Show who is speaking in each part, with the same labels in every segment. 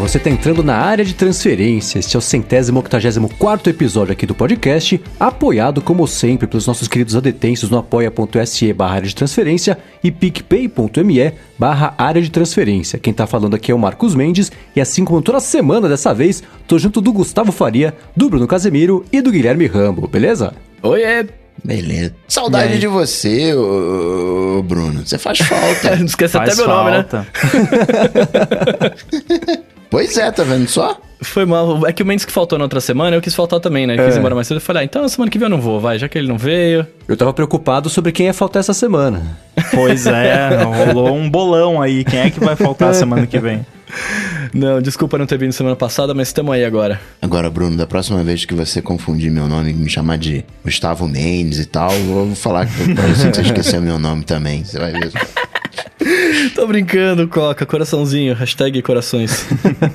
Speaker 1: você está entrando na área de transferência. Este é o centésimo octagésimo quarto episódio aqui do podcast, apoiado como sempre pelos nossos queridos adetensos no apoia.se barra área de transferência e picpay.me barra área de transferência. Quem tá falando aqui é o Marcos Mendes e assim como toda semana dessa vez, tô junto do Gustavo Faria, do Bruno Casemiro e do Guilherme Rambo, beleza?
Speaker 2: Oiê!
Speaker 3: Beleza. Saudade de você, ô, ô, Bruno. Você faz falta.
Speaker 2: Não esquece
Speaker 4: Faz
Speaker 2: até meu nome, né?
Speaker 3: pois é, tá vendo só?
Speaker 2: Foi mal. É que o Mendes que faltou na outra semana, eu quis faltar também, né? Quis ir embora mais cedo. Eu falei, ah, então semana que vem eu não vou, vai, já que ele não veio.
Speaker 1: Eu tava preocupado sobre quem ia faltar essa semana.
Speaker 4: Pois é, rolou um bolão aí. Quem é que vai faltar semana que vem?
Speaker 2: Não, desculpa não ter vindo semana passada, mas estamos aí agora.
Speaker 3: Agora, Bruno, da próxima vez que você confundir meu nome e me chamar de Gustavo Mendes e tal, eu vou falar que você esqueceu meu nome também. Você vai ver.
Speaker 2: Tô brincando, Coca. Coraçãozinho. Hashtag corações.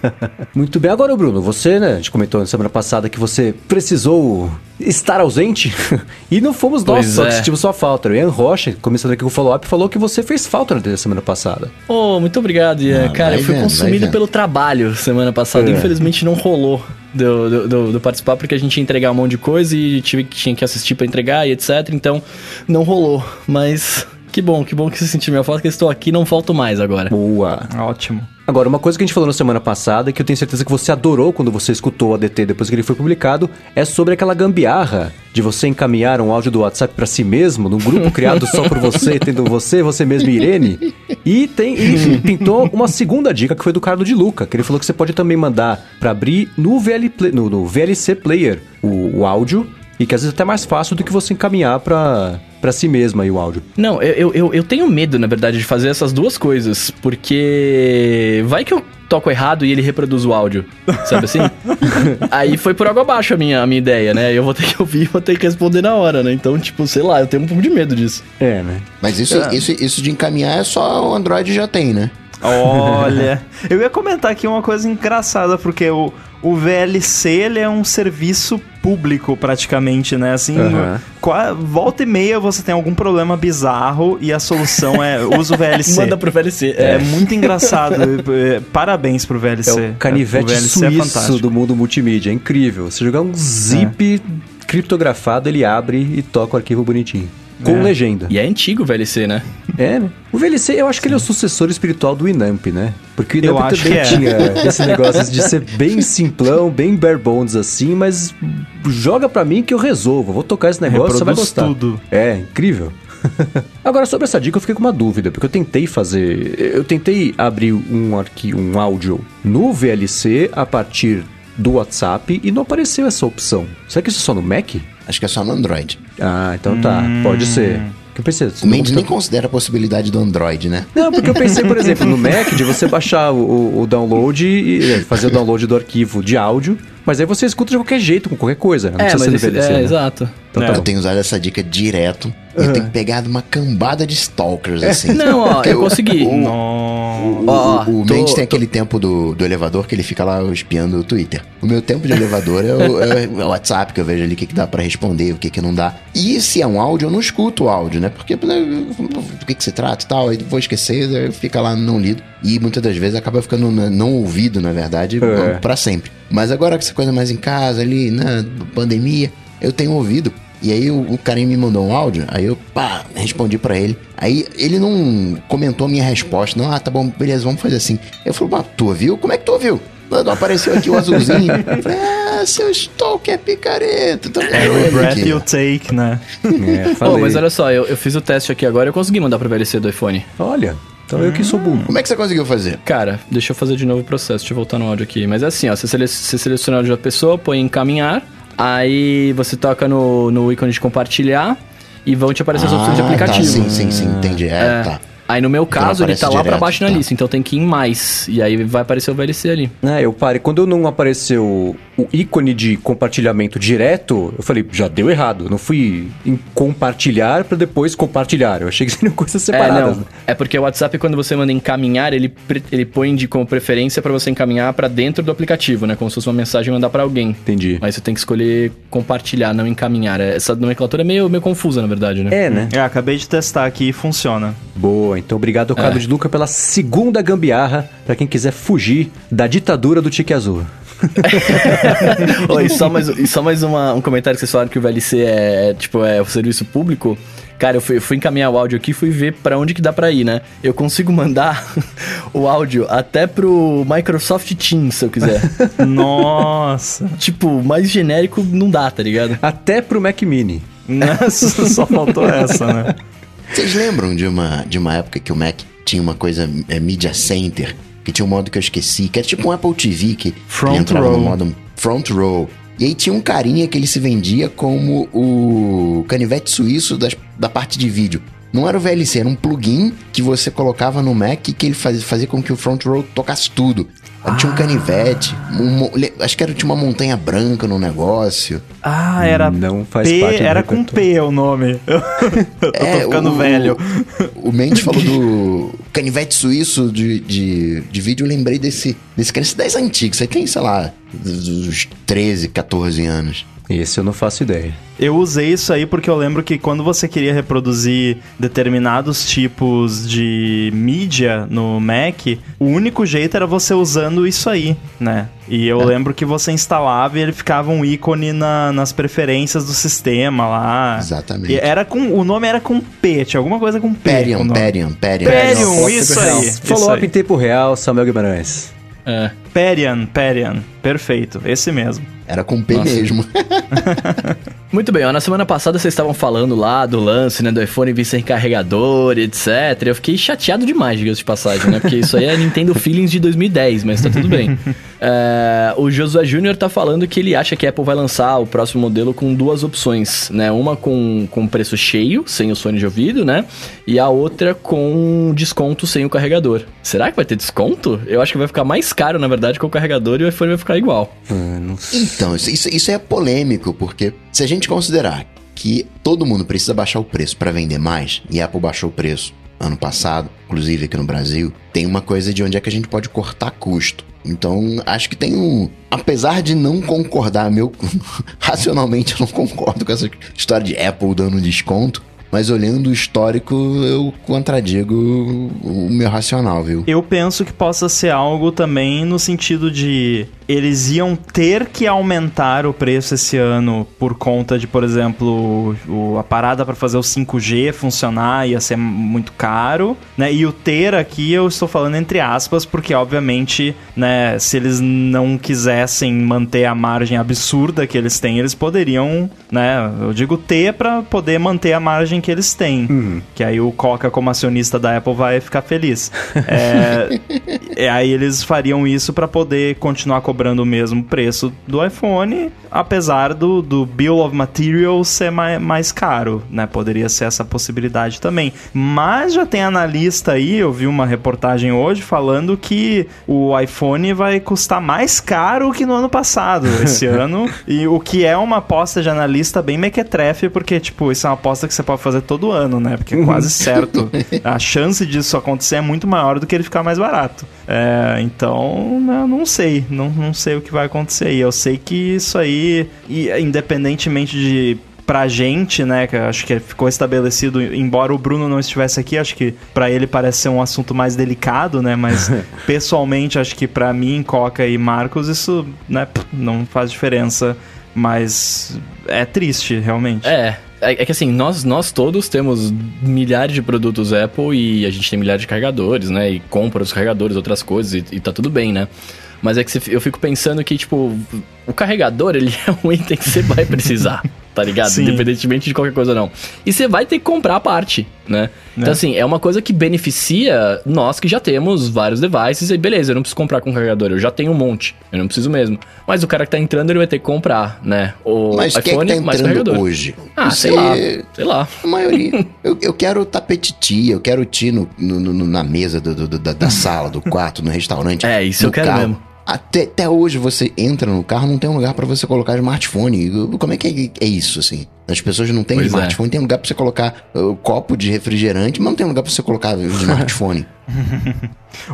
Speaker 1: Muito bem, agora Bruno, você, né, a gente comentou na semana passada que você precisou estar ausente e não fomos nós
Speaker 2: Pois
Speaker 1: só que
Speaker 2: é.
Speaker 1: sentimos sua falta. O Ian Rocha, começando aqui com o follow-up, falou que você fez falta na semana passada.
Speaker 2: oh, muito obrigado, Ian.
Speaker 3: Ah,
Speaker 2: Cara, eu fui
Speaker 3: vendo,
Speaker 2: consumido pelo trabalho semana passada.
Speaker 1: É.
Speaker 2: Infelizmente não rolou do, do, do- do participar, porque a gente ia entregar um monte de coisa e tive, que- tinha que assistir pra entregar e etc. Então, não rolou. Mas que bom, que bom que você sentiu minha falta, que eu estou aqui não falto mais agora.
Speaker 1: Boa.
Speaker 4: Ótimo.
Speaker 1: Agora, uma coisa que a gente falou na semana passada, que eu tenho certeza que você adorou quando você escutou o ADT depois que ele foi publicado, é sobre aquela gambiarra de você encaminhar um áudio do WhatsApp pra si mesmo, num grupo criado só por você, tendo você, você mesmo e Irene. E tem e pintou uma segunda dica que foi do Carlos de Luca, que ele falou que você pode também mandar pra abrir no, VL Play- no, no VLC Player o, o áudio, e que às vezes é até mais fácil do que você encaminhar pra, pra si mesmo aí o áudio.
Speaker 2: Não, eu, eu, eu, eu tenho medo, na verdade, de fazer essas duas coisas, porque vai que eu toco errado e ele reproduz o áudio, sabe assim? Aí foi por água abaixo a minha, a minha ideia, né? Eu vou ter que ouvir e vou ter que responder na hora, né? Então, tipo, sei lá, eu tenho um pouco de medo disso.
Speaker 1: É, né?
Speaker 3: Mas isso, isso, isso de encaminhar é só o Android já tem, né?
Speaker 4: Olha, eu ia comentar aqui uma coisa engraçada, porque o, o VLC ele é um serviço público praticamente, né? Assim,
Speaker 1: Aham.
Speaker 4: qua- volta e meia você tem algum problema bizarro e a solução é usa o VLC.
Speaker 2: Manda pro VLC.
Speaker 4: É muito engraçado. É, Parabéns pro VLC.
Speaker 1: É o canivete
Speaker 4: o VLC
Speaker 1: suíço
Speaker 4: fantástico.
Speaker 1: do mundo multimídia. É incrível. Você jogar um zip criptografado, ele abre e toca o arquivo bonitinho. Com
Speaker 4: É.
Speaker 1: legenda.
Speaker 2: E é antigo o VLC, né?
Speaker 1: É, né? O VLC, eu acho que ele é o sucessor espiritual do Inamp, né? Porque o
Speaker 4: Eu
Speaker 1: Inamp
Speaker 4: acho
Speaker 1: também
Speaker 4: é.
Speaker 1: tinha esse negócio de ser bem simplão, bem bare bones assim, mas joga pra mim que eu resolvo. Vou tocar esse negócio, você vai
Speaker 4: Reproduz
Speaker 1: gostar.
Speaker 4: tudo.
Speaker 1: É, incrível. Agora, sobre essa dica, eu fiquei com uma dúvida, porque eu tentei fazer. Eu tentei abrir um arquivo, um áudio no VLC a partir do WhatsApp e não apareceu essa opção. Será que isso é só no Mac?
Speaker 3: Acho que é só no Android.
Speaker 1: Ah, então tá, pode ser. Que eu pensei,
Speaker 3: O Mendes nem considera a possibilidade do Android, né?
Speaker 1: Não, porque eu pensei, por exemplo, no Mac de você baixar o, o- download e fazer o download do arquivo de áudio, mas aí você escuta de qualquer jeito, com qualquer coisa. Não
Speaker 2: é,
Speaker 1: precisa
Speaker 2: mas
Speaker 1: ser VLC,
Speaker 2: é,
Speaker 1: né?
Speaker 2: exato.
Speaker 1: Então
Speaker 4: É.
Speaker 1: tá
Speaker 3: Eu tenho usado essa dica direto. E eu tenho pegado uma cambada de stalkers, assim.
Speaker 2: Não, ó, eu consegui.
Speaker 4: Nossa.
Speaker 3: O,
Speaker 2: Ó,
Speaker 3: o, o
Speaker 2: tô-
Speaker 3: Mendes tem
Speaker 2: tô-
Speaker 3: aquele tempo do, do elevador que ele fica lá espiando o Twitter. O meu tempo de elevador é o, é o WhatsApp, que eu vejo ali o que, que dá pra responder, o que, que não dá. E se é um áudio, eu não escuto o áudio, né? Porque né, do que, que se trata e tal, aí vou esquecer, fica lá não lido. E muitas das vezes acaba ficando não ouvido, na verdade,
Speaker 1: É.
Speaker 3: pra sempre. Mas agora com essa coisa mais em casa ali, na pandemia, eu tenho ouvido. E aí o, o carinha me mandou um áudio, aí eu, pá, respondi pra ele. Aí ele não comentou a minha resposta, não, ah, tá bom, beleza, vamos fazer assim. Eu falei, mas tu ouviu? Como é que tu ouviu? Não apareceu aqui o azulzinho. Eu falei, ah, seu stalker é picareta. Tá
Speaker 4: Every
Speaker 3: vendo
Speaker 4: breath
Speaker 3: aqui?
Speaker 4: you take, né?
Speaker 1: É,
Speaker 2: Pô,
Speaker 1: falei.
Speaker 2: mas olha só, eu, eu fiz o teste aqui agora e eu consegui mandar pro VLC do iPhone.
Speaker 1: Olha, então eu que sou burro.
Speaker 3: Como é que você conseguiu fazer?
Speaker 2: Cara, deixa eu fazer de novo o processo, deixa eu voltar no áudio aqui. Mas é assim, ó, você, sele você seleciona o áudio da pessoa, põe em encaminhar, aí você toca no, no ícone de compartilhar e vão te aparecer as opções de
Speaker 3: Ah,
Speaker 2: aplicativo.
Speaker 3: Tá, sim, sim, sim, entendi. É,
Speaker 2: É.
Speaker 3: tá.
Speaker 2: Aí no meu caso, ele tá
Speaker 3: aparece
Speaker 2: lá pra
Speaker 3: direto,
Speaker 2: baixo na
Speaker 3: tá.
Speaker 2: lista, então tem que ir em mais. E aí vai aparecer o VLC ali.
Speaker 1: É, eu parei. Quando eu não apareceu o ícone de compartilhamento direto, eu falei, já deu errado. Não fui em compartilhar pra depois compartilhar. Eu achei que seriam coisas
Speaker 2: É,
Speaker 1: separadas.
Speaker 2: não. É porque o WhatsApp, quando você manda encaminhar, ele, ele põe de como preferência pra você encaminhar pra dentro do aplicativo, né? Como se fosse uma mensagem mandar pra alguém.
Speaker 1: Entendi.
Speaker 2: Mas você tem que escolher compartilhar, não encaminhar. Essa nomenclatura é meio, meio confusa, na verdade, né?
Speaker 1: É, né?
Speaker 4: É, acabei de testar aqui e funciona.
Speaker 1: Boa. Boa, então obrigado ao Carlos de Luca pela segunda gambiarra para quem quiser fugir da ditadura do tique azul.
Speaker 2: Oi, só mais, e só mais uma, um comentário que vocês falaram que o VLC é, tipo, é o serviço público. Cara, eu fui, eu fui encaminhar o áudio aqui e fui ver para onde que dá pra ir, né? Eu consigo mandar o áudio até pro Microsoft Teams, se eu quiser.
Speaker 4: Nossa.
Speaker 2: tipo, mais genérico não dá, tá ligado?
Speaker 1: Até pro Mac Mini.
Speaker 4: Nossa, só faltou essa, né?
Speaker 3: Vocês lembram de uma, de uma época que o Mac tinha uma coisa é, Media Center, que tinha um modo que eu esqueci, que era tipo um Apple TV que
Speaker 4: Front
Speaker 3: entrava
Speaker 4: row.
Speaker 3: no modo Front Row. E aí tinha um carinha que ele se vendia como o canivete suíço das, da parte de vídeo. Não era o VLC, era um plugin que você colocava no Mac e que ele fazia, fazia com que o Front Row tocasse tudo. Aí Tinha um canivete, um acho que era, tinha uma montanha branca no negócio.
Speaker 4: Ah, era
Speaker 1: Não faz
Speaker 4: P,
Speaker 1: parte
Speaker 4: era com. P o nome. Eu, tô
Speaker 3: É,
Speaker 4: ficando
Speaker 3: o-
Speaker 4: velho.
Speaker 3: O Mendes falou do canivete suíço de, de, de vídeo, eu lembrei desse, desse canivete das antigas. Aí tem, sei lá, dos 13, 14 anos.
Speaker 1: Esse eu não faço ideia.
Speaker 4: Eu usei isso aí porque eu lembro que quando você queria reproduzir determinados tipos de mídia no Mac, o único jeito era você usando isso aí, né? E eu lembro que você instalava e ele ficava um ícone na- nas preferências do sistema lá.
Speaker 3: Exatamente.
Speaker 4: E era com, o nome era com P, tinha alguma coisa com P.
Speaker 3: Perion. Perion, Perion.
Speaker 4: Perion, isso aí.
Speaker 1: Follow-up em tempo real, Samuel Guimarães.
Speaker 2: É.
Speaker 4: Perian, Perian. Perfeito, esse mesmo.
Speaker 3: Era com P
Speaker 2: Nossa.
Speaker 3: mesmo.
Speaker 2: Muito bem, ó, na semana passada vocês estavam falando lá do lance, né, do iPhone vir sem carregador, etc. Eu fiquei chateado demais, diga-se de passagem, né, porque isso aí é Nintendo Feelings de 2010, mas tá tudo bem. É, o Josué Júnior tá falando que ele acha que a Apple vai lançar o próximo modelo com duas opções, né, uma com, com preço cheio, sem o fone de ouvido, né, e a outra com desconto sem o carregador. Será que vai ter desconto? Eu acho que vai ficar mais caro, na verdade, com o carregador e o iPhone vai ficar igual.
Speaker 1: Ah, não sei.
Speaker 3: Então, isso, isso, isso é polêmico, porque se a gente considerar que todo mundo precisa baixar o preço para vender mais, e a Apple baixou o preço ano passado, inclusive aqui no Brasil, tem uma coisa de onde é que a gente pode cortar custo. Então, acho que tem um. Apesar de não concordar, meu. racionalmente eu não concordo com essa história de Apple dando desconto. Mas olhando o histórico, eu contradigo o meu racional, viu?
Speaker 4: Eu penso que possa ser algo também no sentido de eles iam ter que aumentar o preço esse ano por conta de, por exemplo, o, a parada para fazer o 5G funcionar ia ser muito caro, né? E o ter aqui eu estou falando entre aspas, porque obviamente, né, se eles não quisessem manter a margem absurda que eles têm, eles poderiam, né, eu digo ter para poder manter a margem que eles têm. Que aí o Coca como acionista da Apple vai ficar feliz. É, e aí eles fariam isso para poder continuar cobrando o mesmo preço do iPhone, apesar do, do Bill of Materials ser mais, mais caro, né? Poderia ser essa possibilidade também. Mas já tem analista aí, eu vi uma reportagem hoje falando que o iPhone vai custar mais caro que no ano passado, esse ano. E o que é uma aposta de analista bem mequetrefe, porque, tipo, isso é uma aposta que você pode fazer todo ano, né? Porque é quase certo. A chance disso acontecer é muito maior do que ele ficar mais barato. É, então, né, não sei. Não, não sei o que vai acontecer. E eu sei que isso aí, e, independentemente de pra gente, né, que acho que ficou estabelecido, embora o Bruno não estivesse aqui, acho que pra ele parece ser um assunto mais delicado, né, mas pessoalmente acho que pra mim, Coca e Marcos, isso, né, não faz diferença, mas é triste, realmente.
Speaker 2: É, é é que assim, nós, nós todos temos milhares de produtos Apple e a gente tem milhares de carregadores, né? E compra os carregadores, outras coisas, e, e tá tudo bem, né? Mas é que eu fico pensando que, tipo, o carregador, ele é um item que você vai precisar, tá ligado?
Speaker 4: Sim.
Speaker 2: Independentemente de qualquer coisa, não. E você vai ter que comprar a parte, né? Então,
Speaker 4: Né?
Speaker 2: assim, é uma coisa que beneficia nós que já temos vários devices. E beleza, eu não preciso comprar com carregador, eu já tenho um monte, eu não preciso mesmo. Mas o cara que tá entrando, ele vai ter que comprar, né? O
Speaker 3: Mas quem é
Speaker 2: iPhone
Speaker 3: que tá
Speaker 2: mais carregador.
Speaker 3: hoje?
Speaker 2: Ah,
Speaker 3: Isso
Speaker 2: sei lá.
Speaker 3: aí-
Speaker 2: Sei lá.
Speaker 3: A maioria. eu, eu quero tapete tia, eu quero ti no, no- no- na mesa do- do- do- da, da sala, do quarto, no restaurante.
Speaker 2: É, isso eu quero
Speaker 3: carro.
Speaker 2: mesmo.
Speaker 3: Até, até hoje você entra no carro, não tem um lugar pra você colocar smartphone. Como é que é, é isso, assim? As pessoas não têm
Speaker 2: Pois é.
Speaker 3: smartphone, tem lugar pra você colocar uh, copo de refrigerante, mas não tem lugar pra você colocar smartphone.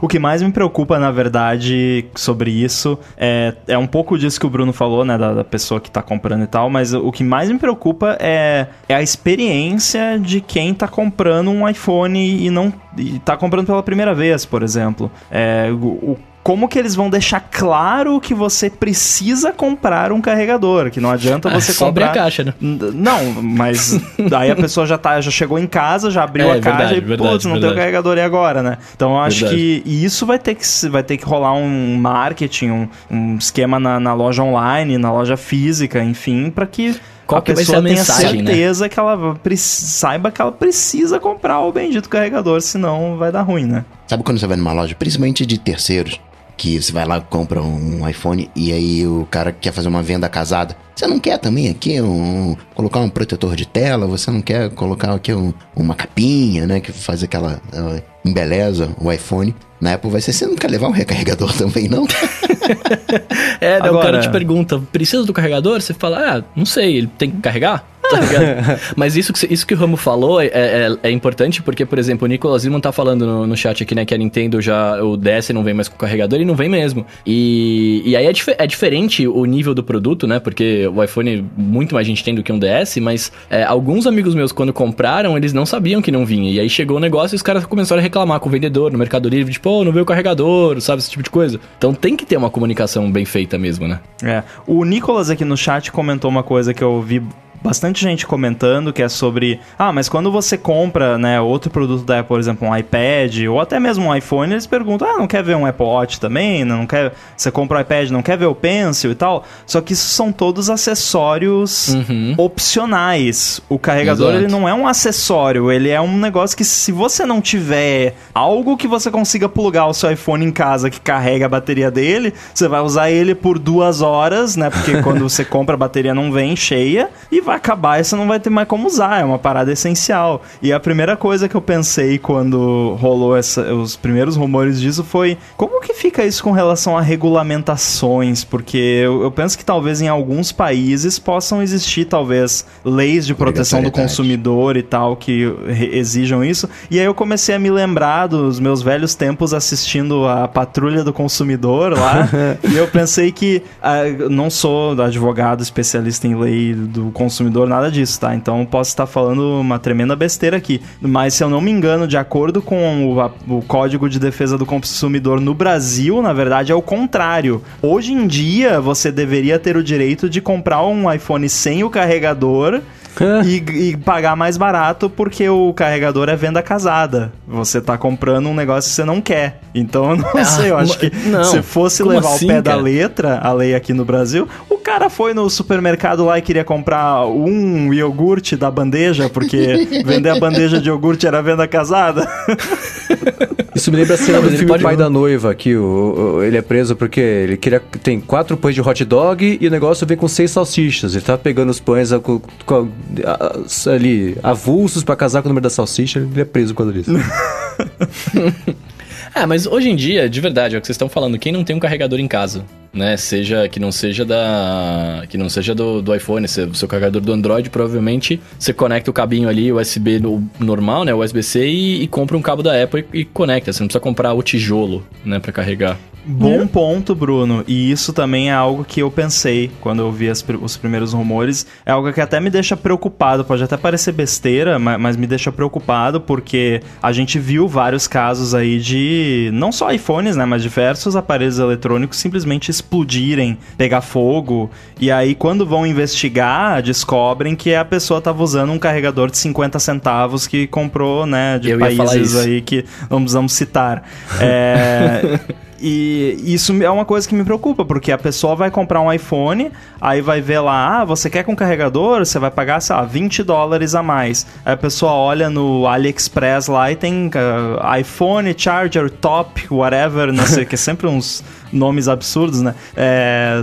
Speaker 4: O que mais me preocupa, na verdade, sobre isso é, é um pouco disso que o Bruno falou, né? Da, da pessoa que tá comprando e tal, mas o que mais me preocupa é, é a experiência de quem tá comprando um iPhone e não. E tá comprando pela primeira vez, por exemplo. É, o como que eles vão deixar claro que você precisa comprar um carregador, que não adianta
Speaker 2: Ah,
Speaker 4: você
Speaker 2: só abrir
Speaker 4: comprar
Speaker 2: a caixa, né?
Speaker 4: Não, mas aí a pessoa já, tá, já chegou em casa, já abriu
Speaker 2: É,
Speaker 4: a caixa
Speaker 2: verdade,
Speaker 4: e,
Speaker 2: verdade,
Speaker 4: putz, não tem o
Speaker 2: verdade.
Speaker 4: carregador e agora, né? Então eu acho
Speaker 2: Verdade.
Speaker 4: que isso vai ter que, se- vai ter que rolar um marketing, um, um esquema na, na loja online, na loja física, enfim, pra que
Speaker 2: Qual
Speaker 4: a
Speaker 2: que vai
Speaker 4: pessoa
Speaker 2: ser a
Speaker 4: tenha
Speaker 2: né?
Speaker 4: certeza que ela saiba que ela precisa comprar o bendito carregador, senão vai dar ruim, né?
Speaker 3: Sabe quando você vai numa loja, principalmente de terceiros, que você vai lá e compra um iPhone e aí o cara quer fazer uma venda casada. Você não quer também aqui um, colocar um protetor de tela? Você não quer colocar aqui um- uma capinha, né? Que faz aquela ah, embeleza o iPhone. Na Apple vai ser, você não quer levar um recarregador também, não?
Speaker 2: É, daí o
Speaker 4: Agora-
Speaker 2: cara te pergunta, precisa do carregador? Você fala, ah, não sei, ele tem que carregar? Tá ligado? Mas isso que, isso que o Ramo falou é, é- é importante porque, por exemplo, o Nicolas Lima tá falando no, no chat aqui, né, que a Nintendo já, o DS não vem mais com carregador e não vem mesmo. E, e aí é, dif- é diferente o nível do produto, né, porque o iPhone muito mais gente tem do que um DS, mas é, alguns amigos meus, quando compraram, eles não sabiam que não vinha. E aí chegou o negócio e os caras começaram a reclamar com o vendedor no Mercado Livre, tipo, oh, não veio o carregador, sabe, esse tipo de coisa. Então tem que ter uma comunicação bem feita mesmo, né?
Speaker 4: É. O Nicolas aqui no chat comentou uma coisa que eu vi bastante gente comentando, que é sobre, ah, mas quando você compra, né, outro produto da Apple, por exemplo, um iPad ou até mesmo um iPhone, eles perguntam, ah, não quer ver um Apple Watch também? Não quer, você compra o iPad, não quer ver o Pencil e tal? Só que isso são todos acessórios
Speaker 2: Uhum.
Speaker 4: opcionais. O carregador,
Speaker 2: Exato.
Speaker 4: ele não é um acessório, ele é um negócio que se você não tiver algo que você consiga plugar o seu iPhone em casa que carrega a bateria dele, você vai usar ele por duas horas, né? Porque quando você compra a bateria não vem cheia e vai acabar e você não vai ter mais como usar. É uma parada essencial. E a primeira coisa que eu pensei quando rolou essa- os primeiros rumores disso foi como que fica isso com relação a regulamentações? Porque eu, eu penso que talvez em alguns países possam existir talvez leis de proteção do consumidor e tal que exijam isso. E aí eu comecei a me lembrar dos meus velhos tempos assistindo a Patrulha do Consumidor lá. e eu pensei que ah, não sou advogado especialista em lei do consumidor, nada disso, tá? Então posso estar falando uma tremenda besteira aqui. Mas se eu não me engano, de acordo com o, o Código de Defesa do Consumidor no Brasil, na verdade é o contrário. Hoje em dia você deveria ter o direito de comprar um iPhone sem o carregador e, e pagar mais barato porque o carregador é venda casada. Você tá comprando um negócio que você não quer. Então eu não
Speaker 2: Ah,
Speaker 4: sei, eu acho que
Speaker 2: não.
Speaker 4: se fosse
Speaker 2: Como
Speaker 4: levar
Speaker 2: assim,
Speaker 4: o pé da
Speaker 2: cara?
Speaker 4: letra, a lei aqui no Brasil, o cara foi no supermercado lá e queria comprar um iogurte da bandeja, porque vender a bandeja de iogurte era venda casada.
Speaker 1: Isso me lembra a cena
Speaker 2: Não,
Speaker 1: do filme
Speaker 2: pode-
Speaker 1: Pai da Noiva, que o, o- ele é preso porque ele queria. Tem quatro pães de hot dog e o negócio vem com seis salsichas. Ele tá pegando os pães a- com- a- ali avulsos pra casar com o número da salsicha, ele é preso por causa disso.
Speaker 2: É, mas hoje em dia, de verdade, é o que vocês estão falando, quem não tem um carregador em casa, né? Seja que não seja da. que não seja do, do iPhone, se o seu carregador do Android, provavelmente você conecta o cabinho ali, USB no- normal, né? USB-C e, e compra um cabo da Apple e, e conecta. Você não precisa comprar o tijolo, né, pra carregar.
Speaker 4: Bom ponto, Bruno. E isso também é algo que eu pensei quando eu vi as os primeiros rumores. É algo que até me deixa preocupado. Pode até parecer besteira, ma- mas, me deixa preocupado porque a gente viu vários casos aí de não só iPhones, né, mas diversos aparelhos eletrônicos simplesmente explodirem, pegar fogo. E aí, quando vão investigar, descobrem que a pessoa estava usando um carregador de 50 centavos que comprou, né, de
Speaker 2: Eu
Speaker 4: países aí que não precisamos citar. É. E isso é uma coisa que me preocupa, porque a pessoa vai comprar um iPhone, aí vai ver lá, ah, você quer com carregador? Você vai pagar, sei lá, 20 dólares a mais. Aí a pessoa olha no AliExpress lá e tem ah, iPhone, charger, top, whatever, não sei o que, sempre uns, nomes absurdos, né? É,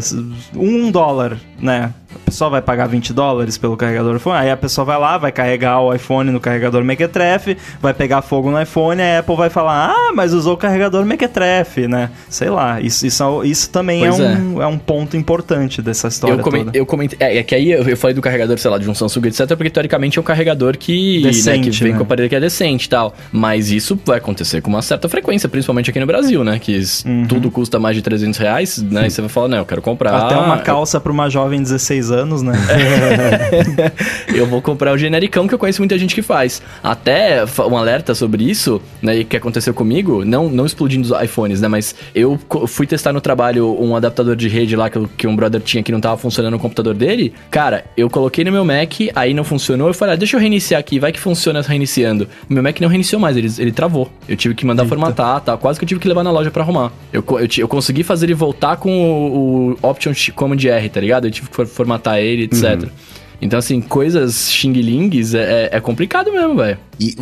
Speaker 4: um dólar, né? A pessoa vai pagar 20 dólares pelo carregador do iPhone, aí a pessoa vai lá, vai carregar o iPhone no carregador Mequetrefe, vai pegar fogo no iPhone, a Apple vai falar, ah, mas usou o carregador Mequetrefe, né? Sei lá, isso, isso, isso também é
Speaker 2: Pois
Speaker 4: um, é. um ponto importante dessa história
Speaker 2: Eu, comen-
Speaker 4: toda.
Speaker 2: eu comentei. É, é que aí eu, falei do carregador, sei lá, de um Samsung, etc., porque teoricamente é um carregador que, né,
Speaker 4: Decente,
Speaker 2: que vem
Speaker 4: né?
Speaker 2: com o aparelho que é decente e tal. Mas isso vai acontecer com uma certa frequência, principalmente aqui no Brasil, né? Que s- tudo custa mais de 300 reais, né? E você vai falar, não, eu quero comprar.
Speaker 4: Até uma calça pra uma jovem de 16 anos, né?
Speaker 2: eu vou comprar o genericão que eu conheço muita gente que faz. Até um alerta sobre isso, né, e que aconteceu comigo, não, não explodindo os iPhones, né, mas eu fui testar no trabalho um adaptador de rede lá que, eu- que um brother tinha que não tava funcionando no computador dele. Cara, eu coloquei no meu Mac, aí não funcionou, eu falei, ah, deixa eu reiniciar aqui, vai que funciona reiniciando. Meu Mac não reiniciou mais, ele, ele travou. Eu tive que mandar formatar, tá? Quase que eu tive que levar na loja pra arrumar. Eu, eu, eu consegui fazer ele voltar com o, o Option Command R, tá ligado? Eu tive que for- formatar ele, etc. Então, assim, coisas xing-lings é, é- é complicado mesmo, velho.
Speaker 3: E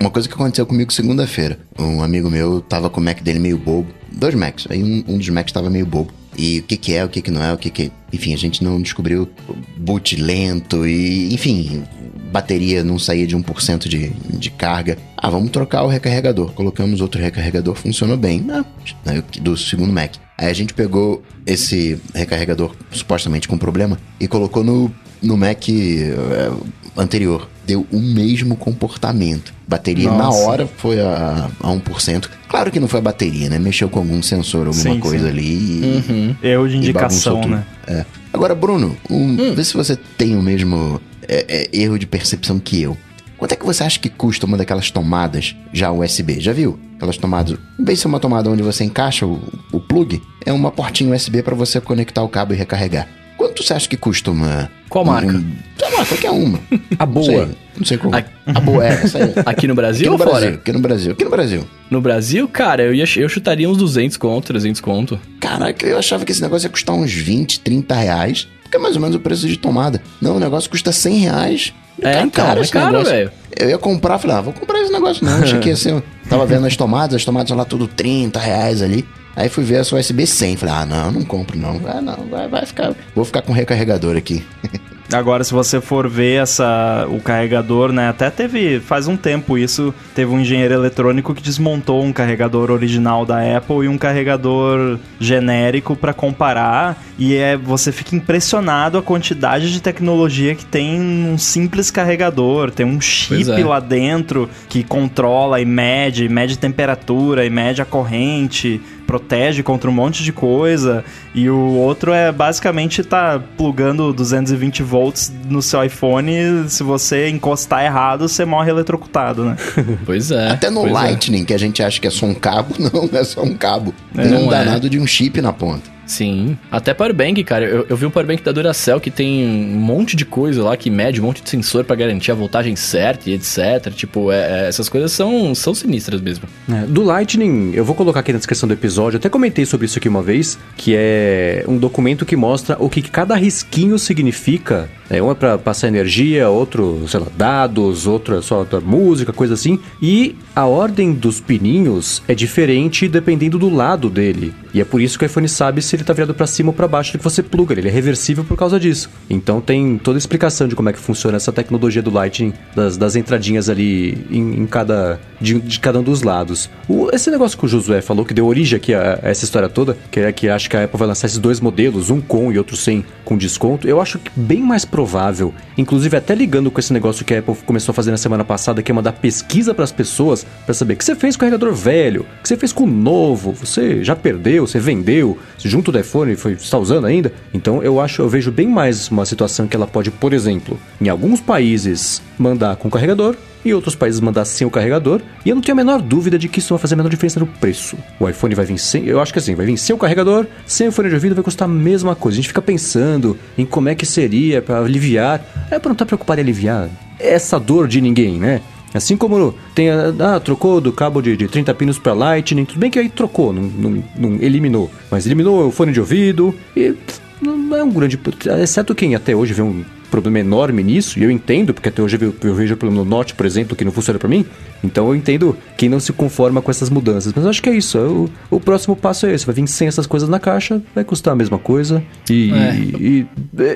Speaker 3: uma coisa que aconteceu comigo segunda-feira. Um amigo meu tava com o Mac dele meio bobo. Dois Macs. Aí um, um dos Macs tava meio bobo. E o que que é, o que que não é, o que que... Enfim, a gente não descobriu boot lento e... Enfim, bateria não saía de 1% de, de carga. Ah, vamos trocar o recarregador. Colocamos outro recarregador, funcionou bem. Ah, né, do segundo Mac. Aí a gente pegou esse recarregador supostamente com problema e colocou no, no Mac é, anterior. Deu o mesmo comportamento. Bateria na
Speaker 4: Nossa.
Speaker 3: hora foi a, a 1%. Claro que não foi a bateria, né? Mexeu com algum sensor, alguma
Speaker 4: Sim,
Speaker 3: coisa
Speaker 4: sim.
Speaker 3: ali e,
Speaker 4: Erro de indicação, né?
Speaker 3: É. Agora, Bruno, um, vê se você tem o mesmo é, é, erro de percepção que eu. Quanto é que você acha que custa uma daquelas tomadas já USB? Já viu? Aquelas tomadas. Em vez de ser uma tomada onde você encaixa o, o plug, é uma portinha USB para você conectar o cabo e recarregar. Quanto você acha que custa uma.
Speaker 2: Qual marca?
Speaker 3: Um, sei lá, qualquer uma.
Speaker 1: A
Speaker 3: Não
Speaker 1: boa.
Speaker 3: sei, não sei qual.
Speaker 2: A-
Speaker 3: A boa, é, essa aí.
Speaker 2: Aqui no Brasil
Speaker 3: Aqui no
Speaker 2: ou fora?
Speaker 3: Brasil, aqui no Brasil, aqui no Brasil.
Speaker 2: No Brasil, cara, eu, ia, eu chutaria uns 200 conto, 300 conto.
Speaker 3: Caraca, eu achava que esse negócio ia custar uns 20, 30 reais. Porque é mais ou menos o preço de tomada. Não, o negócio custa 100 reais.
Speaker 2: É,
Speaker 3: Cara,
Speaker 2: então,
Speaker 3: caro
Speaker 2: é caro,
Speaker 3: negócio.
Speaker 2: velho.
Speaker 3: Eu ia comprar, falei, ah, vou comprar esse negócio não. Achei que ia ser... Tava vendo as tomadas, as tomadas lá tudo 30 reais ali. Aí fui ver essa USB 100. Falei, ah, não, não compro não. Ah, não, vai, vai ficar... Vou ficar com recarregador aqui.
Speaker 4: Agora, se você for ver essa, o carregador, né? Até teve, faz um tempo isso, teve um engenheiro eletrônico que desmontou um carregador original da Apple e um carregador genérico para comparar. E é, você fica impressionado a quantidade de tecnologia que tem num simples carregador. Tem um chip
Speaker 2: é.
Speaker 4: lá dentro que controla e mede, mede temperatura e mede a corrente protege contra um monte de coisa e o outro é basicamente tá plugando 220 volts no seu iPhone se você encostar errado você morre eletrocutado, né?
Speaker 2: Pois é.
Speaker 3: Até no
Speaker 2: é.
Speaker 3: Lightning, que a gente acha que é só um cabo, não, é só um cabo. Tem
Speaker 2: não
Speaker 3: um
Speaker 2: é.
Speaker 3: danado de um chip na ponta.
Speaker 2: Sim. Até Powerbank, cara. Eu, eu vi um Powerbank da Duracell que tem um monte de coisa lá que mede um monte de sensor pra garantir a voltagem certa e etc. Tipo, é- é- essas coisas são, são sinistras mesmo.
Speaker 1: É, do Lightning, eu vou colocar aqui na descrição do episódio, eu até comentei sobre isso aqui uma vez, que é um documento que mostra o que cada risquinho significa. É, um é pra passar energia, outro, sei lá, dados, outro é só da música, coisa assim. E a ordem dos pininhos é diferente dependendo do lado dele. E é por isso que o iPhone sabe se ele tá virado pra cima ou pra baixo que você pluga. Ele é reversível por causa disso. Então tem toda a explicação de como é que funciona essa tecnologia do Lightning, das, das entradinhas ali em, em cada de, de cada um dos lados. O- esse negócio que o Josué falou, que deu origem aqui a, a essa história toda, que é que acho que a Apple vai lançar esses dois modelos, um com e outro sem, com desconto, eu acho que bem mais provável, inclusive até ligando com esse negócio que a Apple começou a fazer na semana passada, que é mandar pesquisa para as pessoas, para saber o que você fez com o carregador velho, o que você fez com o novo, você já perdeu, você vendeu, junto do iPhone, foi está usando ainda. Então eu acho, eu vejo bem mais uma situação que ela pode, por exemplo, em alguns países mandar com carregador, e outros países mandar sem o carregador. E eu não tenho a menor dúvida de que isso vai fazer a menor diferença no preço. O iPhone vai vir sem. Eu acho que assim, vai vir sem o carregador, sem o fone de ouvido vai custar a mesma coisa. A gente fica pensando em como é que seria para aliviar. É para não estar preocupado em aliviar essa dor de ninguém, né? Assim como tem ah, trocou do cabo de, de 30 pinos para Lightning, tudo bem que aí trocou, não, não- não eliminou. Mas eliminou o fone de ouvido e pff, não é um grande. Exceto quem até hoje vê um, problema enorme nisso, e eu entendo, porque até hoje eu, eu vejo o problema no Note, por exemplo, que não funciona pra mim. Então eu entendo quem não se conforma com essas mudanças. Mas eu acho que é isso. O, o próximo passo é esse. Vai vir sem essas coisas na caixa, vai custar a mesma coisa. E,
Speaker 2: É.
Speaker 1: e- e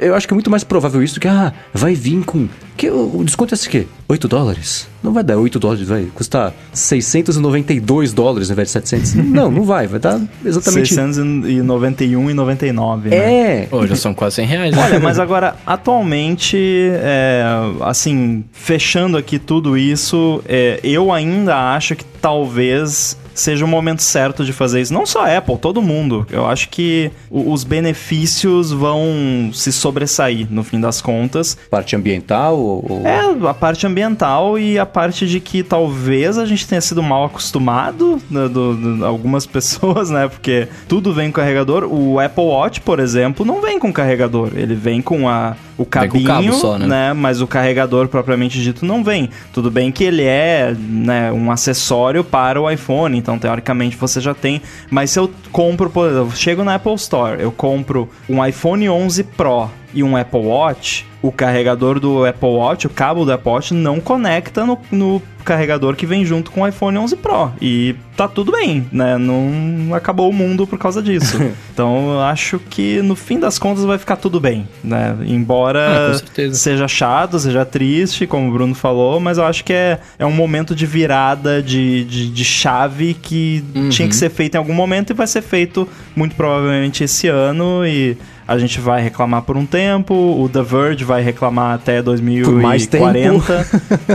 Speaker 1: eu acho que é muito mais provável isso do que, ah, vai vir com. Que, o, o desconto é esse quê? 8 dólares? Não vai dar 8 dólares, vai custar 692 dólares ao invés de 700. não, não vai. Vai dar exatamente.
Speaker 4: 691,99, né?
Speaker 1: É.
Speaker 2: Pô, já são quase 100 reais, né?
Speaker 4: Olha, mas agora, atualmente, é, assim, fechando aqui tudo isso, é, eu ainda acho que talvez seja o momento certo de fazer isso. Não só a Apple, todo mundo. Eu acho que os benefícios vão se sobressair, no fim das contas.
Speaker 1: Parte ambiental ou. ou-
Speaker 4: É, a parte ambiental e a parte de que talvez a gente tenha sido mal acostumado, né, do, do- algumas pessoas, né? Porque tudo vem com carregador. O Apple Watch, por exemplo, não vem com carregador. Ele vem com a, o
Speaker 2: com
Speaker 4: cabinho,
Speaker 2: cabo só, né?
Speaker 4: Mas o carregador propriamente dito não vem. Tudo bem que ele é né, um acessório para o iPhone, então teoricamente você já tem. Mas se eu compro, por exemplo, eu chego na Apple Store, eu compro um iPhone 11 Pro e um Apple Watch, o carregador do Apple Watch, o cabo do Apple Watch não conecta no, no carregador que vem junto com o iPhone 11 Pro. E tá tudo bem, né? Não acabou o mundo por causa disso. então eu acho que no fim das contas vai ficar tudo bem, né? Embora
Speaker 2: Ah,
Speaker 4: seja chato, seja triste, como o Bruno falou, mas eu acho que é, é um momento de virada de, de, de chave que
Speaker 2: Uhum.
Speaker 4: tinha que ser feito em algum momento e vai ser feito muito provavelmente esse ano e a gente vai reclamar por um tempo, o The Verge vai reclamar até
Speaker 1: Por mais tempo.
Speaker 4: 2040,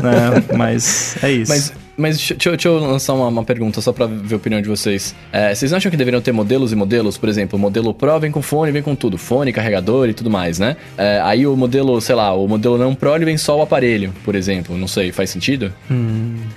Speaker 4: né? Mas é isso.
Speaker 2: Mas, mas deixa, deixa eu- deixa eu lançar uma, uma pergunta só pra ver a opinião de vocês. É, vocês acham que deveriam ter modelos e modelos? Por exemplo, o modelo Pro vem com fone, vem com tudo. Fone, carregador e tudo mais, né? É, aí o modelo, sei lá, o modelo não Pro ele vem só o aparelho, por exemplo. Não sei, faz sentido?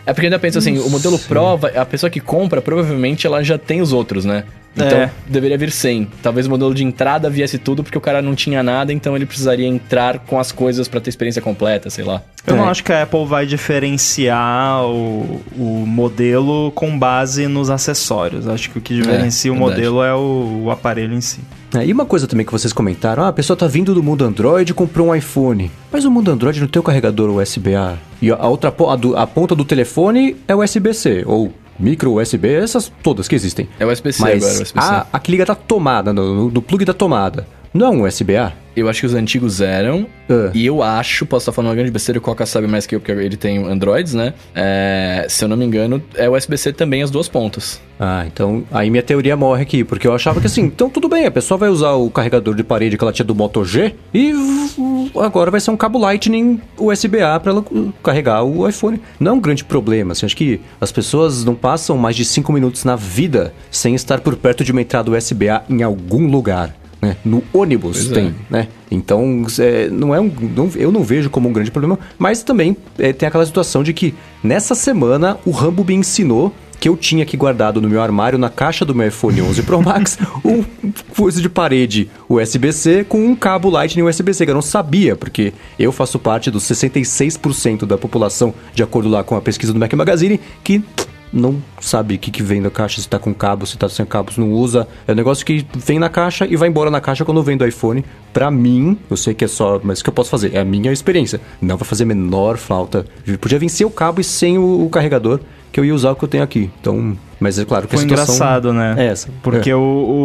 Speaker 2: É porque eu ainda penso assim, o modelo Pro, vai- a pessoa que compra, provavelmente ela já tem os outros, né? Então,
Speaker 4: É.
Speaker 2: deveria vir sem. Talvez o modelo de entrada viesse tudo porque o cara não tinha nada, então ele precisaria entrar com as coisas pra ter experiência completa, sei lá.
Speaker 4: Eu não
Speaker 1: É.
Speaker 4: acho que a Apple vai diferenciar o, o modelo com base nos acessórios. Acho que o que diferencia o
Speaker 2: verdade.
Speaker 4: modelo é o, o aparelho em si.
Speaker 1: É, e uma coisa também que vocês comentaram, ah, a pessoa tá vindo do mundo Android e comprou um iPhone. Mas o mundo Android não tem o carregador USB-A. E a outra a, do- a ponta do telefone é USB-C, ou micro USB, essas todas que existem.
Speaker 2: É USB-C agora, USB-C.
Speaker 1: a, a que liga da tomada, no- no plug da tomada, não é um USB-A?
Speaker 2: Eu acho que os antigos eram.
Speaker 1: Ah.
Speaker 2: E eu acho, posso estar falando uma grande besteira, o Coca sabe mais que eu, porque ele tem Androids, né? É, se eu não me engano, é USB-C também as duas pontas.
Speaker 1: Ah, então aí minha teoria morre aqui, porque eu achava que assim, então tudo bem, a pessoa vai usar o carregador de parede que ela tinha do Moto G e uh, agora vai ser um cabo Lightning USB-A para ela uh, carregar o iPhone. Não é um grande problema, assim, acho que as pessoas não passam mais de 5 minutos na vida sem estar por perto de uma entrada USB-A em algum lugar. Né? No ônibus
Speaker 2: Pois é.
Speaker 1: tem, né? Então, é, não é um, não- eu não vejo como um grande problema, mas também é, tem aquela situação de que nessa semana o Rambo me ensinou que eu tinha aqui guardado no meu armário, na caixa do meu iPhone 11 Pro Max, um coisa de parede USB-C com um cabo Lightning USB-C, que eu não sabia, porque eu faço parte dos 66% da população, de acordo lá com a pesquisa do Mac Magazine, que não sabe o que, que vem da caixa, se tá com cabo, se tá sem cabos, não usa. É um negócio que vem na caixa e vai embora na caixa quando vem do iPhone. Pra mim, eu sei que é só, mas o que eu posso fazer? É a minha experiência. Não vai fazer menor falta. Podia vencer o cabo e sem o, o carregador, que eu ia usar o que eu tenho aqui. Então, mas é claro que
Speaker 4: Foi
Speaker 1: a situação
Speaker 4: engraçado, né?
Speaker 1: É essa.
Speaker 4: Porque
Speaker 1: É.
Speaker 4: o,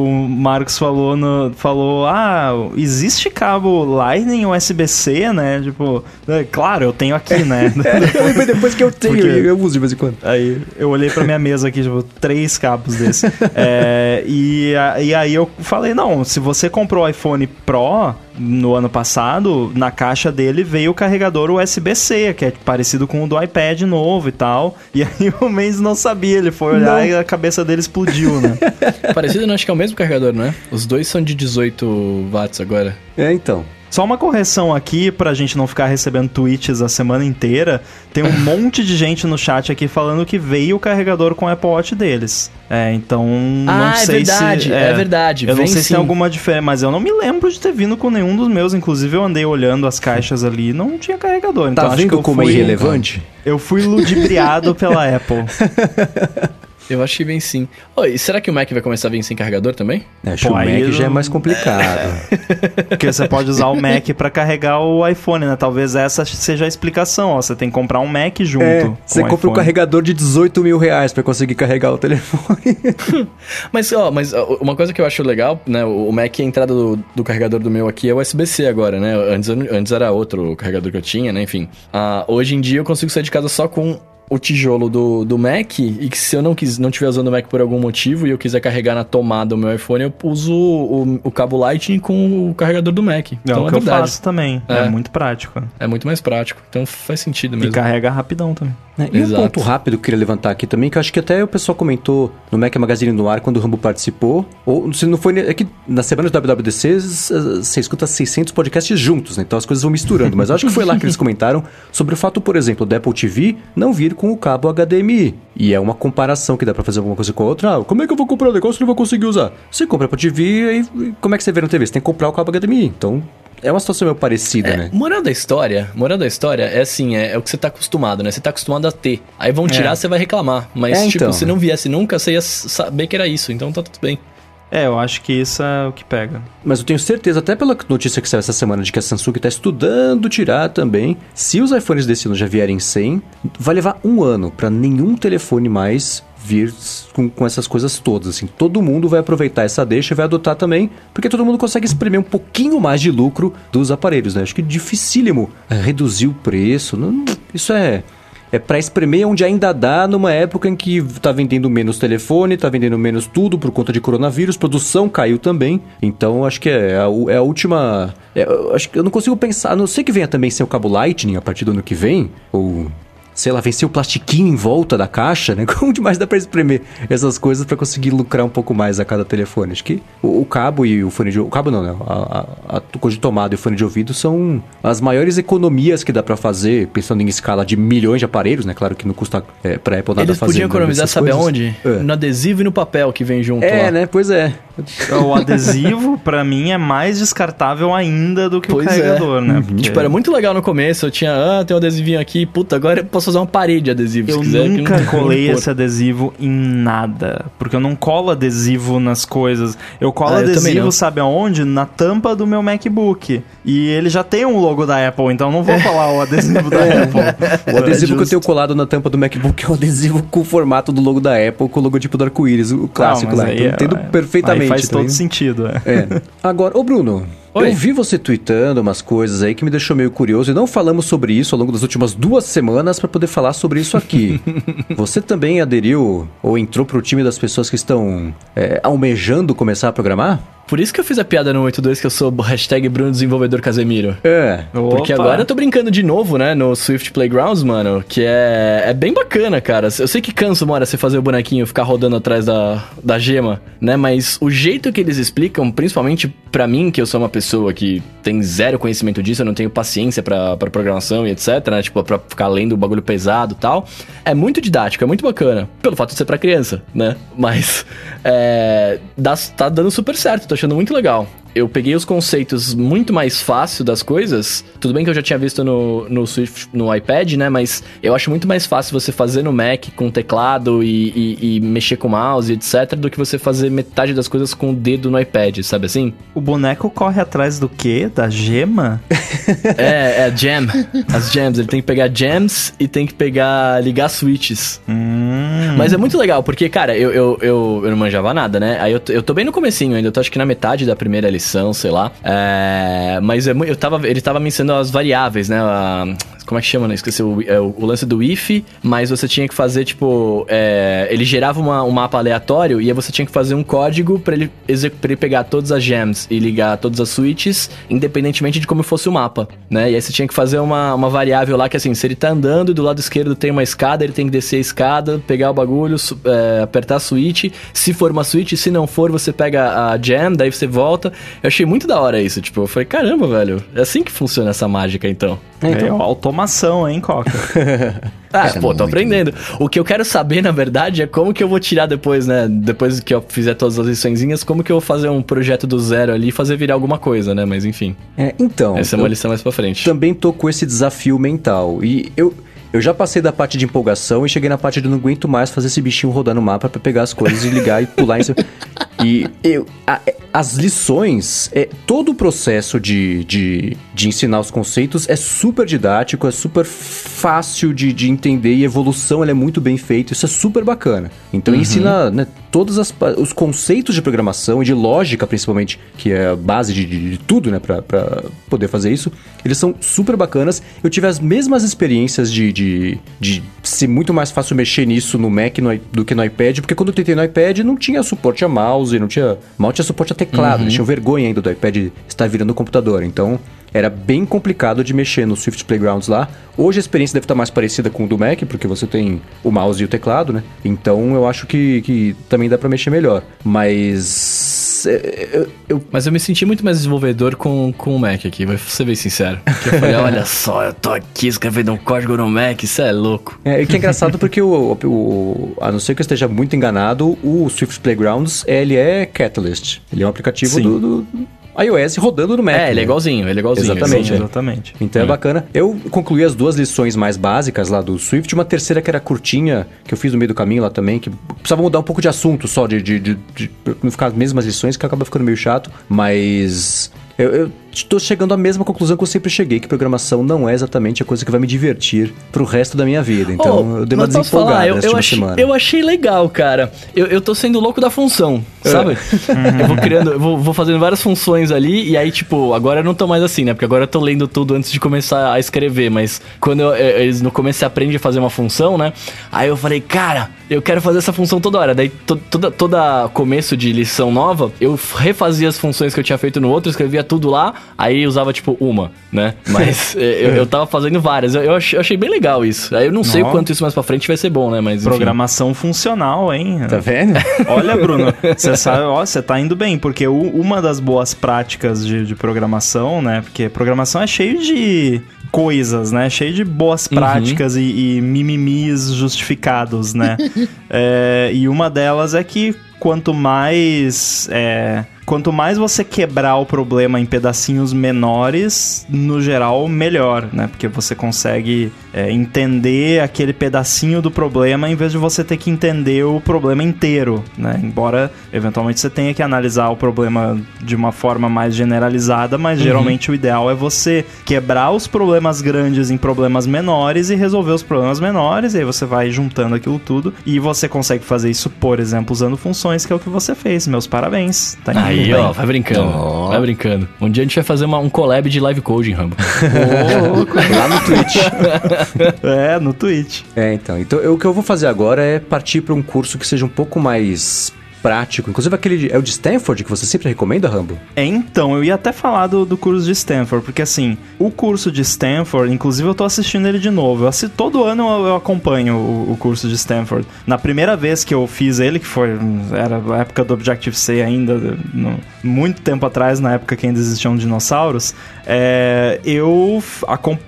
Speaker 4: o Marcos falou, no, falou, ah, existe cabo Lightning USB-C, né? Tipo, é, claro, eu tenho aqui, né?
Speaker 1: Foi depois que eu tenho,
Speaker 4: Porque-
Speaker 1: eu, eu uso de vez em quando.
Speaker 4: Aí eu olhei pra minha mesa aqui, tipo, três cabos desse. É, e, a- e aí eu falei, não, se você comprou o iPhone Pro no ano passado, na caixa dele veio o carregador USB-C, que é parecido com o do iPad novo e tal. E aí o Mendes não sabia, ele foi olhar e a cabeça dele explodiu, né?
Speaker 2: Parecido, não, acho que é o mesmo carregador, não é? Os dois são de 18 watts agora.
Speaker 1: É, então.
Speaker 4: Só uma correção aqui pra gente não ficar recebendo tweets a semana inteira. Tem um monte de gente no chat aqui falando que veio o carregador com o Apple Watch deles. É, então não
Speaker 2: Ah, é
Speaker 4: sei
Speaker 2: verdade,
Speaker 4: se
Speaker 2: é verdade,
Speaker 4: Eu não sei se
Speaker 2: sim.
Speaker 4: tem alguma diferença, mas eu não me lembro de ter vindo com nenhum dos meus. Inclusive eu andei olhando as caixas ali, não tinha carregador. Então
Speaker 1: Tá
Speaker 4: acho que
Speaker 1: vendo
Speaker 4: eu
Speaker 1: como é
Speaker 4: fui,
Speaker 1: irrelevante?
Speaker 4: Eu fui ludibriado pela Apple.
Speaker 2: Eu acho que vem sim. Oh, e será que o Mac vai começar a vir sem carregador também?
Speaker 1: Acho que o Mac já é mais complicado.
Speaker 4: Porque você pode usar o Mac pra carregar o iPhone, né? Talvez essa seja a explicação, ó. Você tem que comprar um Mac junto.
Speaker 1: É,
Speaker 4: com
Speaker 1: você
Speaker 4: o
Speaker 1: compra um
Speaker 4: iPhone.
Speaker 1: carregador de 18 mil reais pra conseguir carregar o telefone.
Speaker 2: Mas, ó, mas ó, uma coisa que eu acho legal, né? O o Mac, a entrada do, do carregador do meu aqui é USB-C agora, né? Antes, antes era outro carregador que eu tinha, né? Enfim. Ah, hoje em dia eu consigo sair de casa só com o tijolo do, do Mac e que se eu não quis, não estiver usando o Mac por algum motivo e eu quiser carregar na tomada o meu iPhone, eu uso o, o cabo Lightning com o carregador do Mac.
Speaker 4: É
Speaker 2: então
Speaker 4: o
Speaker 2: é
Speaker 4: que eu
Speaker 2: verdade.
Speaker 4: faço também. É.
Speaker 2: É.
Speaker 4: muito prático.
Speaker 2: É muito mais prático. Então faz sentido
Speaker 4: E
Speaker 2: mesmo.
Speaker 4: carrega rapidão também.
Speaker 1: É, E
Speaker 2: Exato.
Speaker 1: um ponto rápido que eu queria levantar aqui também, que eu acho que até o pessoal comentou no Mac Magazine no ar quando o Rambo participou, ou se não foi, é que na semana do WWDC você escuta 600 podcasts juntos, né? então as coisas vão misturando, mas eu acho que foi lá que eles comentaram sobre o fato, por exemplo, da Apple TV não vir com o cabo HDMI. E é uma comparação que dá pra fazer alguma coisa com a outra. Ah, como é que eu vou comprar o negócio e não vou conseguir usar? Você compra a Apple TV, aí como é que você vê na TV? Você tem que comprar o cabo HDMI. Então, é uma situação meio parecida,
Speaker 2: É,
Speaker 1: né?
Speaker 2: moral da história, moral da história é assim, é, é o que você tá acostumado, né? Você tá acostumado a ter. Aí vão tirar,
Speaker 4: É.
Speaker 2: você vai reclamar. Mas,
Speaker 1: É,
Speaker 2: tipo,
Speaker 1: então.
Speaker 2: se não viesse nunca, você ia saber que era isso. Então tá tudo bem.
Speaker 4: É, eu acho que isso é o que pega.
Speaker 1: Mas eu tenho certeza, até pela notícia que saiu essa semana, de que a Samsung está estudando tirar também. Se os iPhones desse ano já vierem sem, vai levar um ano para nenhum telefone mais vir com, com essas coisas todas. Assim, todo mundo vai aproveitar essa deixa e vai adotar também, porque todo mundo consegue espremer um pouquinho mais de lucro dos aparelhos, né? Acho que dificílimo reduzir o preço. Não, isso é. É pra espremer onde ainda dá, numa época em que tá vendendo menos telefone, tá vendendo menos tudo por conta de coronavírus, produção caiu também. Então acho que é a, é a última. é, acho que eu não consigo pensar, a não sei que venha também sem o cabo Lightning a partir do ano que vem, ou. Sei lá, vencer o plastiquinho em volta da caixa, né? Como demais dá pra espremer essas coisas pra conseguir lucrar um pouco mais a cada telefone? Acho que o, o cabo e o fone de O cabo não, né? A, a, a coisa de tomada e o fone de ouvido são as maiores economias que dá pra fazer, pensando em escala de milhões de aparelhos, né? Claro que não custa é, pra Apple nada
Speaker 2: Eles
Speaker 1: fazer.
Speaker 2: podiam economizar,
Speaker 1: essas
Speaker 2: sabe
Speaker 1: coisas.
Speaker 2: aonde?
Speaker 1: É.
Speaker 2: No adesivo e no papel que vem junto
Speaker 1: É,
Speaker 2: lá.
Speaker 1: né? Pois é.
Speaker 4: O adesivo, pra mim, é mais descartável ainda do que
Speaker 2: Pois
Speaker 4: o
Speaker 2: é.
Speaker 4: carregador, né? Porque
Speaker 2: Tipo, era muito legal no começo. Eu tinha, ah, tem um adesivinho aqui. Puta, agora eu posso fazer uma parede de adesivo
Speaker 4: Eu
Speaker 2: se quiser. não
Speaker 4: nunca
Speaker 2: tem
Speaker 4: colei esse adesivo em nada. Porque eu não colo adesivo nas coisas. Eu colo
Speaker 2: Ah, eu também
Speaker 4: adesivo,
Speaker 2: não.
Speaker 4: sabe aonde? Na tampa do meu MacBook. E ele já tem um logo da Apple, então eu não vou colar o adesivo da Apple.
Speaker 1: O adesivo
Speaker 4: É
Speaker 1: que eu tenho colado na tampa do MacBook é o adesivo com o formato do logo da Apple, com o logotipo do arco-íris, o clássico
Speaker 4: Não,
Speaker 1: lá.
Speaker 4: aí
Speaker 1: Então eu
Speaker 4: é-
Speaker 1: entendo
Speaker 4: é-
Speaker 1: perfeitamente.
Speaker 4: Aí faz
Speaker 1: tá
Speaker 4: todo
Speaker 1: vendo?
Speaker 4: sentido, é.
Speaker 1: É. Agora, ô Bruno,
Speaker 2: Oi.
Speaker 1: eu vi você tweetando umas coisas aí que me deixou meio curioso e não falamos sobre isso ao longo das últimas duas semanas para poder falar sobre isso aqui. você também aderiu ou entrou pro time das pessoas que estão é, almejando começar a programar?
Speaker 2: Por isso que eu fiz a piada no 82 que eu sou hashtag Bruno Desenvolvedor Casemiro.
Speaker 1: É.
Speaker 2: Porque
Speaker 4: Opa.
Speaker 2: agora eu tô brincando de novo, né, no Swift Playgrounds, mano, que é, é bem bacana, cara. Eu sei que cansa uma hora você fazer o bonequinho ficar rodando atrás da, da gema, né, mas o jeito que eles explicam, principalmente pra mim, que eu sou uma pessoa que tem zero conhecimento disso, eu não tenho paciência pra, pra programação e etc, né, tipo, pra ficar lendo o bagulho pesado e tal, é muito didático, é muito bacana, pelo fato de ser pra criança, né, mas é, dá- tá dando super certo, tô achando muito legal eu peguei os conceitos muito mais fácil das coisas. Tudo bem que eu já tinha visto no, no Swift, no iPad, né? Mas eu acho muito mais fácil você fazer no Mac com teclado e, e- e mexer com mouse, etc., do que você fazer metade das coisas com o dedo no iPad, sabe assim?
Speaker 4: O boneco corre atrás do quê? Da gema?
Speaker 2: é, é jam. As jams. Ele tem que pegar jams e tem que pegar. ligar switches.
Speaker 4: Hum.
Speaker 2: Mas é muito legal, porque, cara, eu, eu, eu, eu não manjava nada, né? Aí eu, eu tô bem no comecinho ainda, eu tô acho que na metade da primeira lição, sei lá. É, mas é, eu tava, ele tava me ensinando as variáveis, né? A- como é que chama, né? Esqueci o, é, o, o lance do if, mas você tinha que fazer, tipo... é, ele gerava uma- um mapa aleatório e aí você tinha que fazer um código pra ele, pra ele pegar todas as gems e ligar todas as switches, independentemente de como fosse o mapa, né? E aí você tinha que fazer uma, uma variável lá que, assim, se ele tá andando e do lado esquerdo tem uma escada, ele tem que descer a escada, pegar o bagulho, su- é, apertar a switch. Se for uma switch, se não for, você pega a gem, daí você volta. Eu achei muito da hora isso, tipo, eu falei, caramba, velho, é assim que funciona essa mágica, então.
Speaker 4: É, automação, hein, Coca?
Speaker 2: Ah,
Speaker 3: é
Speaker 2: pô, tô aprendendo. O que eu quero saber, na verdade, é como que eu vou tirar depois, né? Depois que eu fizer todas as liçõezinhas, como que eu vou fazer um projeto do zero ali e fazer virar alguma coisa, né? Mas enfim,
Speaker 1: É, então.
Speaker 2: essa é uma lição mais pra frente.
Speaker 1: também tô com esse desafio mental. E eu, Eu já passei da parte de empolgação e cheguei na parte de não aguento mais fazer esse bichinho rodar no mapa pra pegar as coisas e ligar e pular em cima. E eu, a- as lições, é, todo o processo de, de, de ensinar os conceitos é super didático, é super fácil de, de entender e a evolução é muito bem feita, isso é super bacana. Então ensina né, todos as os conceitos de programação e de lógica, principalmente, que é a base de, de- de tudo, né, pra poder fazer isso. Eles são super bacanas. Eu tive as mesmas experiências de, de, de ser muito mais fácil mexer nisso no Mac no do que no iPad, porque quando eu tentei no iPad não tinha suporte a mouse, não tinha. Mal tinha suporte a teclado, eles tinham vergonha ainda do iPad estar virando o computador. Então. Era bem complicado de mexer no Swift Playgrounds lá. Hoje a experiência deve estar mais parecida com o do Mac, porque você tem o mouse e o teclado, né? Então eu acho que, que também dá pra mexer melhor. Mas. é, eu- eu
Speaker 2: Mas eu me senti muito mais desenvolvedor com, com o Mac aqui, vou ser bem sincero. Porque eu falei, olha só, eu tô aqui escrevendo um código no Mac, isso é louco.
Speaker 1: É, e que é engraçado porque o, o- o- a não ser que eu esteja muito enganado, o Swift Playgrounds, ele é Catalyst. Ele é um aplicativo do, do iOS rodando no Mac.
Speaker 2: É, ele
Speaker 1: né?
Speaker 2: é igualzinho, ele é igualzinho.
Speaker 1: Exatamente,
Speaker 4: Sim,
Speaker 1: é.
Speaker 4: exatamente.
Speaker 1: Então é. bacana. Eu concluí as duas lições mais básicas lá do Swift, uma terceira que era curtinha, que eu fiz no meio do caminho lá também, que precisava mudar um pouco de assunto só, de, de, de, de não ficar as mesmas lições, que acaba ficando meio chato, mas. Eu, eu estou chegando à mesma conclusão que eu sempre cheguei, que programação não é exatamente a coisa que vai me divertir pro resto da minha vida. Então
Speaker 2: Oh,
Speaker 1: eu dei uma desempolgada
Speaker 2: falar, eu, eu achei,
Speaker 1: semana.
Speaker 2: eu achei legal, cara. Eu, eu tô sendo louco da função,
Speaker 1: É.
Speaker 2: sabe? eu vou criando, eu vou, vou fazendo várias funções ali, e aí, tipo, agora eu não tô mais assim, né? Porque agora eu tô lendo tudo antes de começar a escrever, mas quando eu- eles no começo você aprende a fazer uma função, né? Aí eu falei, cara, eu quero fazer essa função toda hora. Daí to, toda, toda começo de lição nova, eu refazia as funções que eu tinha feito no outro, escrevia tudo lá, aí usava, tipo, uma, né? Mas eh, eu, eu tava fazendo várias. Eu, eu achei, eu achei bem legal isso. Aí eu não sei o quanto isso mais pra frente vai ser bom, né? Mas enfim.
Speaker 4: Programação funcional, hein?
Speaker 1: Tá vendo?
Speaker 4: Olha, Bruno, você sabe, ó, você tá indo bem, porque o- uma das boas práticas de, de programação, né? Porque programação é cheio de coisas, né? Cheio de boas práticas e, e mimimis justificados, né? É, e uma delas é que quanto mais é, quanto mais você quebrar o problema em pedacinhos menores, no geral, melhor, né? Porque você consegue é, entender aquele pedacinho do problema em vez de você ter que entender o problema inteiro, né? Embora, eventualmente, você tenha que analisar o problema de uma forma mais generalizada, mas geralmente o ideal é você quebrar os problemas grandes em problemas menores e resolver os problemas menores, e aí você vai juntando aquilo tudo, e você consegue fazer isso, por exemplo, usando funções, que é o que você fez. Meus parabéns. Tá indo
Speaker 2: Aí, ó, vai brincando.
Speaker 3: Ó.
Speaker 2: Vai brincando. Um dia a gente vai fazer uma- um collab de live coding, Rambo.
Speaker 1: Lá no Twitch.
Speaker 4: É, no Twitch.
Speaker 1: É, então. Então, eu- o que eu vou fazer agora é partir para um curso que seja um pouco mais prático. Inclusive aquele é o de Stanford que você sempre recomenda, Rambo?
Speaker 4: É, então, eu ia até falar do, do curso de Stanford, porque assim, o curso de Stanford, inclusive eu tô assistindo ele de novo. Eu assi- todo ano eu, eu acompanho o, o curso de Stanford. Na primeira vez que eu fiz ele, que foi. Era a época do Objective-C ainda, no- muito tempo atrás, na época que ainda existiam dinossauros, é, eu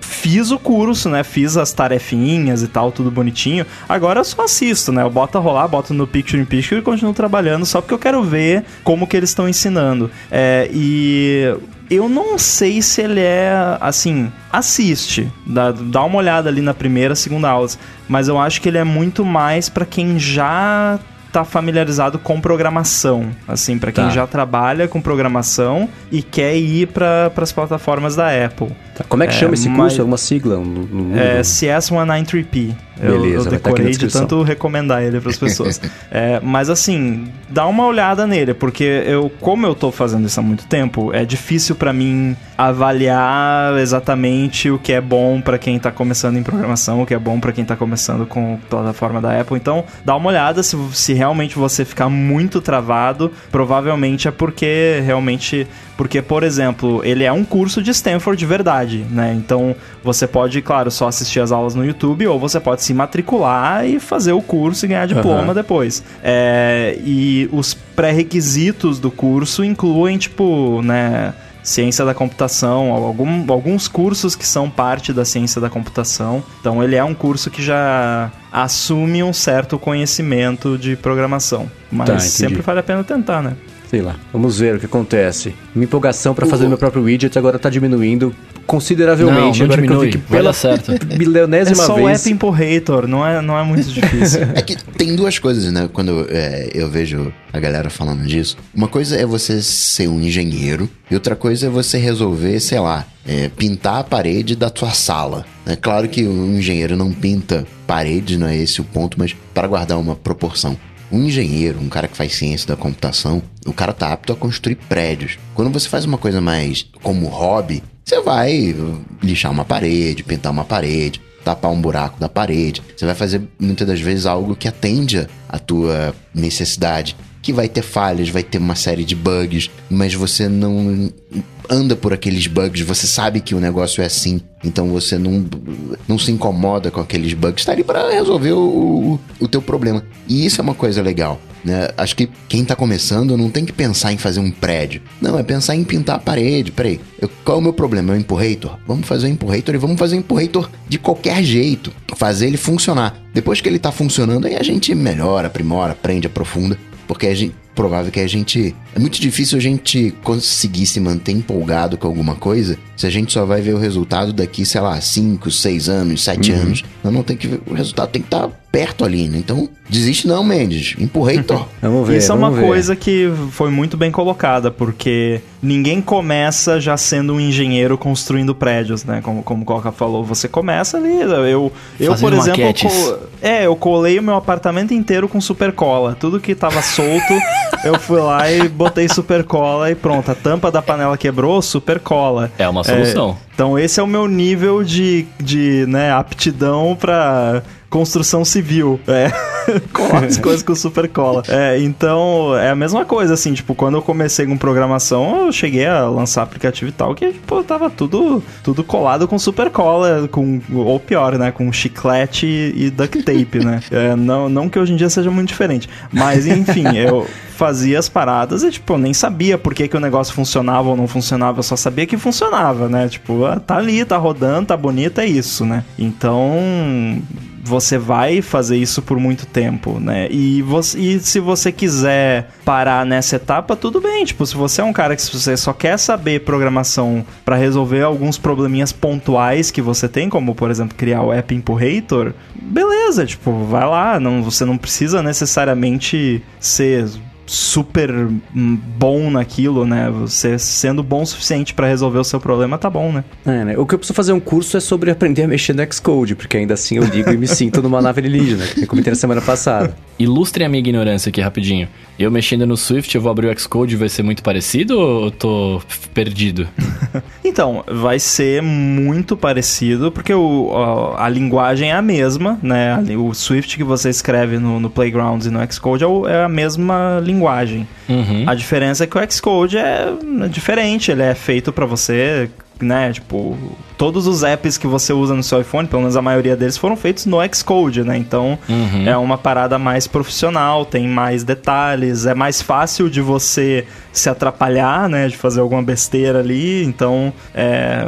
Speaker 4: fiz o curso, né? Fiz as tarefinhas e tal, tudo bonitinho. Agora eu só assisto, né? Eu boto a rolar, boto no Picture in Picture e continuo trabalhando só porque eu quero ver como que eles estão ensinando. É, e eu não sei se ele é assim. Assiste, dá, dá uma olhada ali na primeira, segunda aula, mas eu acho que ele é muito mais pra quem já tá familiarizado com programação, assim, pra quem
Speaker 1: Tá.
Speaker 4: já trabalha com programação e quer ir para as plataformas da Apple.
Speaker 1: Tá, Como é que
Speaker 4: É,
Speaker 1: chama esse curso? É uma sigla? No, no mundo?
Speaker 4: É CS193P. Eu,
Speaker 1: Beleza,
Speaker 4: eu
Speaker 1: tá
Speaker 4: decorei de tanto recomendar ele para as pessoas. É, mas assim, dá uma olhada nele, porque eu, como eu tô fazendo isso há muito tempo, é difícil para mim avaliar exatamente o que é bom para quem tá começando em programação, o que é bom para quem tá começando com a plataforma da Apple. Então, dá uma olhada se, se realmente você ficar muito travado, provavelmente é porque realmente porque, por exemplo, ele é um curso de Stanford de verdade, né? Então, você pode, claro, só assistir as aulas no YouTube ou você pode se matricular e fazer o curso e ganhar diploma
Speaker 1: Aham.
Speaker 4: depois. É, e os pré-requisitos do curso incluem, tipo, né... Ciência da computação, algum- alguns cursos que são parte da ciência da computação. Então, ele é um curso que já assume um certo conhecimento de programação. Mas
Speaker 1: Tá,
Speaker 4: sempre vale a pena tentar, né?
Speaker 1: Sei lá, vamos ver o que acontece. Minha empolgação para fazer meu próprio widget agora tá diminuindo consideravelmente.
Speaker 2: Não, não
Speaker 1: agora que eu
Speaker 2: diminui,
Speaker 1: que pela
Speaker 2: certo.
Speaker 4: É
Speaker 1: milionésima
Speaker 4: só o
Speaker 1: vez.
Speaker 4: app Importator, não é, não é muito difícil.
Speaker 3: É que tem duas coisas, né? Quando é, eu vejo a galera falando disso. Uma coisa é você ser um engenheiro, e outra coisa é você resolver, sei lá, é, pintar a parede da tua sala. É claro que um engenheiro não pinta paredes, não é esse o ponto, mas para guardar uma proporção. Um engenheiro, um cara que faz ciência da computação, o cara tá apto a construir prédios. Quando você faz uma coisa mais como hobby, você vai lixar uma parede, pintar uma parede, tapar um buraco da parede. Você vai fazer muitas das vezes algo que atende a tua necessidade. Que vai ter falhas, vai ter uma série de bugs, mas você não anda por aqueles bugs, você sabe que o negócio é assim, então você não, não se incomoda com aqueles bugs, tá ali para resolver o, o, o teu problema. E isso é uma coisa legal. Né? Acho que quem tá começando não tem que pensar em fazer um prédio. Não, é pensar em pintar a parede. Peraí, eu, qual é o meu problema? É o empurrator? Vamos fazer o empurrator e vamos fazer o empurrator de qualquer jeito. Fazer ele funcionar. Depois que ele tá funcionando, aí a gente melhora, aprimora, aprende, aprofunda. Porque a gente, provável que a gente. É muito difícil a gente conseguir se manter empolgado com alguma coisa se a gente só vai ver o resultado daqui, sei lá, 5, 6 anos, 7 anos. Não, não tem que ver. O resultado tem que estar perto ali, né? Então, desiste não, Mendes. Empurrator.
Speaker 1: Vamos ver.
Speaker 4: Isso é uma
Speaker 1: ver.
Speaker 4: coisa que foi muito bem colocada, porque ninguém começa já sendo um engenheiro construindo prédios, né? Como, como o Coca falou, você começa ali. Eu, eu
Speaker 2: Fazendo
Speaker 4: por exemplo, eu co- é, eu colei o meu apartamento inteiro com super cola. Tudo que tava solto, eu fui lá e botei super cola e pronto. A tampa da panela quebrou, super cola.
Speaker 2: É uma solução.
Speaker 4: Então esse é o meu nível de, de né, aptidão pra construção civil. É, colar as coisas com super cola. É, então é a mesma coisa, assim, tipo, quando eu comecei com programação, eu cheguei a lançar aplicativo e tal, que, pô, tava tudo, tudo colado com super cola, com, ou pior, né, com chiclete e, e duct tape, né. É, não, não que hoje em dia seja muito diferente, mas enfim, eu fazia as paradas e, tipo, eu nem sabia por que, que o negócio funcionava ou não funcionava, eu só sabia que funcionava, né? Tipo, ah, tá ali, tá rodando, tá bonito, é isso, né? Então, você vai fazer isso por muito tempo, né? E, você, e se você quiser parar nessa etapa, tudo bem. Tipo, se você é um cara que você só quer saber programação para resolver alguns probleminhas pontuais que você tem, como por exemplo criar o app Impurator, beleza, tipo, vai lá. Não, você não precisa necessariamente ser super hum, bom naquilo, né? Você sendo bom o suficiente para resolver o seu problema, tá bom, né?
Speaker 1: É, né? O que eu preciso fazer um curso é sobre aprender a mexer no Xcode, porque ainda assim eu ligo e me sinto numa nave alienígena, que eu comentei na semana passada.
Speaker 2: Ilustrem a minha ignorância aqui rapidinho. Eu mexendo no Swift, eu vou abrir o Xcode e vai ser muito parecido ou eu tô perdido?
Speaker 4: Então, vai ser muito parecido, porque o, a, a linguagem é a mesma, né? O Swift que você escreve no, no Playgrounds e no Xcode é, o- é a mesma linguagem.
Speaker 2: Uhum.
Speaker 4: A diferença é que o Xcode é diferente, ele é feito pra você, né? Tipo, todos os apps que você usa no seu iPhone, pelo menos a maioria deles, foram feitos no Xcode, né? Então,
Speaker 2: Uhum.
Speaker 4: é uma parada mais profissional, tem mais detalhes, é mais fácil de você se atrapalhar, né? De fazer alguma besteira ali, então é.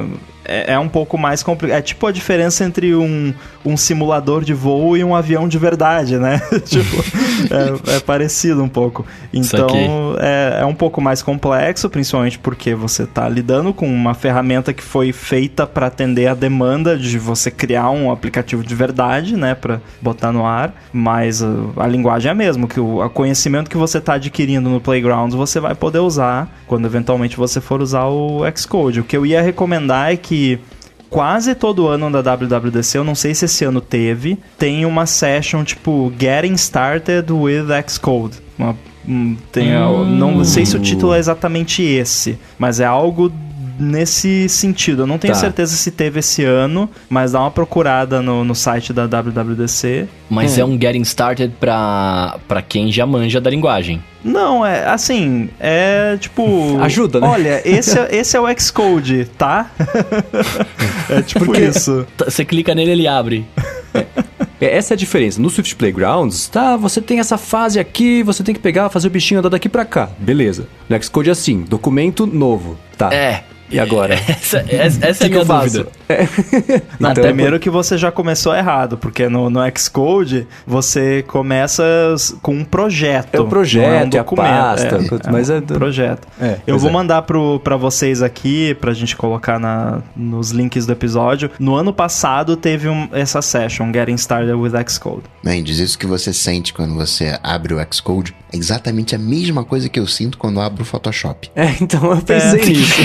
Speaker 4: É é um pouco mais complicado. É tipo a diferença entre um, um simulador de voo e um avião de verdade, né? tipo, é, é parecido um pouco. Então, é, é um pouco mais complexo, principalmente porque você está lidando com uma ferramenta que foi feita para atender a demanda de você criar um aplicativo de verdade, né, para botar no ar. Mas uh, a linguagem é a mesma, que o a conhecimento que você está adquirindo no Playgrounds você vai poder usar quando eventualmente você for usar o Xcode. O que eu ia recomendar é que quase todo ano da WWDC, eu não sei se esse ano teve, tem uma session tipo Getting Started with Xcode. Uma, um, tem, a- não sei se o título é exatamente esse, mas é algo nesse sentido. Eu não tenho
Speaker 1: Tá.
Speaker 4: certeza se teve esse ano, mas dá uma procurada no, no site da WWDC.
Speaker 2: Mas é um getting started pra, pra quem já manja da linguagem.
Speaker 4: Não, é assim, é tipo.
Speaker 1: Ajuda, né?
Speaker 4: Olha, esse, é- esse é o Xcode, tá? é tipo
Speaker 1: Porque-
Speaker 4: isso.
Speaker 2: Você clica nele, ele abre.
Speaker 1: É, Essa é a diferença. No Swift Playgrounds, tá, você tem essa fase aqui, você tem que pegar, fazer o bichinho andar daqui pra cá. Beleza. No Xcode é assim, documento novo. Tá.
Speaker 2: É.
Speaker 1: E agora?
Speaker 2: Essa, essa, essa é a
Speaker 1: que eu
Speaker 2: minha
Speaker 1: faço?
Speaker 2: dúvida.
Speaker 4: Não,
Speaker 1: Então,
Speaker 4: primeiro que você já começou errado, porque no, no Xcode você começa com um projeto.
Speaker 1: É o projeto,
Speaker 4: não é um
Speaker 1: é a
Speaker 4: documento.
Speaker 1: pasta,
Speaker 4: é,
Speaker 1: mas
Speaker 4: é
Speaker 1: é
Speaker 4: um projeto.
Speaker 1: É,
Speaker 4: Eu vou
Speaker 1: é.
Speaker 4: mandar pro, pra vocês aqui, pra gente colocar na, nos links do episódio. No ano passado teve um, essa session, Getting Started with Xcode.
Speaker 3: Mendes, isso que você sente quando você abre o Xcode é exatamente a mesma coisa que eu sinto quando abro o Photoshop.
Speaker 1: É, então eu pensei
Speaker 4: É.
Speaker 1: nisso.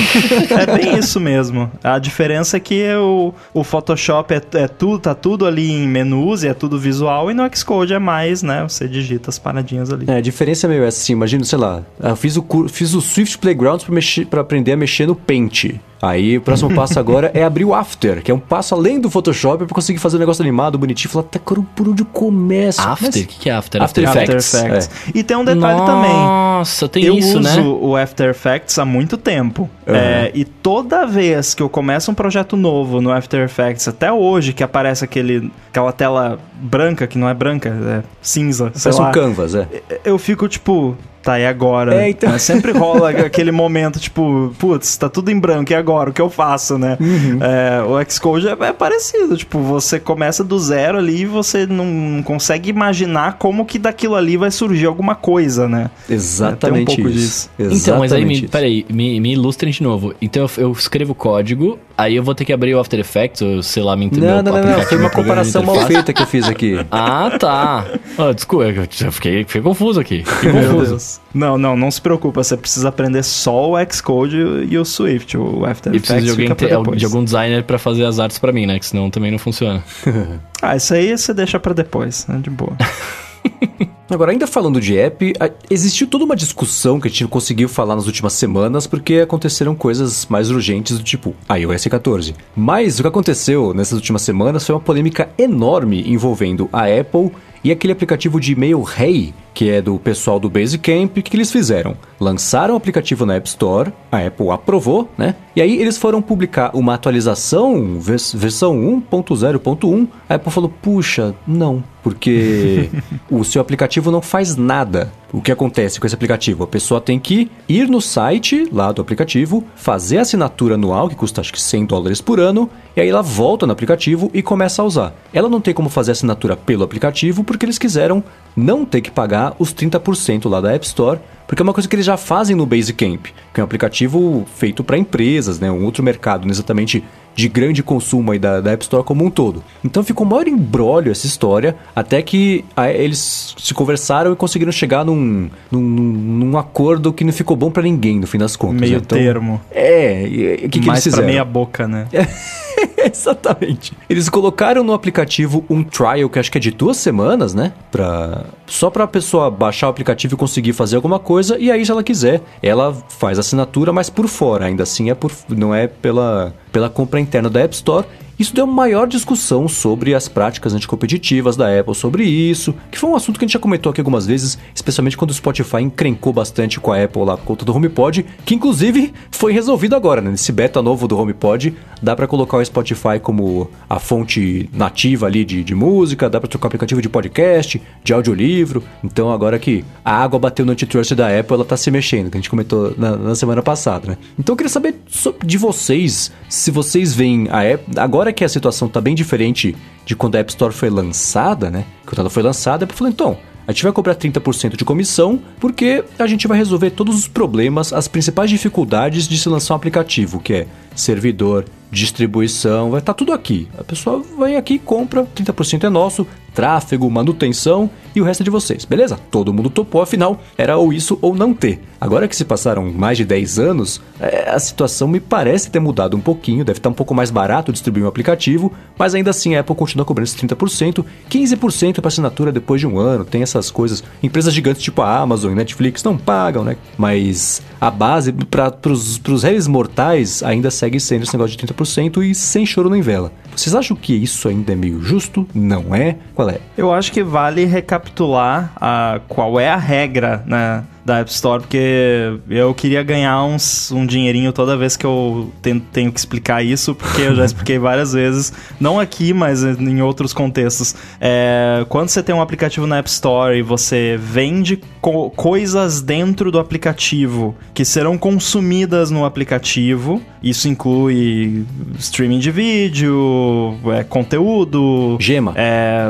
Speaker 4: É bem isso mesmo. A diferença é que o, o Photoshop é, é tudo, tá tudo ali em menus e é tudo visual, e no Xcode é mais, né? Você digita as paradinhas ali.
Speaker 1: É, a diferença é meio assim, imagina, sei lá, eu fiz o, fiz o Swift Playgrounds pra aprender a mexer no Paint. Aí o próximo passo agora é abrir o After, que é um passo além do Photoshop pra conseguir fazer um negócio animado, bonitinho. Falar, tá, cara, por onde eu começo?
Speaker 2: After? O
Speaker 1: Mas-
Speaker 2: que, que é After?
Speaker 1: After
Speaker 4: After
Speaker 1: Effects,
Speaker 4: Effects. E tem um detalhe também.
Speaker 2: Nossa, tem
Speaker 4: eu
Speaker 2: isso,
Speaker 4: uso
Speaker 2: né?
Speaker 4: o After Effects há muito tempo.
Speaker 1: Uhum.
Speaker 4: É, e toda vez que eu começo um projeto novo no After Effects, até hoje, que aparece aquele, aquela tela branca, que não é branca, é cinza, sei
Speaker 1: Parece
Speaker 4: lá,
Speaker 1: um canvas, é.
Speaker 4: eu fico tipo. Tá, e agora?
Speaker 1: É, então.
Speaker 4: Mas Sempre rola aquele momento, tipo, putz, tá tudo em branco, e agora? O que eu faço, né?
Speaker 1: Uhum.
Speaker 4: É, o Xcode é, é parecido, tipo, você começa do zero ali e você não, consegue imaginar como que daquilo ali vai surgir alguma coisa, né?
Speaker 1: Exatamente
Speaker 4: É, um pouco
Speaker 1: isso.
Speaker 4: disso.
Speaker 2: Então, mas aí, me,
Speaker 1: Exatamente isso.
Speaker 2: peraí, me, me ilustrem de novo. Então, eu, eu escrevo código, aí eu vou ter que abrir o After Effects, ou sei lá, me entender
Speaker 1: Não, não, não, não, foi uma comparação mal feita que eu fiz aqui.
Speaker 2: Ah, tá. Ah, desculpa, eu já fiquei, fiquei confuso aqui. Fiquei
Speaker 4: Meu
Speaker 2: confuso.
Speaker 4: Não, não, não se preocupa, você precisa aprender só o Xcode e o Swift, o After
Speaker 2: E
Speaker 4: Effects
Speaker 2: de alguém,
Speaker 4: fica pra
Speaker 2: ter-
Speaker 4: depois.
Speaker 2: de algum designer pra fazer as artes pra mim, né? Que senão também não funciona.
Speaker 4: Ah, isso aí você deixa pra depois, né? De boa.
Speaker 1: Agora, ainda falando de app, existiu toda uma discussão que a gente não conseguiu falar nas últimas semanas porque aconteceram coisas mais urgentes do tipo iOS 14. Mas o que aconteceu nessas últimas semanas foi uma polêmica enorme envolvendo a Apple e aquele aplicativo de e-mail Hey, que é do pessoal do Basecamp. O que, eles fizeram? Lançaram o aplicativo na App Store, a Apple aprovou, né? E aí eles foram publicar uma atualização, vers- versão 1.0.1. A Apple falou: puxa, não, porque o seu aplicativo não faz nada. O que acontece com esse aplicativo? A pessoa tem que ir no site lá do aplicativo, fazer a assinatura anual, que custa acho que 100 dólares por ano, e aí ela volta no aplicativo e começa a usar. Ela não tem como fazer a assinatura pelo aplicativo porque eles quiseram não ter que pagar os 30% lá da App Store, porque é uma coisa que eles já fazem no Basecamp, que é um aplicativo feito para empresas, né? um outro mercado, não exatamente de grande consumo aí da, da App Store como um todo. Então ficou um maior embrólio essa história, até que a- eles se conversaram e conseguiram chegar num, num, num acordo que não ficou bom para ninguém, no fim das contas.
Speaker 4: Meio
Speaker 1: né? Então,
Speaker 4: termo.
Speaker 1: É, o que, que
Speaker 4: Mais
Speaker 1: eles fizeram?
Speaker 4: meia boca, né?
Speaker 1: Exatamente. Eles colocaram no aplicativo um trial que acho que é de duas semanas, né? Pra... Só pra pessoa baixar o aplicativo e conseguir fazer alguma coisa. E aí, se ela quiser, ela faz assinatura, mas por fora. Ainda assim, é por... não é pela, pela compra interna da App Store. Isso deu maior discussão sobre as práticas anticompetitivas da Apple sobre isso, que foi um assunto que a gente já comentou aqui algumas vezes, especialmente quando o Spotify encrencou bastante com a Apple lá por conta do HomePod, que inclusive foi resolvido agora, né? Nesse beta novo do HomePod, dá pra colocar o Spotify como a fonte nativa ali de, de música, dá pra trocar aplicativo de podcast, de audiolivro. Então agora que a água bateu no antitrust da Apple, ela tá se mexendo, que a gente comentou na, na semana passada, né? Então eu queria saber de vocês, se vocês veem a Apple, agora que a situação tá bem diferente de quando a App Store foi lançada, né? Quando ela foi lançada, Apple falou, então, a gente vai cobrar 30% de comissão porque a gente vai resolver todos os problemas, as principais dificuldades de se lançar um aplicativo, que é servidor, distribuição, vai estar tudo aqui. A pessoa vai aqui, compra, 30% é nosso, tráfego, manutenção e o resto é de vocês, beleza? Todo mundo topou, afinal, era ou isso ou não ter. Agora que se passaram mais de 10 anos, é, a situação me parece ter mudado um pouquinho, deve estar um pouco mais barato distribuir um aplicativo, mas ainda assim a Apple continua cobrando esse 30%, 15% para assinatura depois de um ano, tem essas coisas. Empresas gigantes tipo a Amazon e Netflix não pagam, né? Mas a base para os réis mortais ainda segue sendo esse negócio de 30% e sem choro nem vela. Vocês acham que isso ainda é meio justo? Não é? Qual é?
Speaker 4: Eu acho que vale recapitular a, qual é a regra né, da App Store, porque eu queria ganhar uns, um dinheirinho toda vez que eu tenho, tenho que explicar isso, porque eu já expliquei várias vezes, não aqui, mas em outros contextos. É, quando você tem um aplicativo na App Store e você vende co coisas dentro do aplicativo que serão consumidas no aplicativo, isso inclui streaming de vídeo, é, conteúdo.
Speaker 1: Gema.
Speaker 4: É,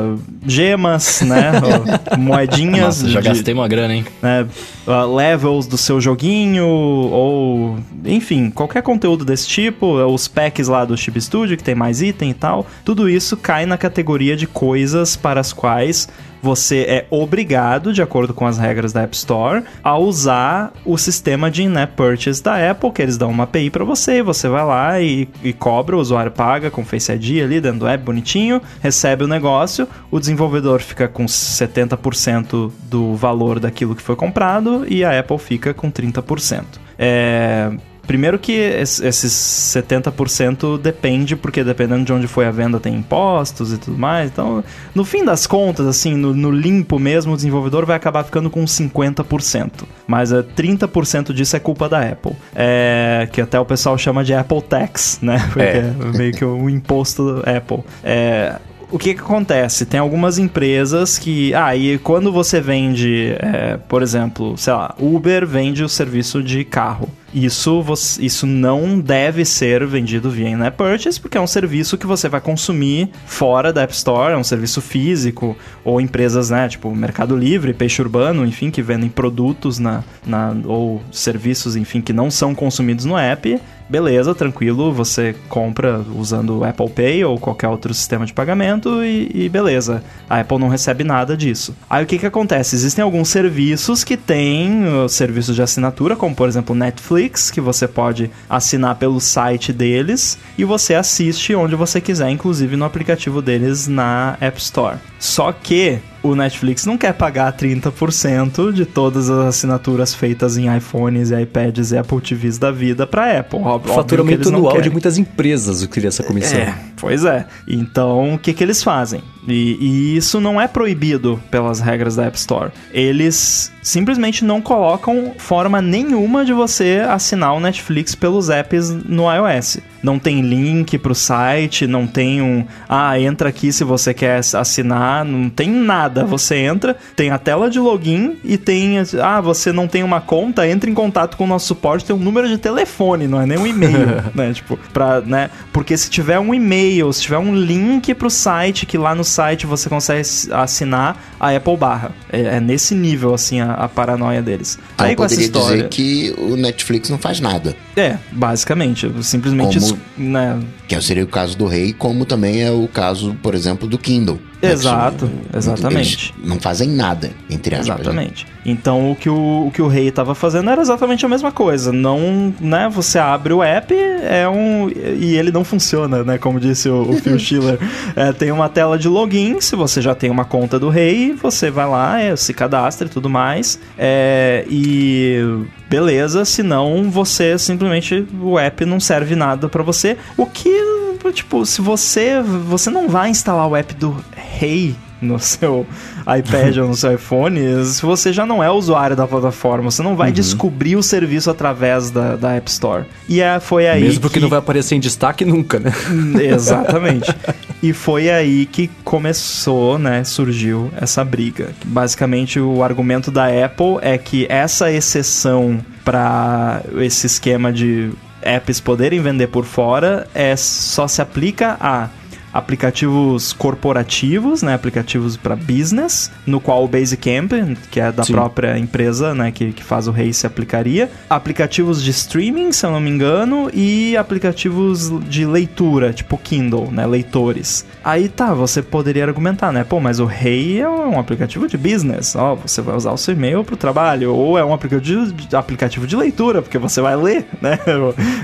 Speaker 4: gemas, né? Moedinhas.
Speaker 2: Nossa, já de, gastei uma grana, hein?
Speaker 4: Né, uh, levels do seu joguinho, ou. Enfim, qualquer conteúdo desse tipo, os packs lá do Chip Studio, que tem mais item e tal. Tudo isso cai na categoria de coisas para as quais você é obrigado, de acordo com as regras da App Store, a usar o sistema de in-app purchase da Apple, que eles dão uma API para você, você vai lá e, e, cobra, o usuário paga com Face ID ali dentro do app bonitinho, recebe o negócio, o desenvolvedor fica com 70% do valor daquilo que foi comprado e a Apple fica com 30%. É, Primeiro que esses 70% depende, porque dependendo de onde foi a venda tem impostos e tudo mais. Então, no fim das contas, assim, no, no limpo mesmo, o desenvolvedor vai acabar ficando com 50%. Mas é, 30% disso é culpa da Apple. É, que até o pessoal chama de Apple Tax, né? Porque é, é meio que o imposto Apple. É, o que, que acontece? Tem algumas empresas que. Ah, e quando você vende, é, por exemplo, sei lá, Uber vende o serviço de carro. Isso, isso não deve ser vendido via in-app purchase, porque é um serviço que você vai consumir fora da App Store, é um serviço físico, ou empresas, né, tipo Mercado Livre, Peixe Urbano, enfim, que vendem produtos na, na, ou serviços, enfim, que não são consumidos no app, beleza, tranquilo, você compra usando o Apple Pay ou qualquer outro sistema de pagamento e, e, beleza. A Apple não recebe nada disso. Aí o que, que acontece? Existem alguns serviços que têm uh, serviços de assinatura, como por exemplo Netflix, que você pode assinar pelo site deles e você assiste onde você quiser, inclusive no aplicativo deles na App Store. Só que o Netflix não quer pagar 30% de todas as assinaturas feitas em iPhones e iPads e Apple TVs da vida para Apple.
Speaker 1: Óbvio, Faturamento anual de muitas empresas queria essa comissão.
Speaker 4: É, pois é. Então, o que, que eles fazem? E, e, isso não é proibido pelas regras da App Store. Eles simplesmente não colocam forma nenhuma de você assinar o Netflix pelos apps no iOS. Não tem link pro site, não tem um. Ah, entra aqui se você quer assinar. Não tem nada. Você entra, tem a tela de login e tem. Ah, você não tem uma conta, entra em contato com o nosso suporte, tem um número de telefone, não é nem um e-mail, né? Tipo, pra, né? Porque se tiver um e-mail, se tiver um link pro site que lá no site você consegue assinar, a Apple barra. É, é nesse nível, assim, a, a paranoia deles.
Speaker 3: Aí, Aí com essa história... dizer que o Netflix não faz nada.
Speaker 4: É, basicamente. Simplesmente...
Speaker 3: Como, né? Que seria o caso do Rei, como também é o caso, por exemplo, do Kindle.
Speaker 4: Exato, exatamente.
Speaker 3: Eles não fazem nada, entre aspas.
Speaker 4: Né? Exatamente. Né? Então o que o, o que o rei estava fazendo era exatamente a mesma coisa. Não, né? Você abre o app, é um e ele não funciona, né? Como disse o, o Phil Schiller. É, tem uma tela de login. Se você já tem uma conta do rei, você vai lá, é, se cadastra e tudo mais. É, e beleza. Senão você simplesmente o app não serve nada para você. O que tipo, se você você não vai instalar o app do Rei no seu iPad ou no seu iPhone, se você já não é usuário da plataforma, você não vai uhum. descobrir o serviço através da, da App Store. E é, foi aí.
Speaker 1: Mesmo porque que... não vai aparecer em destaque nunca, né?
Speaker 4: Exatamente. e foi aí que começou, né? Surgiu essa briga. Basicamente, o argumento da Apple é que essa exceção para esse esquema de apps poderem vender por fora é só se aplica a aplicativos corporativos, né, aplicativos para business, no qual o Basecamp, que é da Sim. própria empresa, né, que, que faz o Rei se aplicaria, aplicativos de streaming, se eu não me engano, e aplicativos de leitura, tipo Kindle, né, leitores. Aí tá, você poderia argumentar, né, pô, mas o Rei é um aplicativo de business, ó, você vai usar o seu e-mail pro trabalho, ou é um aplicativo de, aplicativo de leitura, porque você vai ler, né,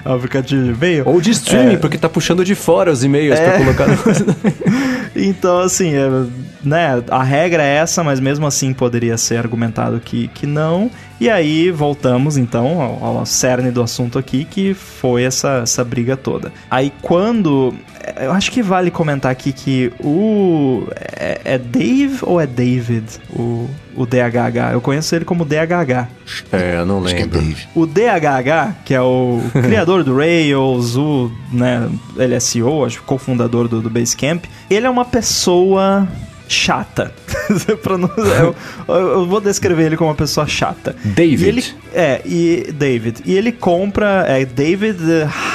Speaker 4: o aplicativo de e-mail.
Speaker 1: Ou de streaming, é... porque tá puxando de fora os e-mails é... pra colocar no
Speaker 4: então, assim, é, né, a regra é essa, mas mesmo assim poderia ser argumentado que, que não. E aí voltamos então ao, ao cerne do assunto aqui, que foi essa, essa briga toda. Aí quando. Eu acho que vale comentar aqui que o. é, é Dave ou é David? O, o DHH. Eu conheço ele como DHH.
Speaker 1: É, eu não
Speaker 3: Acho que é
Speaker 1: lembro.
Speaker 3: Dave.
Speaker 4: O DHH, que é o criador do Rails, o, né, ele é CEO, acho que cofundador do, do Basecamp, ele é uma pessoa chata. Eu, eu vou descrever ele como uma pessoa chata.
Speaker 1: David.
Speaker 4: E ele, é, e David. E ele compra, é David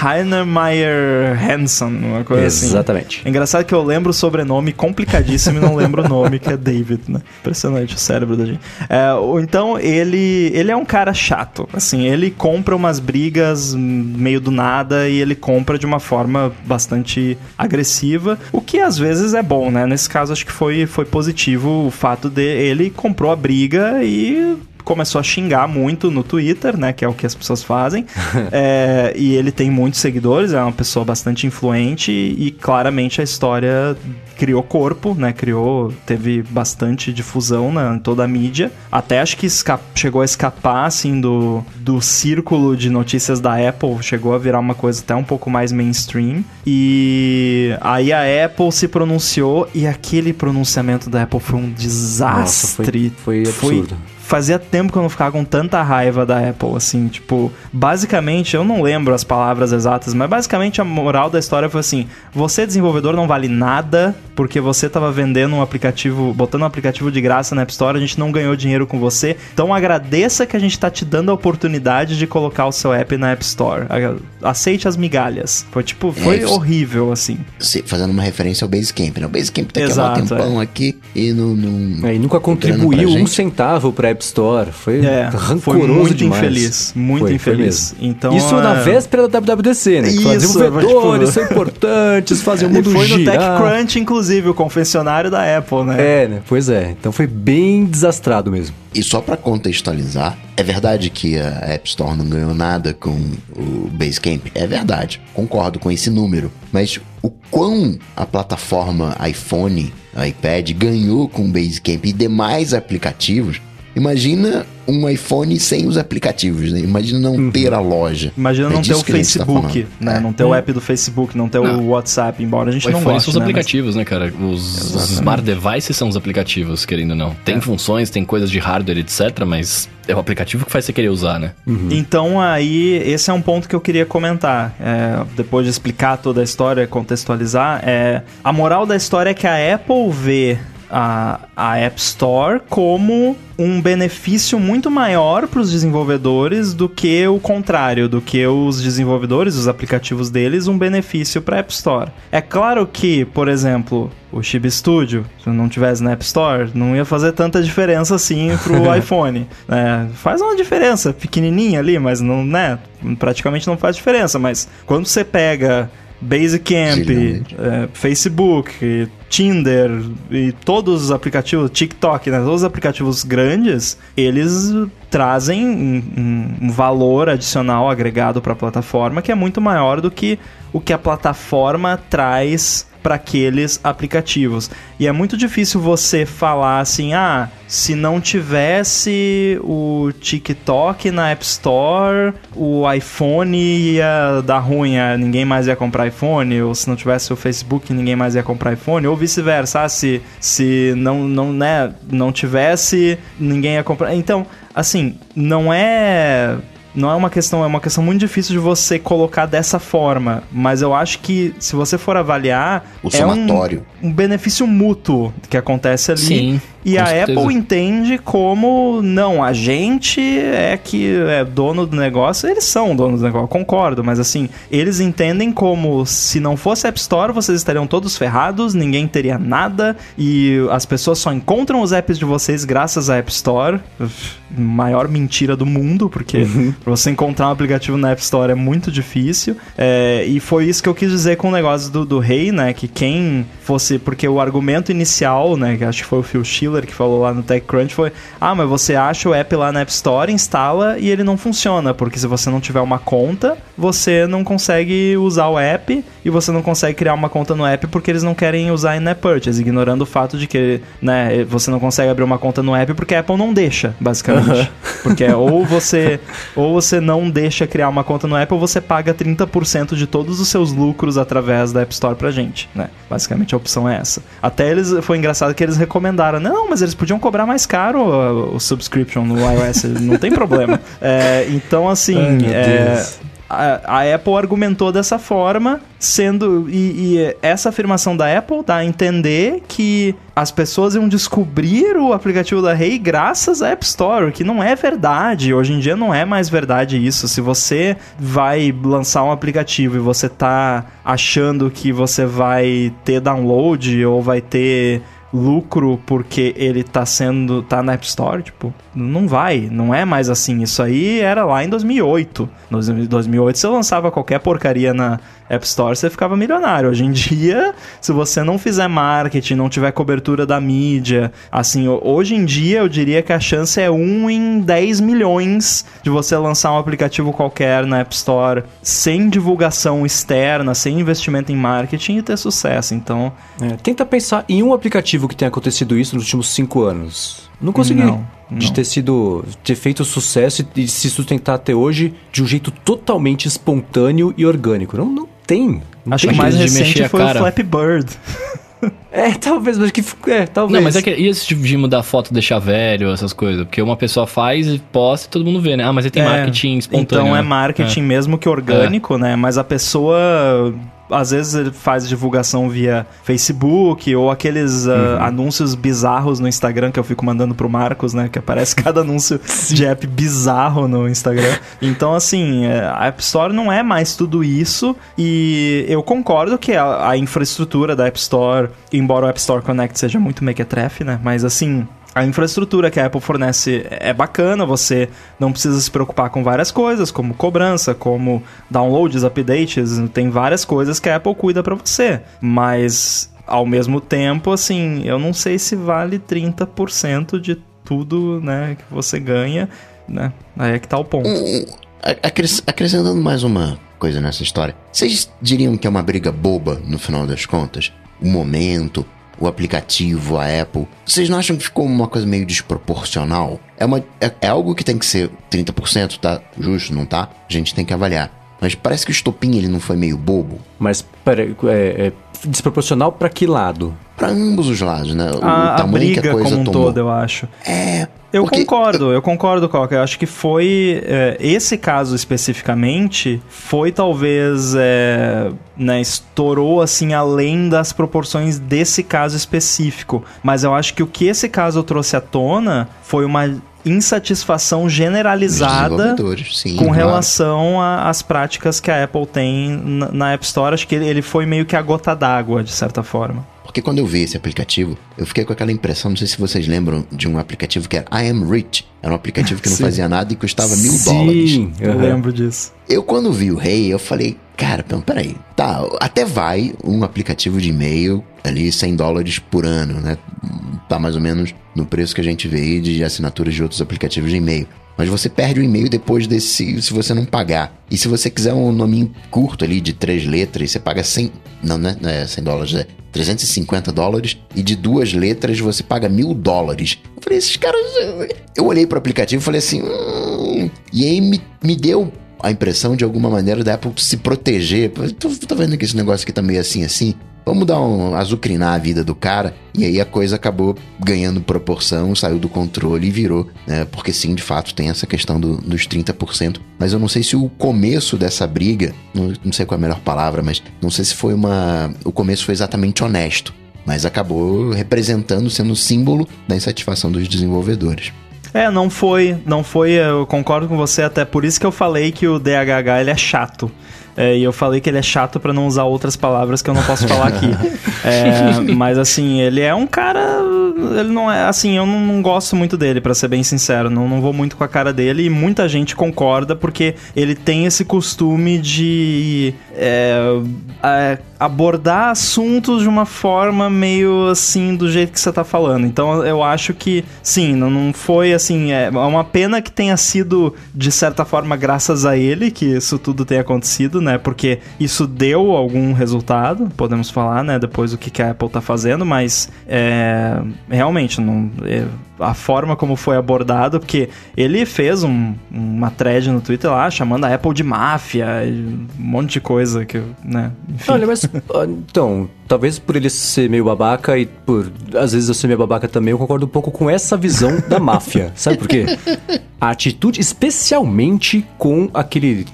Speaker 4: Heinemeyer Hansen, uma coisa assim.
Speaker 1: Exatamente.
Speaker 4: É engraçado que eu lembro o sobrenome complicadíssimo e não lembro o nome, que é David, né? Impressionante o cérebro da gente. É, então, ele, ele é um cara chato. Assim, ele compra umas brigas meio do nada e ele compra de uma forma bastante agressiva, o que às vezes é bom, né? Nesse caso, acho que foi, foi positivo o fato de ele comprou a briga e começou a xingar muito no Twitter, né? Que é o que as pessoas fazem. É, e ele tem muitos seguidores, é uma pessoa bastante influente e claramente a história criou corpo, né? Criou, teve bastante difusão na, em toda a mídia. Até acho que chegou a escapar, assim, do, do círculo de notícias da Apple. Chegou a virar uma coisa até um pouco mais mainstream. E aí a Apple se pronunciou e aquele pronunciamento da Apple foi um desastre.
Speaker 1: foi, foi absurdo.
Speaker 4: Fazia tempo que eu não ficava com tanta raiva da Apple, assim, tipo, basicamente, eu não lembro as palavras exatas, mas basicamente a moral da história foi assim: você, desenvolvedor, não vale nada, porque você tava vendendo um aplicativo, botando um aplicativo de graça na App Store, a gente não ganhou dinheiro com você, então agradeça que a gente tá te dando a oportunidade de colocar o seu app na App Store. Aceite as migalhas. Foi tipo, foi
Speaker 3: É,
Speaker 4: horrível, assim.
Speaker 3: Fazendo uma referência ao Basecamp, né? O Basecamp tá aqui há
Speaker 4: Exato,
Speaker 3: um tempão aqui e não... não...
Speaker 1: É, e nunca contribuiu um centavo pra App Store. Foi
Speaker 4: É,
Speaker 1: rancoroso
Speaker 4: foi muito
Speaker 1: demais.
Speaker 4: infeliz, muito
Speaker 1: Foi, foi
Speaker 4: infeliz.
Speaker 1: mesmo.
Speaker 4: Então,
Speaker 1: Isso na
Speaker 4: é-
Speaker 1: véspera da WWDC, né?
Speaker 4: Isso,
Speaker 1: desenvolvedores
Speaker 4: tipo-
Speaker 1: são importantes, fazem o
Speaker 4: E
Speaker 1: mundo
Speaker 4: foi no
Speaker 1: girar.
Speaker 4: TechCrunch, inclusive, o confessionário da Apple, né?
Speaker 1: É, né? Pois é. Então foi bem desastrado mesmo.
Speaker 3: E só pra contextualizar, é verdade que a App Store não ganhou nada com o Basecamp? É verdade, concordo com esse número. Mas o quão a plataforma iPhone, iPad ganhou com o Basecamp e demais aplicativos, imagina um iPhone sem os aplicativos, né? Imagina não ter a loja.
Speaker 4: Imagina
Speaker 3: É
Speaker 4: não ter o
Speaker 3: tá
Speaker 4: Facebook,
Speaker 3: falando.
Speaker 4: né?
Speaker 3: É.
Speaker 4: Não ter o app do Facebook, não ter
Speaker 2: Não.
Speaker 4: o WhatsApp, embora a gente
Speaker 2: O
Speaker 4: não goste,
Speaker 2: são os
Speaker 4: né?
Speaker 2: Aplicativos, né, cara? Os, os smart devices são os aplicativos, querendo ou não.
Speaker 4: É.
Speaker 2: Tem funções, tem coisas de hardware, etc, mas é o aplicativo que faz você querer usar, né?
Speaker 4: Então aí, esse é um ponto que eu queria comentar. É, depois de explicar toda a história, contextualizar, é, a moral da história é que a Apple vê a, a App Store como um benefício muito maior para os desenvolvedores do que o contrário, do que os desenvolvedores, os aplicativos deles, um benefício para a App Store. É claro que, por exemplo, o Chibi Studio, se não tivesse na App Store, não ia fazer tanta diferença assim pro iPhone. né? faz uma diferença pequenininha ali, mas não, né? Praticamente não faz diferença. Mas quando você pega Basecamp, é, Facebook, Tinder e todos os aplicativos, TikTok, né? Todos os aplicativos grandes, eles trazem um- um valor adicional agregado para a plataforma que é muito maior do que o que a plataforma traz para aqueles aplicativos. E é muito difícil você falar assim: ah, se não tivesse o TikTok na App Store, o iPhone ia dar ruim, ah, ninguém mais ia comprar iPhone, ou se não tivesse o Facebook, ninguém mais ia comprar iPhone, ou vice-versa, ah, se, se não, não, né, não tivesse, ninguém ia comprar. Então, assim, não é não é uma questão, é uma questão muito difícil de você colocar dessa forma, mas eu acho que se você for avaliar,
Speaker 3: O
Speaker 4: é um,
Speaker 3: somatório.
Speaker 4: um benefício mútuo que acontece ali.
Speaker 2: Sim,
Speaker 4: E
Speaker 2: com
Speaker 4: a
Speaker 2: certeza.
Speaker 4: Apple entende como, não, a gente é que é dono do negócio, eles são donos do negócio, concordo, mas assim, eles entendem como se não fosse App Store, vocês estariam todos ferrados, ninguém teria nada, e as pessoas só encontram os apps de vocês graças à App Store. Uf, Maior mentira do mundo, porque pra você encontrar um aplicativo na App Store é muito difícil. É, e foi isso que eu quis dizer com o negócio do, do rei, né? Que quem fosse. Porque o argumento inicial, né? Que acho que foi o Phil Schiller Miller, que falou lá no TechCrunch, foi: Ah, mas você acha o app lá na App Store, instala e ele não funciona, porque se você não tiver uma conta, você não consegue usar o app e você não consegue criar uma conta no app porque eles não querem usar in-app purchase, ignorando o fato de que né, você não consegue abrir uma conta no app porque a Apple não deixa, basicamente. Porque é ou você, ou você não deixa criar uma conta no app ou você paga 30% de todos os seus lucros através da App Store pra gente, né? Basicamente a opção é essa. Até eles foi engraçado que eles recomendaram, não, mas eles podiam cobrar mais caro o, o subscription no iOS, não tem problema. É, então assim,
Speaker 1: Ai,
Speaker 4: é, a, a, Apple argumentou dessa forma, sendo. E, e, essa afirmação da Apple dá a entender que as pessoas iam descobrir o aplicativo da Rei hey graças à App Store, que não é verdade. Hoje em dia não é mais verdade isso. Se você vai lançar um aplicativo e você tá achando que você vai ter download ou vai ter lucro porque ele tá sendo tá na App Store, tipo, não vai, não é mais assim. Isso aí era lá em 2008. Em 2008 você lançava qualquer porcaria na App Store, você ficava milionário. Hoje em dia, se você não fizer marketing, não tiver cobertura da mídia, assim, hoje em dia eu diria que a chance é 1 em 10 milhões de você lançar um aplicativo qualquer na App Store sem divulgação externa, sem investimento em marketing e ter sucesso. Então,
Speaker 1: é, tenta pensar em um aplicativo que tenha acontecido isso nos últimos 5 anos. Não consegui.
Speaker 4: Não, não.
Speaker 1: De ter sido. ter feito sucesso e se sustentar até hoje de um jeito totalmente espontâneo e orgânico. Não, não tem. Não
Speaker 4: Acho
Speaker 1: tem
Speaker 4: que o mais recente
Speaker 2: mexer a
Speaker 4: foi o
Speaker 2: cara.
Speaker 4: Flappy Bird.
Speaker 1: É, talvez, mas que. É, talvez.
Speaker 2: Não, mas é que e esse tipo de mudar foto, deixar velho, essas coisas? Porque uma pessoa faz e posta e todo mundo vê, né? Ah, mas aí tem
Speaker 4: É,
Speaker 2: marketing espontâneo.
Speaker 4: Então é
Speaker 2: né?
Speaker 4: marketing mesmo que orgânico, né? Mas a pessoa às vezes ele faz divulgação via Facebook ou aqueles ah, anúncios bizarros no Instagram que eu fico mandando pro Marcos, né? Que aparece cada anúncio de app bizarro no Instagram. Então, assim, é, a App Store não é mais tudo isso e eu concordo que a, a infraestrutura da App Store, embora o App Store Connect seja muito mequetrefe, né? Mas, assim, a infraestrutura que a Apple fornece é bacana, você não precisa se preocupar com várias coisas, como cobrança, como downloads, updates, tem várias coisas que a Apple cuida para você. Mas ao mesmo tempo, assim, eu não sei se vale 30% de tudo, né, que você ganha, né? Aí é que tá o ponto.
Speaker 3: Acrescentando mais uma coisa nessa história. Vocês diriam que é uma briga boba no final das contas? O momento, o aplicativo, a Apple. Vocês não acham que ficou uma coisa meio desproporcional? É, uma, é, é algo que tem que ser 30%, tá? Justo, não tá? A gente tem que avaliar. Mas parece que o estopim ele não foi meio bobo.
Speaker 1: Mas, peraí, é, é desproporcional pra que lado?
Speaker 3: Pra ambos os lados, né? O,
Speaker 4: a, a
Speaker 3: tamanho que
Speaker 4: briga
Speaker 3: a coisa
Speaker 4: como um
Speaker 3: tomou.
Speaker 4: todo, eu acho.
Speaker 3: É.
Speaker 4: Eu
Speaker 3: porque-
Speaker 4: concordo, eu concordo, Coca. Eu acho que foi. é, esse caso especificamente foi talvez. é, né, estourou assim além das proporções desse caso específico. Mas eu acho que o que esse caso trouxe à tona foi uma insatisfação generalizada
Speaker 3: sim,
Speaker 4: com
Speaker 3: claro.
Speaker 4: relação às práticas que a Apple tem na, na App Store. Acho que ele, ele foi meio que a gota d'água, de certa forma.
Speaker 3: Porque quando eu vi esse aplicativo, eu fiquei com aquela impressão, não sei se vocês lembram de um aplicativo que era I Am Rich. Era um aplicativo que não
Speaker 4: Sim.
Speaker 3: fazia nada e custava mil dólares.
Speaker 1: Sim,
Speaker 4: Eu
Speaker 1: aham.
Speaker 4: lembro disso.
Speaker 3: Eu, quando vi o rei, eu falei, cara, não, peraí. Tá, até vai um aplicativo de e-mail ali 100 dólares por ano, né? Tá mais ou menos no preço que a gente vê aí de assinaturas de outros aplicativos de e-mail. Mas você perde o e-mail depois desse, se você não pagar. E se você quiser um nominho curto ali de três letras, você paga 100, não, né? Não é 100 dólares, é 350 dólares. E de duas letras você paga mil dólares. Eu falei, esses caras... eu- olhei pro aplicativo e falei assim... Hum... E aí me, me deu a impressão de alguma maneira da Apple se proteger. Tô, tô vendo que esse negócio aqui tá meio assim, assim. Vamos dar um azucrinar a vida do cara. E aí a coisa acabou ganhando proporção, saiu do controle e virou. Né? Porque sim, de fato, tem essa questão do- dos 30%. Mas eu não sei se o começo dessa briga, não, não sei qual é a melhor palavra, mas não sei se foi uma. O começo foi exatamente honesto. Mas acabou representando, sendo símbolo da insatisfação dos desenvolvedores.
Speaker 4: É, não foi, não foi, eu concordo com você, até por isso que eu falei que o DHH ele é chato. É, e eu falei que ele é chato pra não usar outras palavras que eu não posso falar aqui. É, mas assim, ele é um cara. Ele não é. Assim, eu não, não gosto muito dele, pra ser bem sincero. Não, não vou muito com a cara dele e muita gente concorda porque ele tem esse costume de. é, é, abordar assuntos de uma forma meio assim, do jeito que você tá falando. Então eu acho que, sim, não, não foi assim. É uma pena que tenha sido, de certa forma, graças a ele que isso tudo tenha acontecido, né? Porque isso deu algum resultado, podemos falar, né? Depois o que, que a Apple tá fazendo, mas é, realmente, não. é, a forma como foi abordado, porque ele fez um- uma thread no Twitter lá chamando a Apple de máfia, um monte de coisa que, né? Enfim.
Speaker 1: Olha, mas ah, então, talvez por ele ser meio babaca e por às vezes eu ser meio babaca também, eu concordo um pouco com essa visão da máfia. Sabe por quê? A atitude, especialmente com aquele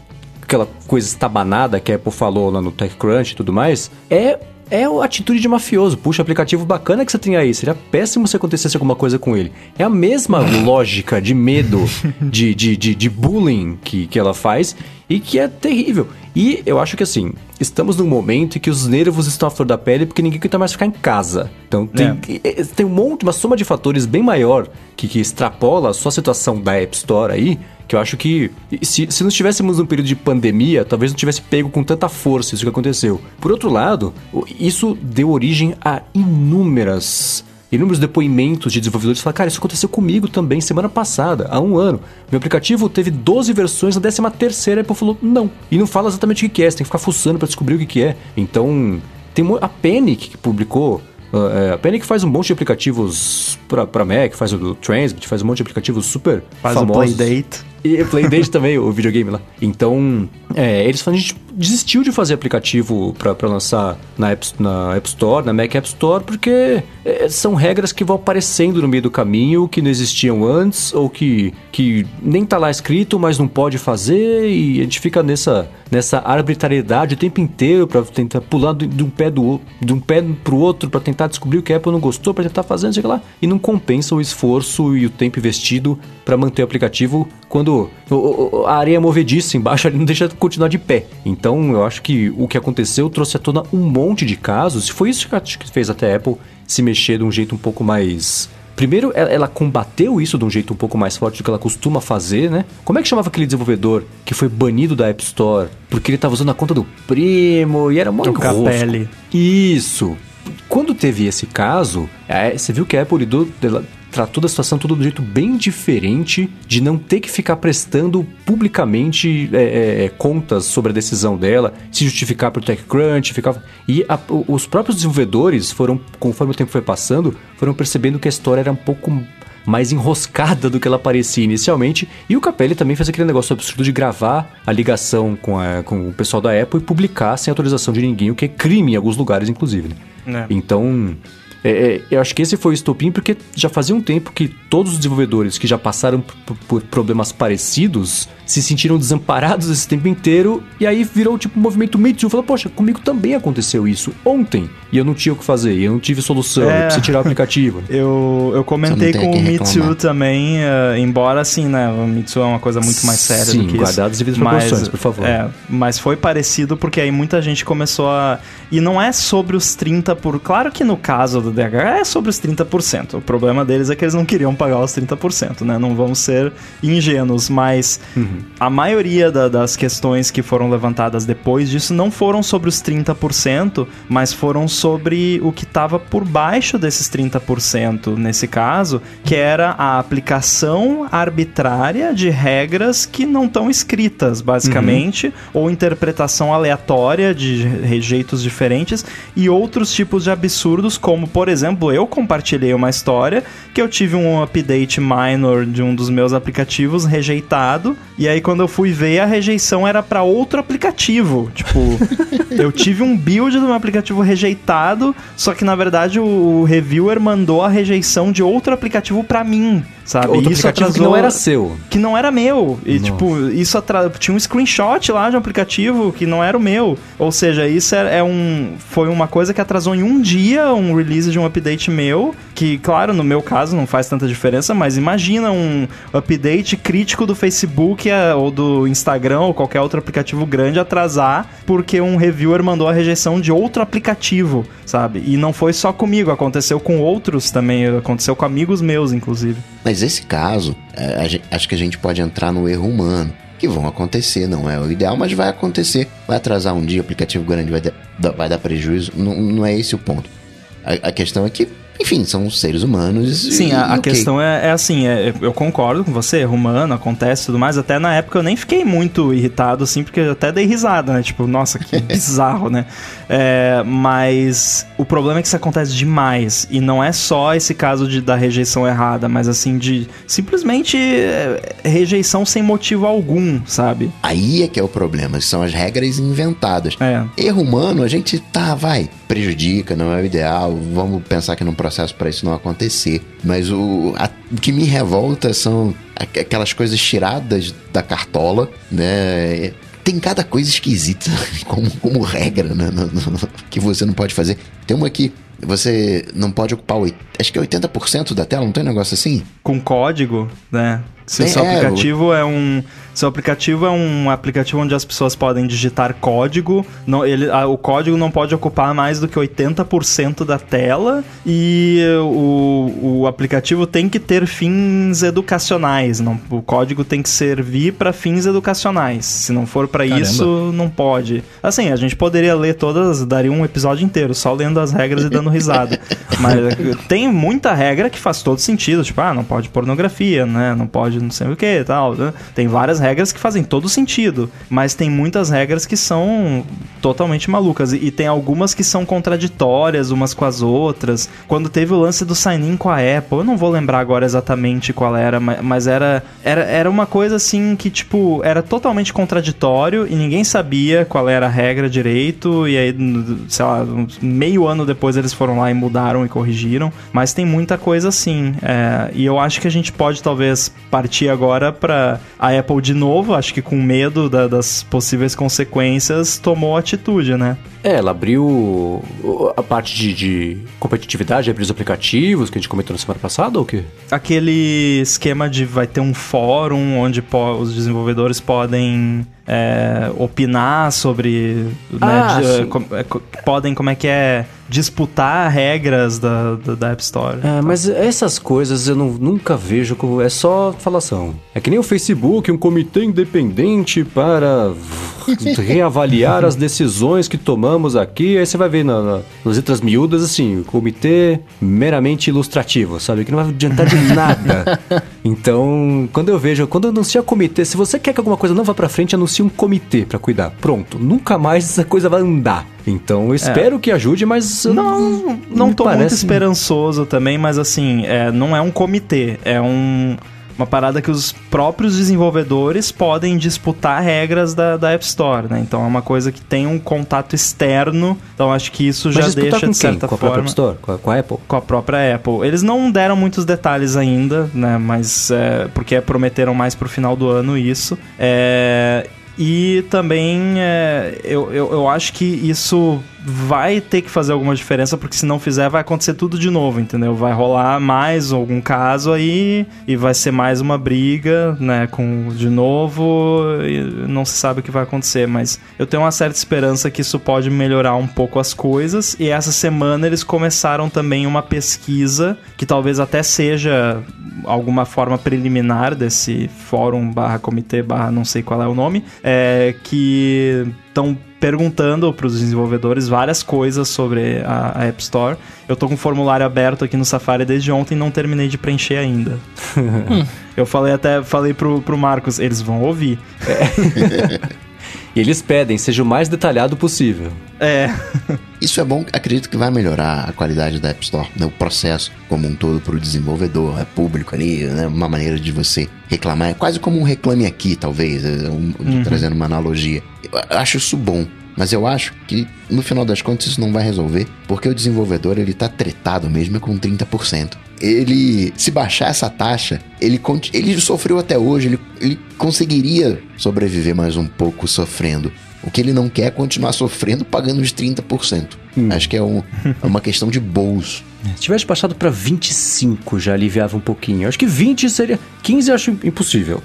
Speaker 1: aquela coisa estabanada que a Apple falou lá no TechCrunch e tudo mais, é é a atitude de mafioso. Puxa, aplicativo bacana que você tem aí. Seria péssimo se acontecesse alguma coisa com ele. É a mesma lógica de medo, de, de, de, de bullying que, que ela faz e que é terrível. E eu acho que assim, estamos num momento em que os nervos estão à flor da pele porque ninguém aguenta mais ficar em casa. Então tem, eh, tem um monte, uma soma de fatores bem maior que, que extrapola só a situação da App Store aí, que eu acho que se, se não estivéssemos num período de pandemia, talvez não tivesse pego com tanta força isso que aconteceu. Por outro lado, isso deu origem a inúmeras inúmeros depoimentos de desenvolvedores que falaram, cara, isso aconteceu comigo também semana passada, há um ano. Meu aplicativo teve 12 versões, na 13 terceira a Apple falou, não. E não fala exatamente o que é, você tem que ficar fuçando pra descobrir o que é. Então, tem a Panic que publicou Uh, é, a Panic faz um monte de aplicativos pra, pra Mac, faz o do Transmit, faz um monte de aplicativos super
Speaker 4: Faz o
Speaker 1: famosos.
Speaker 4: Playdate.
Speaker 1: E Playdate também, o videogame lá. Então, é, eles falam, a gente desistiu de fazer aplicativo pra lançar na App, na App Store, na Mac App Store, porque é, são regras que vão aparecendo no meio do caminho, que não existiam antes, ou que, que nem tá lá escrito, mas não pode fazer, e a gente fica nessa, nessa arbitrariedade o tempo inteiro pra tentar pular de, de um pé do de um pé pro outro pra tentar descobrir o que a Apple não gostou, pra tentar fazer, não sei lá, e não compensa o esforço e o tempo investido pra manter o aplicativo quando a areia é movediça embaixo ali não deixa de continuar de pé. Então eu acho que o que aconteceu trouxe à tona um monte de casos, e foi isso que fez até a Apple se mexer de um jeito um pouco mais. Primeiro, ela, combateu isso de um jeito um pouco mais forte do que ela costuma fazer, né? Como é que chamava aquele desenvolvedor que foi banido da App Store porque ele tava usando a conta do primo e era muito
Speaker 4: Capelli.
Speaker 1: Isso. Quando teve esse caso, é, você viu que a Apple lidou, tratou da situação tudo de um jeito bem diferente, de não ter que ficar prestando publicamente é, é, é, contas sobre a decisão dela, se justificar pro TechCrunch, ficava... E a- o- os próprios desenvolvedores foram, conforme o tempo foi passando, foram percebendo que a história era um pouco mais enroscada do que ela parecia inicialmente. E o Capelli também fez aquele negócio absurdo de gravar a ligação com, a- com o pessoal da Apple e publicar sem autorização de ninguém, o que é crime em alguns lugares, inclusive. Né?
Speaker 4: É.
Speaker 1: Então, é, é, eu acho que esse foi o estopim, porque já fazia um tempo que todos os desenvolvedores que já passaram por, por problemas parecidos se sentiram desamparados esse tempo inteiro, e aí virou tipo um movimento Me Too. Falou, poxa, comigo também aconteceu isso ontem, e eu não tinha o que fazer, e eu não tive solução,
Speaker 4: É.
Speaker 1: eu precisei tirar o aplicativo.
Speaker 4: Eu, eu comentei com o Me Too também, eh, embora assim, né, o Me Too é uma coisa muito mais séria
Speaker 1: Sim,
Speaker 4: do que isso.
Speaker 1: guardadas as devidas
Speaker 4: Mas,
Speaker 1: proporções, por favor.
Speaker 4: É, mas foi parecido porque aí muita gente começou a... E não é sobre os 30%, por... claro que no caso do DH é sobre os 30%. O problema deles é que eles não queriam pagar os 30%, né, não vamos ser ingênuos, mas a maioria da- das questões que foram levantadas depois disso não foram sobre os 30%, mas foram sobre o que estava por baixo desses 30% nesse caso, que era a aplicação arbitrária de regras que não estão escritas, basicamente, ou interpretação aleatória de rejeitos diferentes e outros tipos de absurdos, como, por exemplo, eu compartilhei uma história que eu tive um update minor de um dos meus aplicativos rejeitado, e aí quando eu fui ver, a rejeição era para outro aplicativo. Tipo, eu tive um build do meu aplicativo rejeitado, só que na verdade o, o reviewer mandou a rejeição de outro aplicativo para mim, sabe?
Speaker 1: Outro
Speaker 4: Isso
Speaker 1: aplicativo que
Speaker 4: atrasou-
Speaker 1: não era seu.
Speaker 4: que não era meu. E,
Speaker 1: Nossa.
Speaker 4: tipo, isso atra... tinha um screenshot lá de um aplicativo que não era o meu. Ou seja, isso é, é um. Foi uma coisa que atrasou em um dia um release de um update meu, que, claro, no meu caso não faz tanta diferença, mas imagina um update crítico do Facebook é, ou do Instagram ou qualquer outro aplicativo grande atrasar porque um reviewer mandou a rejeição de outro aplicativo, sabe? E não foi só comigo, aconteceu com outros também, aconteceu com amigos meus, inclusive.
Speaker 3: Mas esse caso, é, acho que a gente pode entrar no erro humano que vão acontecer, não é o ideal, mas vai acontecer. Vai atrasar um dia, o aplicativo grande vai, dar, vai dar prejuízo, não, não é esse o ponto. A, a questão é que enfim, são seres humanos.
Speaker 4: Sim, e, a, a okay. questão é, é assim, é, eu concordo com você, erro humano, acontece e tudo mais. Até na época eu nem fiquei muito irritado, assim, porque eu até dei risada, né? Tipo, nossa, que bizarro, né? É, mas o problema é que isso acontece demais. E não é só esse caso de, da rejeição errada, mas assim, de simplesmente é, rejeição sem motivo algum, sabe?
Speaker 3: Aí é que é o problema, são as regras inventadas. É. Erro humano, a gente tá, vai, prejudica, não é o ideal, vamos pensar que num processo para isso não acontecer. Mas o, a, o que me revolta são aquelas coisas tiradas da cartola, né? Tem cada coisa esquisita como, como regra, né? que você não pode fazer. Tem uma que você não pode ocupar, acho que é 80% da tela, não tem um negócio assim?
Speaker 4: Com código, né? Se o seu é, aplicativo é um. Seu aplicativo é um aplicativo onde as pessoas podem digitar código. Não, ele, a, o código não pode ocupar mais do que 80% da tela. E o, o aplicativo tem que ter fins educacionais. Não, o código tem que servir para fins educacionais. Se não for para isso, não pode. Assim, a gente poderia ler todas, daria um episódio inteiro só lendo as regras e dando risada. Mas tem muita regra que faz todo sentido. Tipo, ah, não pode pornografia, né? Não pode não sei o que tal. Né? Tem várias regras que fazem todo sentido, mas tem muitas regras que são totalmente malucas. E, e tem algumas que são contraditórias umas com as outras. Quando teve o lance do sign-in com a Apple, eu não vou lembrar agora exatamente qual era, mas era, era, era uma coisa assim que, tipo, era totalmente contraditório e ninguém sabia qual era a regra direito. E aí, sei lá, meio ano depois eles foram lá e mudaram e corrigiram. Mas tem muita coisa assim. É, e eu acho que a gente pode talvez partir agora para a Apple de novo, acho que com medo da, das possíveis consequências, tomou atitude, né?
Speaker 1: É, ela abriu a parte de, de competitividade, abriu os aplicativos que a gente comentou na semana passada ou o quê?
Speaker 4: Aquele esquema de vai ter um fórum onde os desenvolvedores podem é, opinar sobre. Né, ah, né, de, com, é, podem, como é que é? Disputar regras da, da, da App Store.
Speaker 1: É, mas essas coisas eu não, nunca vejo como. É só falação. É que nem o Facebook, um comitê independente para reavaliar as decisões que tomamos aqui. Aí você vai ver na, na, nas letras miúdas, assim, comitê meramente ilustrativo, sabe? Que não vai adiantar de nada. então, quando eu vejo, quando anuncia comitê, se você quer que alguma coisa não vá pra frente, anuncie um comitê para cuidar. Pronto. Nunca mais essa coisa vai andar. Então eu espero é. que ajude, mas.
Speaker 4: Não, não tô parece... muito esperançoso também, mas assim, é, não é um comitê, é um uma parada que os próprios desenvolvedores podem disputar regras da, da App Store, né? Então é uma coisa que tem um contato externo. Então acho que isso Mas já deixa, de certa
Speaker 1: com
Speaker 4: forma...
Speaker 1: Com a App Store? Com a, com a, Apple?
Speaker 4: Com a própria Apple. Eles não deram muitos detalhes ainda, né? Mas... É, porque prometeram mais pro final do ano isso. É, e também é, eu, eu, eu acho que isso vai ter que fazer alguma diferença, porque se não fizer, vai acontecer tudo de novo, entendeu? Vai rolar mais algum caso aí e vai ser mais uma briga, né? Com de novo, não se sabe o que vai acontecer, mas eu tenho uma certa esperança que isso pode melhorar um pouco as coisas. E essa semana eles começaram também uma pesquisa que talvez até seja alguma forma preliminar desse fórum barra comitê barra não sei qual é o nome, é, que estão perguntando para os desenvolvedores várias coisas sobre a, a, App Store. Eu tô com um formulário aberto aqui no Safari desde ontem e não terminei de preencher ainda. Eu falei até falei pro, pro Marcos, eles vão ouvir.
Speaker 1: É. E eles pedem, seja o mais detalhado possível.
Speaker 4: É.
Speaker 3: Isso é bom, acredito que vai melhorar a qualidade da App Store, né? o processo como um todo para o desenvolvedor, é público ali, né? uma maneira de você reclamar, é quase como um reclame aqui, talvez, é um, uhum. trazendo uma analogia. Eu acho isso bom, mas eu acho que no final das contas isso não vai resolver, porque o desenvolvedor ele tá tretado mesmo com 30% ele se baixar essa taxa, ele, ele sofreu até hoje, ele, ele conseguiria sobreviver mais um pouco sofrendo. O que ele não quer é continuar sofrendo pagando os 30%. Hum. Acho que é, um, é uma questão de bolso.
Speaker 1: Se tivesse baixado pra 25 já aliviava um pouquinho. Acho que 20 seria. 15 eu acho impossível.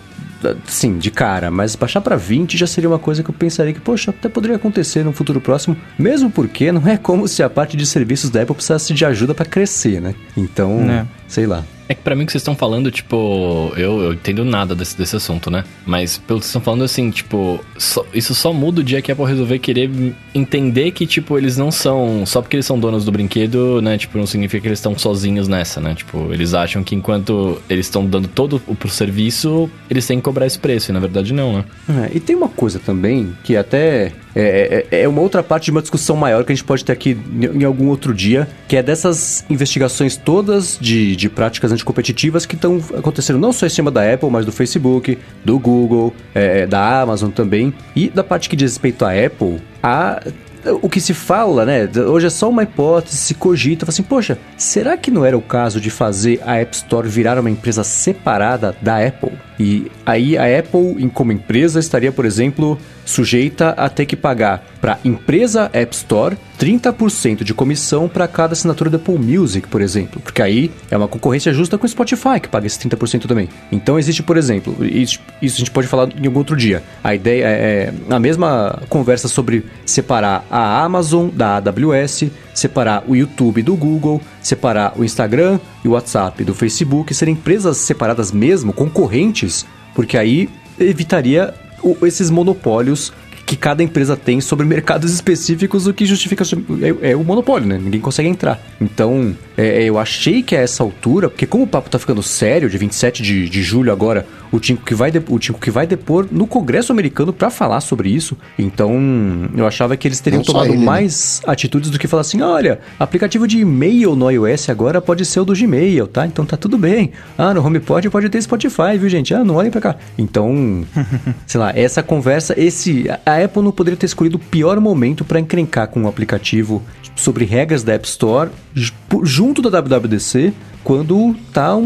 Speaker 1: Sim, de cara, mas baixar pra 20 já seria uma coisa que eu pensaria que, poxa, até poderia acontecer no futuro próximo, mesmo porque não é como se a parte de serviços da Apple precisasse de ajuda pra crescer, né? Então,
Speaker 4: É.
Speaker 1: sei lá.
Speaker 2: É que pra mim o que vocês estão falando, tipo, eu, eu entendo nada desse, desse assunto, né? Mas pelo que vocês estão falando, assim, tipo, só- isso só muda o dia que a Apple resolver querer entender que, tipo, eles não são. Só porque eles são donos do brinquedo, né? Tipo, não significa que eles estão sozinhos nessa, né? Tipo, eles acham que enquanto eles estão dando todo o pro serviço, eles têm que cobrar esse preço. E na verdade não, né?
Speaker 1: É, e tem uma coisa também que até é, é- é uma outra parte de uma discussão maior que a gente pode ter aqui em, em algum outro dia, que é dessas investigações todas de, de práticas anticompetitivas que estão acontecendo não só em cima da Apple, mas do Facebook, do Google, é, da Amazon também. E da parte que diz respeito à Apple, a o que se fala, né? Hoje é só uma hipótese, se cogita, assim, poxa, será que não era o caso de fazer a App Store virar uma empresa separada da Apple? E aí a Apple, como empresa, estaria, por exemplo, sujeita a ter que pagar para empresa App Store 30% de comissão para cada assinatura da Apple Music, por exemplo. Porque aí é uma concorrência justa com o Spotify, que paga esse 30% também. Então existe, por exemplo, isso, a gente pode falar em algum outro dia. A ideia é, é a mesma conversa sobre separar a Amazon da AWS, separar o YouTube do Google, separar o Instagram e o WhatsApp do Facebook, serem empresas separadas mesmo, concorrentes, porque aí evitaria esses monopólios que cada empresa tem sobre mercados específicos, o que justifica é, é o monopólio, né? Ninguém consegue entrar. Então, é, eu achei que a essa altura, porque como o papo tá ficando sério, de 27 de, de julho agora, o Tim que vai de- o Tim que vai depor no Congresso americano para falar sobre isso. Então, eu achava que eles teriam
Speaker 3: Não
Speaker 1: tomado
Speaker 3: ele, né?
Speaker 1: mais atitudes do que falar assim, olha, aplicativo de e-mail no iOS agora pode ser o do Gmail, tá? Então tá tudo bem. Ah, no HomePod pode ter Spotify, viu, gente? Ah, não olhem pra cá. Então, sei lá, essa conversa, esse a Apple não poderia ter escolhido o pior momento para encrencar com um aplicativo sobre regras da App Store ju- junto da WWDC quando tá um-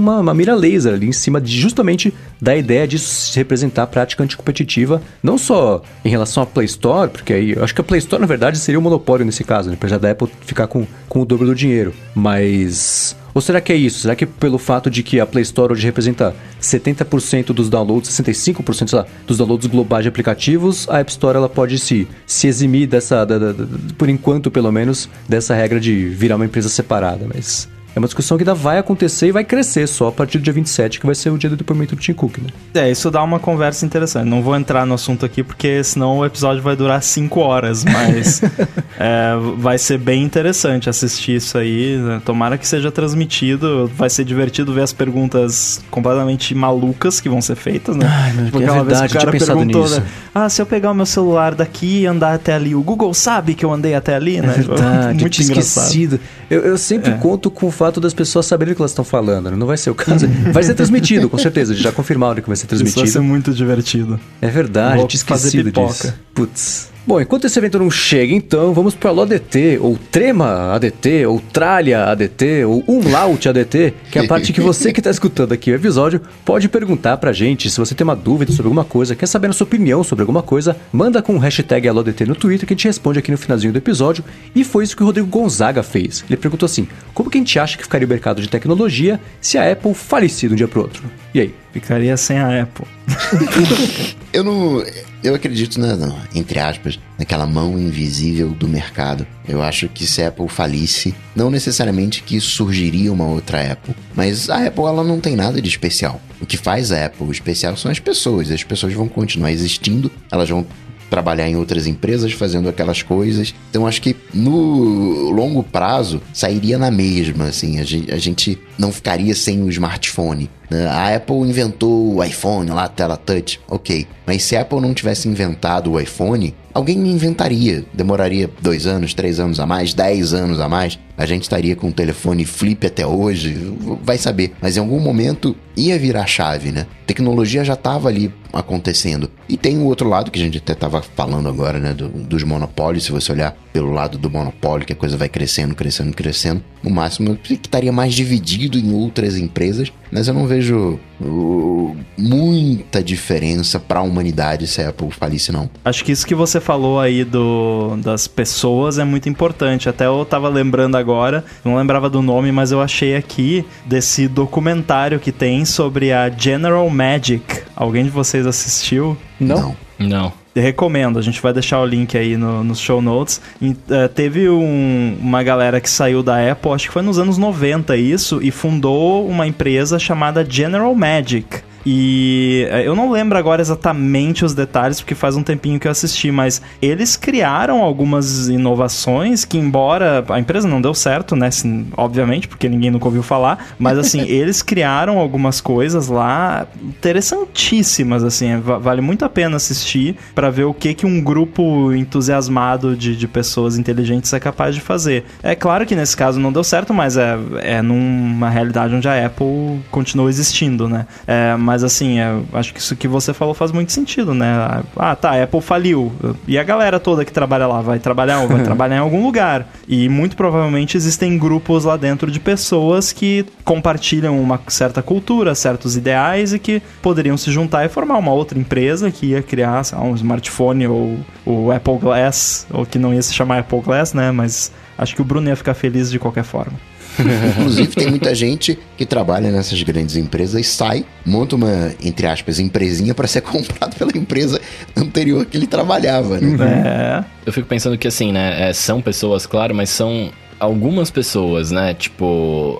Speaker 1: uma, uma mira laser ali em cima de justamente da ideia de se representar a prática anticompetitiva, não só em relação à Play Store, porque aí eu acho que a Play Store na verdade seria o monopólio nesse caso, né? apesar da Apple ficar com, com o dobro do dinheiro, mas ou será que é isso? Será que pelo fato de que a Play Store hoje representa 70% dos downloads, 65% sei lá, dos downloads globais de aplicativos, a App Store ela pode se, se eximir dessa, da- da- da- por enquanto pelo menos, dessa regra de virar uma empresa separada, mas é uma discussão que ainda vai acontecer e vai crescer só a partir do dia 27, que vai ser o dia do depoimento do Tim Cook, né?
Speaker 4: É, isso dá uma conversa interessante. Não vou entrar no assunto aqui porque senão o episódio vai durar 5 horas, mas é, vai ser bem interessante assistir isso aí. né? Tomara que seja transmitido. Vai ser divertido ver as perguntas completamente malucas que vão ser feitas, né?
Speaker 1: Ai, meu,
Speaker 4: Tipo,
Speaker 1: é
Speaker 4: aquela vez
Speaker 1: verdade,
Speaker 4: que o cara perguntou,
Speaker 1: nisso.
Speaker 4: né? Ah, se eu pegar o meu celular daqui e andar até ali, o Google sabe que eu andei até ali, né?
Speaker 1: É verdade, eu
Speaker 4: Muito engraçado.
Speaker 1: esquecido. Eu, eu sempre
Speaker 4: É.
Speaker 1: conto com o fato das pessoas saberem o que elas estão falando, né? não vai ser o caso. Vai ser transmitido, com certeza, já confirmaram que vai ser
Speaker 4: Isso vai
Speaker 1: transmitido.
Speaker 4: ser muito divertido.
Speaker 1: É verdade,
Speaker 4: Vou
Speaker 1: tinha
Speaker 4: fazer
Speaker 1: esquecido
Speaker 4: pipoca.
Speaker 1: disso. Putz. Bom, enquanto esse evento não chega, então, vamos para o ADT, ou Trema ADT, ou Tralha ADT, ou Umlaut ADT, que é a parte que você que está escutando aqui o episódio pode perguntar pra gente se você tem uma dúvida sobre alguma coisa, quer saber a sua opinião sobre alguma coisa, manda com o hashtag AloDT no Twitter que a gente responde aqui no finalzinho do episódio. E foi isso que o Rodrigo Gonzaga fez. Ele perguntou assim: como que a gente acha que ficaria o mercado de tecnologia se a Apple falecesse de um dia pro outro? E aí?
Speaker 4: Ficaria sem a Apple.
Speaker 3: Eu não. Eu acredito na, na- entre aspas, naquela mão invisível do mercado. Eu acho que se a Apple falisse, não necessariamente que surgiria uma outra Apple, mas a Apple ela não tem nada de especial. O que faz a Apple especial são as pessoas. As pessoas vão continuar existindo, elas vão trabalhar em outras empresas fazendo aquelas coisas. Então acho que no longo prazo sairia na mesma, assim, a gente, a gente não ficaria sem o smartphone. né? A Apple inventou o iPhone lá, a tela touch, ok. Mas se a Apple não tivesse inventado o iPhone, alguém inventaria. Demoraria dois anos, três anos a mais, dez anos a mais. A gente estaria com o telefone flip até hoje, vai saber. Mas em algum momento ia virar chave, né? Tecnologia já estava ali acontecendo. E tem o outro lado que a gente até estava falando agora, né? do- dos monopólios. Se você olhar pelo lado do monopólio, que a coisa vai crescendo, crescendo, crescendo. No máximo, que estaria mais dividido em outras empresas, Mas eu não vejo uh, muita diferença para a humanidade se a Apple falisse não.
Speaker 4: Acho que isso que você falou aí do, das pessoas é muito importante. Até eu tava lembrando agora, não lembrava do nome, mas eu achei aqui desse documentário que tem sobre a General Magic. Alguém de vocês assistiu?
Speaker 1: Não?
Speaker 2: Não.
Speaker 4: Recomendo, a gente vai deixar o link aí no, nos show notes. E, eh, teve um- uma galera que saiu da Apple, acho que foi nos anos 90 isso, e fundou uma empresa chamada General Magic. E eh, eu não lembro agora exatamente os detalhes, porque faz um tempinho que eu assisti, mas eles criaram algumas inovações que, embora a empresa não deu certo, né? assim, obviamente, porque ninguém nunca ouviu falar, mas assim, eles criaram algumas coisas lá interessantíssimas, assim, va- vale muito a pena assistir para ver o que, que um grupo entusiasmado de, de pessoas inteligentes é capaz de fazer. É claro que nesse caso não deu certo, mas é, é numa realidade onde a Apple continua existindo, né? É, mas assim, é, acho que isso que você falou faz muito sentido, né? Ah, tá, a Apple faliu. E a galera toda que trabalha lá vai trabalhar, vai trabalhar em algum lugar. E muito provavelmente existem grupos lá dentro de pessoas que compartilham uma certa cultura, certos ideais e que poderiam se juntar e formar uma outra empresa que ia criar lá, um smartphone ou o Apple Glass, ou que não ia se chamar Apple Glass, né? Mas acho que o Bruno ia ficar feliz de qualquer forma.
Speaker 3: Inclusive, tem muita gente que trabalha nessas grandes empresas e sai, monta uma, entre aspas, empresinha para ser comprado pela empresa anterior que ele trabalhava, né?
Speaker 4: É.
Speaker 2: Eu fico pensando que assim, né? é, são pessoas, claro, mas são algumas pessoas, né? Tipo.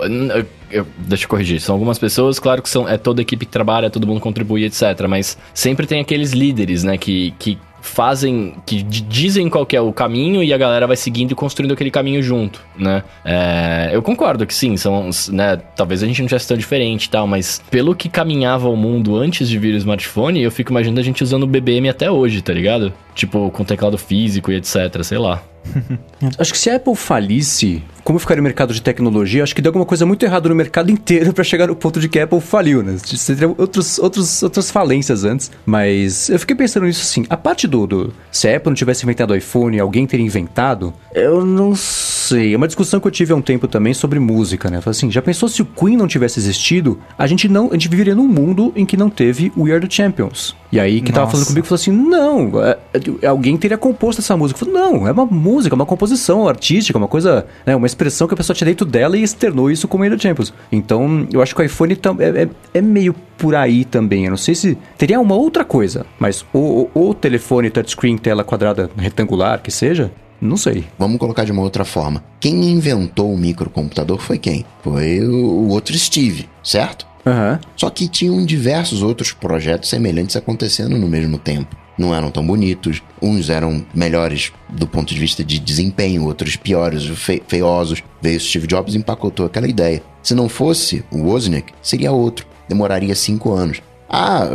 Speaker 2: eu- deixa eu corrigir. São algumas pessoas, claro que são, é toda a equipe que trabalha, todo mundo contribui, etc. Mas sempre tem aqueles líderes, né? Que, que fazem, que dizem qual que é o caminho e a galera vai seguindo e construindo aquele caminho junto, né? É, eu concordo que sim, são, né? Talvez a gente não tivesse tão diferente e tal, mas pelo que caminhava o mundo antes de vir o smartphone, eu fico imaginando a gente usando o BBM até hoje, tá ligado? Tipo, com teclado físico e etc, sei lá.
Speaker 1: Acho que se a Apple falisse, como ficaria o mercado de tecnologia, acho que deu alguma coisa muito errada no mercado inteiro pra chegar no ponto de que a Apple faliu, né? Você teria outros, outros, outras falências antes. Mas eu fiquei pensando nisso assim. A parte do, do. Se a Apple não tivesse inventado o iPhone, alguém teria inventado, eu não sei. É uma discussão que eu tive há um tempo também sobre música, né? Falei assim, já pensou se o Queen não tivesse existido, a gente não. A gente viveria num mundo em que não teve We Are the Champions. E aí, que tava falando comigo, falou assim: não, é- é- alguém teria composto essa música. Eu falei, não, é uma música, é uma composição artística, uma coisa, né, uma expressão que a pessoa tinha dentro dela e externou isso como Era Champions. Então, eu acho que o iPhone é, é- é meio por aí também. Eu não sei se teria uma outra coisa, mas o, o, o telefone touchscreen, tela quadrada retangular, que seja, não sei.
Speaker 3: Vamos colocar de uma outra forma. Quem inventou o microcomputador foi quem? Foi o, outro Steve, certo?
Speaker 1: Aham.
Speaker 3: Só que tinham diversos outros projetos semelhantes acontecendo no mesmo tempo. Não eram tão bonitos, uns eram melhores do ponto de vista de desempenho, outros piores, fe feiosos. Veio Steve Jobs e empacotou aquela ideia. Se não fosse o Wozniak, seria outro. Demoraria cinco anos. Ah,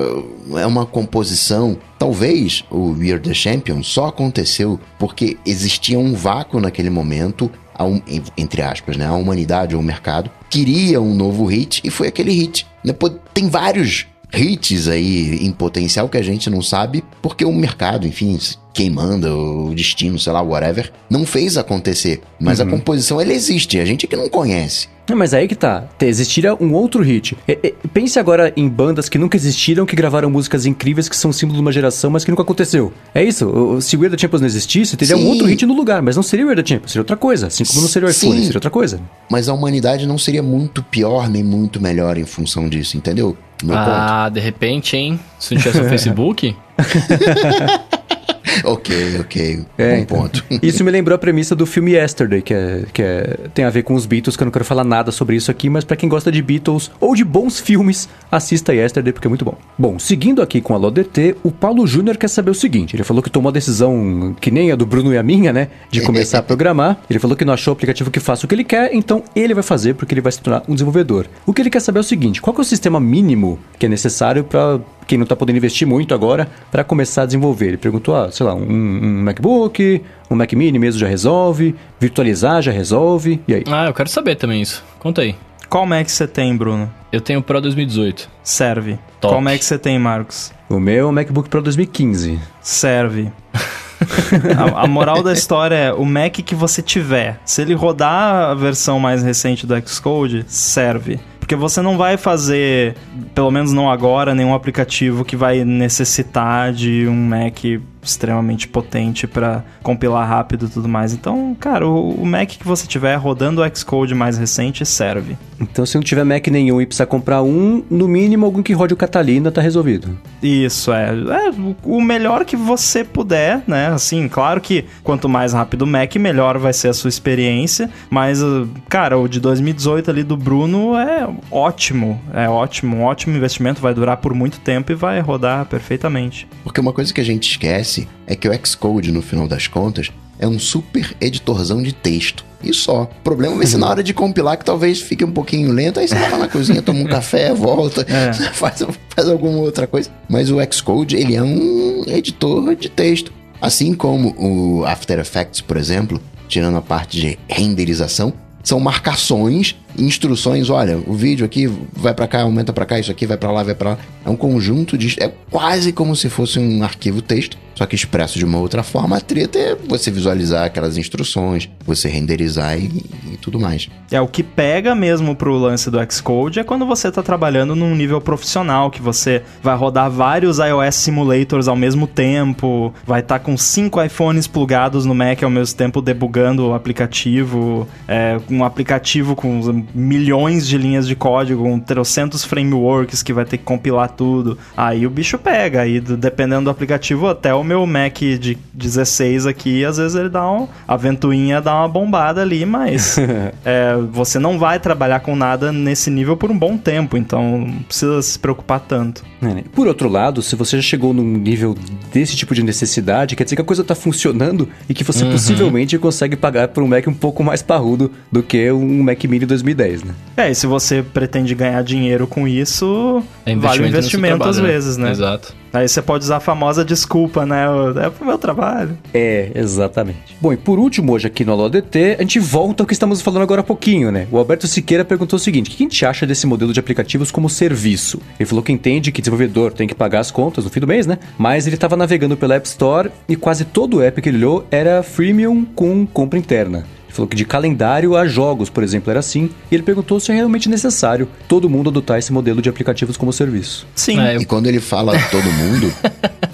Speaker 3: é uma composição. Talvez o We Are The Champion só aconteceu porque existia um vácuo naquele momento entre aspas, né? A humanidade ou o mercado queria um novo hit e foi aquele hit. né? Tem vários hits aí em potencial que a gente não sabe porque o mercado, enfim, quem manda, o destino, sei lá, whatever, não fez acontecer. Mas a composição, ela existe, a gente é que não conhece.
Speaker 1: Mas aí que tá. Existiria um outro hit. E- e- pense agora em bandas que nunca existiram, que gravaram músicas incríveis, que são símbolo de uma geração, mas que nunca aconteceu. É isso. Se o Weird Champions não existisse, teria um
Speaker 3: Sim.
Speaker 1: outro hit no lugar, mas não seria o Weird Champions, seria outra coisa. Assim como não seria o iPhone,
Speaker 3: Sim.
Speaker 1: seria outra coisa.
Speaker 3: Mas a humanidade não seria muito pior nem muito melhor em função disso, entendeu? Meu
Speaker 2: ah, de repente, hein? Se não tivesse o Facebook?
Speaker 3: Ok, ok.
Speaker 1: É,
Speaker 3: Bom
Speaker 1: então.
Speaker 3: ponto.
Speaker 1: Isso me lembrou a premissa do filme Yesterday, que, é, que é, tem a ver com os Beatles, que eu não quero falar nada sobre isso aqui, mas pra quem gosta de Beatles ou de bons filmes, assista Yesterday, porque é muito bom. Bom, seguindo aqui com a LODT, o Paulo Júnior quer saber o seguinte: ele falou que tomou a decisão que nem a do Bruno e a minha, né? De começar a programar. Ele falou que não achou o aplicativo que faça o que ele quer, então ele vai fazer porque ele vai se tornar um desenvolvedor. O que ele quer saber é o seguinte: qual que é o sistema mínimo que é necessário pra quem não tá podendo investir muito agora para começar a desenvolver. Ele perguntou, ah, sei lá, um, um MacBook, um Mac Mini mesmo já resolve, virtualizar já resolve, e aí?
Speaker 2: Ah, eu quero saber também isso. Conta aí.
Speaker 4: Qual Mac você tem, Bruno?
Speaker 2: Eu tenho o Pro 2018.
Speaker 4: Serve.
Speaker 2: Top.
Speaker 4: Qual Mac você tem, Marcos?
Speaker 1: O meu é o MacBook Pro 2015.
Speaker 4: Serve. a, a moral da história é o Mac que você tiver. Se ele rodar a versão mais recente do Xcode, serve. Porque você não vai fazer, pelo menos não agora, nenhum aplicativo que vai necessitar de um Mac extremamente potente para compilar rápido e tudo mais. Então, cara, o, o, Mac que você tiver rodando o Xcode mais recente serve.
Speaker 1: Então, se não tiver Mac nenhum e precisar comprar um, no mínimo algum que rode o Catalina tá resolvido.
Speaker 4: Isso, é. é o melhor que você puder, né? Assim, claro que quanto mais rápido o Mac, melhor vai ser a sua experiência. Mas, cara, o de 2018 ali do Bruno é ótimo. É ótimo, um ótimo investimento, vai durar por muito tempo e vai rodar perfeitamente.
Speaker 3: Porque uma coisa que a gente esquece é que o Xcode, no final das contas, é um super editorzão de texto. E só. O problema vai ser na hora de compilar, que talvez fique um pouquinho lento. Aí você vai lá na cozinha, toma um café, volta, é. faz, faz alguma outra coisa. Mas o Xcode, ele é um editor de texto. Assim como o After Effects, por exemplo, tirando a parte de renderização, são marcações, instruções, olha, o vídeo aqui vai para cá, aumenta para cá, isso aqui vai para lá, vai para lá. É um conjunto de é quase como se fosse um arquivo texto só que expresso de uma outra forma, a treta é você visualizar aquelas instruções, você renderizar e, e tudo mais.
Speaker 4: É, o que pega mesmo pro lance do Xcode é quando você está trabalhando num nível profissional, que você vai rodar vários iOS simulators ao mesmo tempo, vai estar tá com cinco iPhones plugados no Mac ao mesmo tempo debugando o aplicativo, é, um aplicativo com milhões de linhas de código, com trocentos frameworks que vai ter que compilar tudo. Aí o bicho pega, aí dependendo do aplicativo, até o meu Mac de 16 aqui, às vezes ele dá um. A ventoinha dá uma bombada ali, mas é, você não vai trabalhar com nada nesse nível por um bom tempo, então não precisa se preocupar tanto.
Speaker 1: É? Por outro lado, se você já chegou num nível desse tipo de necessidade, quer dizer que a coisa está funcionando e que você uhum. possivelmente consegue pagar por um Mac um pouco mais parrudo do que um Mac Mini 2010, né?
Speaker 4: É, e se você pretende ganhar dinheiro com isso, é vale o investimento trabalho, às né? vezes, né?
Speaker 2: Exato.
Speaker 4: Aí você pode usar a famosa desculpa, né? É pro meu trabalho.
Speaker 1: É, exatamente. Bom, e por último, hoje aqui no Alô DT, a gente volta ao que estamos falando agora há pouquinho, né? O Alberto Siqueira perguntou o seguinte: o que a gente acha desse modelo de aplicativos como serviço? Ele falou que entende que desenvolvedor tem que pagar as contas no fim do mês, né? Mas ele estava navegando pela App Store e quase todo o app que ele olhou era freemium com compra interna. Ele falou que de calendário a jogos, por exemplo, era assim. E ele perguntou se é realmente necessário todo mundo adotar esse modelo de aplicativos como serviço.
Speaker 3: Sim. É, eu... E quando ele fala todo mundo,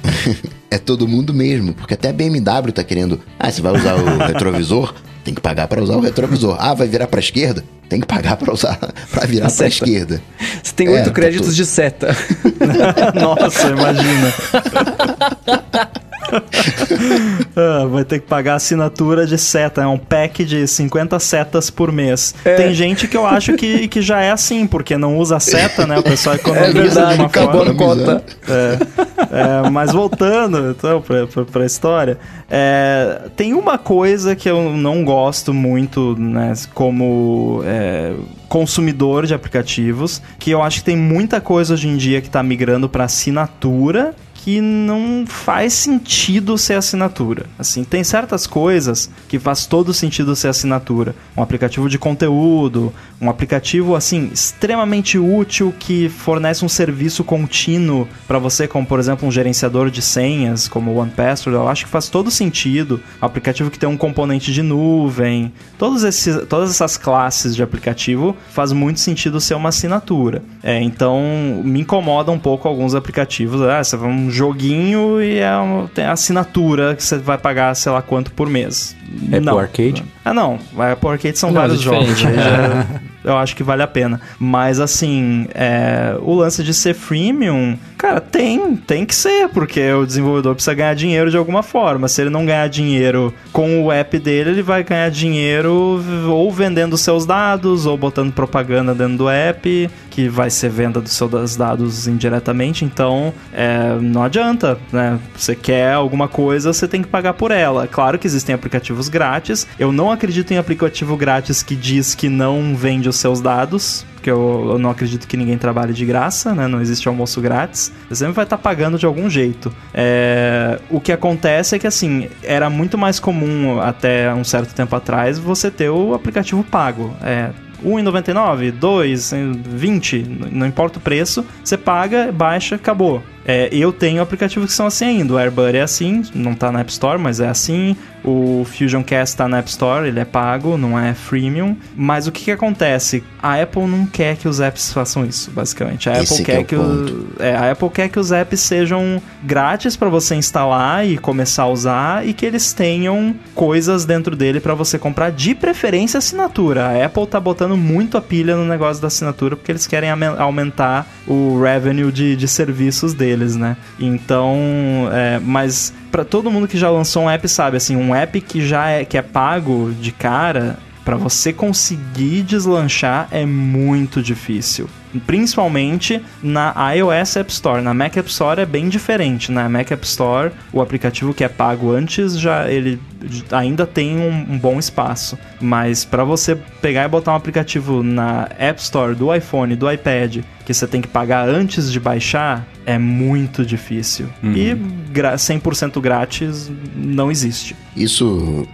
Speaker 3: é todo mundo mesmo. Porque até a BMW tá querendo. Ah, você vai usar o retrovisor? Tem que pagar para usar o retrovisor. Ah, vai virar para esquerda? Tem que pagar para usar para virar para esquerda.
Speaker 1: Você tem oito é, tá créditos tá de seta.
Speaker 4: Nossa, imagina. ah, vai ter que pagar assinatura de seta. É um pack de 50 setas por mês. É. Tem gente que eu acho que, que já é assim, porque não usa seta, né? O pessoal economiza é verdade, de uma
Speaker 1: forma. cota.
Speaker 4: É. é, mas voltando então, pra, pra, pra história, é, tem uma coisa que eu não gosto muito, né? Como é, consumidor de aplicativos, que eu acho que tem muita coisa hoje em dia que está migrando para assinatura que não faz sentido ser assinatura. Assim, tem certas coisas que faz todo sentido ser assinatura. Um aplicativo de conteúdo, um aplicativo assim extremamente útil que fornece um serviço contínuo para você, como por exemplo um gerenciador de senhas, como o OnePassword, eu acho que faz todo sentido. Um aplicativo que tem um componente de nuvem, todos esses, todas essas classes de aplicativo faz muito sentido ser uma assinatura. É, então me incomoda um pouco alguns aplicativos. Ah, você vai um joguinho e é uma, tem assinatura que você vai pagar sei lá quanto por mês.
Speaker 1: É não. Arcade?
Speaker 4: Ah, não. Apple Arcade são não, vários jogos. Já, eu acho que vale a pena. Mas, assim, é, o lance de ser freemium, cara, tem, tem que ser, porque o desenvolvedor precisa ganhar dinheiro de alguma forma. Se ele não ganhar dinheiro com o app dele, ele vai ganhar dinheiro ou vendendo seus dados, ou botando propaganda dentro do app, que vai ser venda dos seus dados indiretamente. Então, é, não adianta, né? Você quer alguma coisa, você tem que pagar por ela. Claro que existem aplicativos grátis. Eu não acredito em aplicativo grátis que diz que não vende os seus dados, porque eu, eu, não acredito que ninguém trabalhe de graça, né? Não existe almoço grátis. Você sempre vai estar tá pagando de algum jeito. É... O que acontece é que, assim, era muito mais comum até um certo tempo atrás você ter o aplicativo pago. É, 1,99, 2, 20, não importa o preço, você paga, baixa, acabou. É, eu tenho aplicativos que são assim ainda. O AirBuddy é assim, não tá na App Store, mas é assim. O Fusion Cast tá na App Store, ele é pago, não é freemium. Mas o que, que acontece? A Apple não quer que os apps façam isso, basicamente. A
Speaker 3: Esse
Speaker 4: Apple
Speaker 3: que
Speaker 4: quer
Speaker 3: é
Speaker 4: que o, é, a Apple quer que os apps sejam grátis para você instalar e começar a usar e que eles tenham coisas dentro dele para você comprar, de preferência assinatura. A Apple tá botando muito a pilha no negócio da assinatura porque eles querem aumentar o revenue de, de serviços deles, né? Então, é, mas para todo mundo que já lançou um app sabe, assim, um app que já é que é pago de cara, para você conseguir deslanchar é muito difícil. Principalmente na iOS App Store. Na Mac App Store é bem diferente. Na Mac App Store, o aplicativo que é pago antes já ele ainda tem um, um bom espaço. Mas para você pegar e botar um aplicativo na App Store do iPhone, do iPad, que você tem que pagar antes de baixar, é muito difícil. E gra 100% grátis não existe.
Speaker 3: Isso,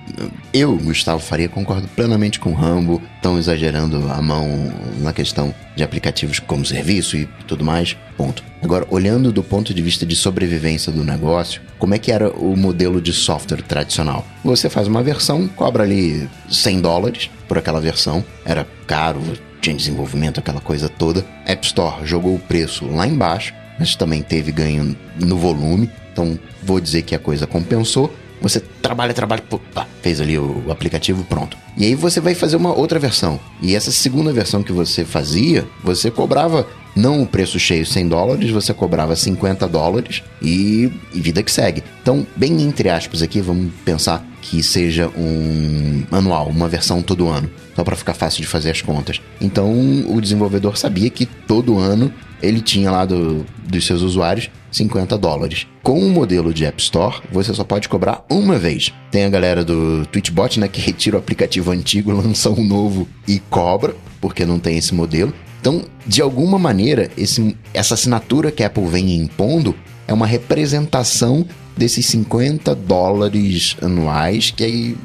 Speaker 3: eu, Gustavo Faria, concordo plenamente com o Rambo. Estão exagerando a mão na questão de aplicativos como serviço e tudo mais. Ponto. Agora, olhando do ponto de vista de sobrevivência do negócio, como é que era o modelo de software tradicional? Você faz uma versão, cobra ali 100 dólares por aquela versão. Era caro, tinha desenvolvimento, aquela coisa toda. App Store jogou o preço lá embaixo, mas também teve ganho no volume. Então, vou dizer que a coisa compensou. Você trabalha, trabalha, pô, tá, fez ali o, o aplicativo, pronto. E aí você vai fazer uma outra versão. E essa segunda versão que você fazia, você cobrava não o preço cheio 100 dólares, você cobrava 50 dólares e, e vida que segue. Então, bem entre aspas aqui, vamos pensar que seja um anual, uma versão todo ano, só para ficar fácil de fazer as contas. Então, o desenvolvedor sabia que todo ano ele tinha lá do, dos seus usuários 50 dólares. Com o modelo de App Store, você só pode cobrar uma vez. Tem a galera do Twitchbot, né, que retira o aplicativo antigo, lança um novo e cobra, porque não tem esse modelo. Então, de alguma maneira, esse, essa assinatura que a Apple vem impondo é uma representação desses 50 dólares anuais que aí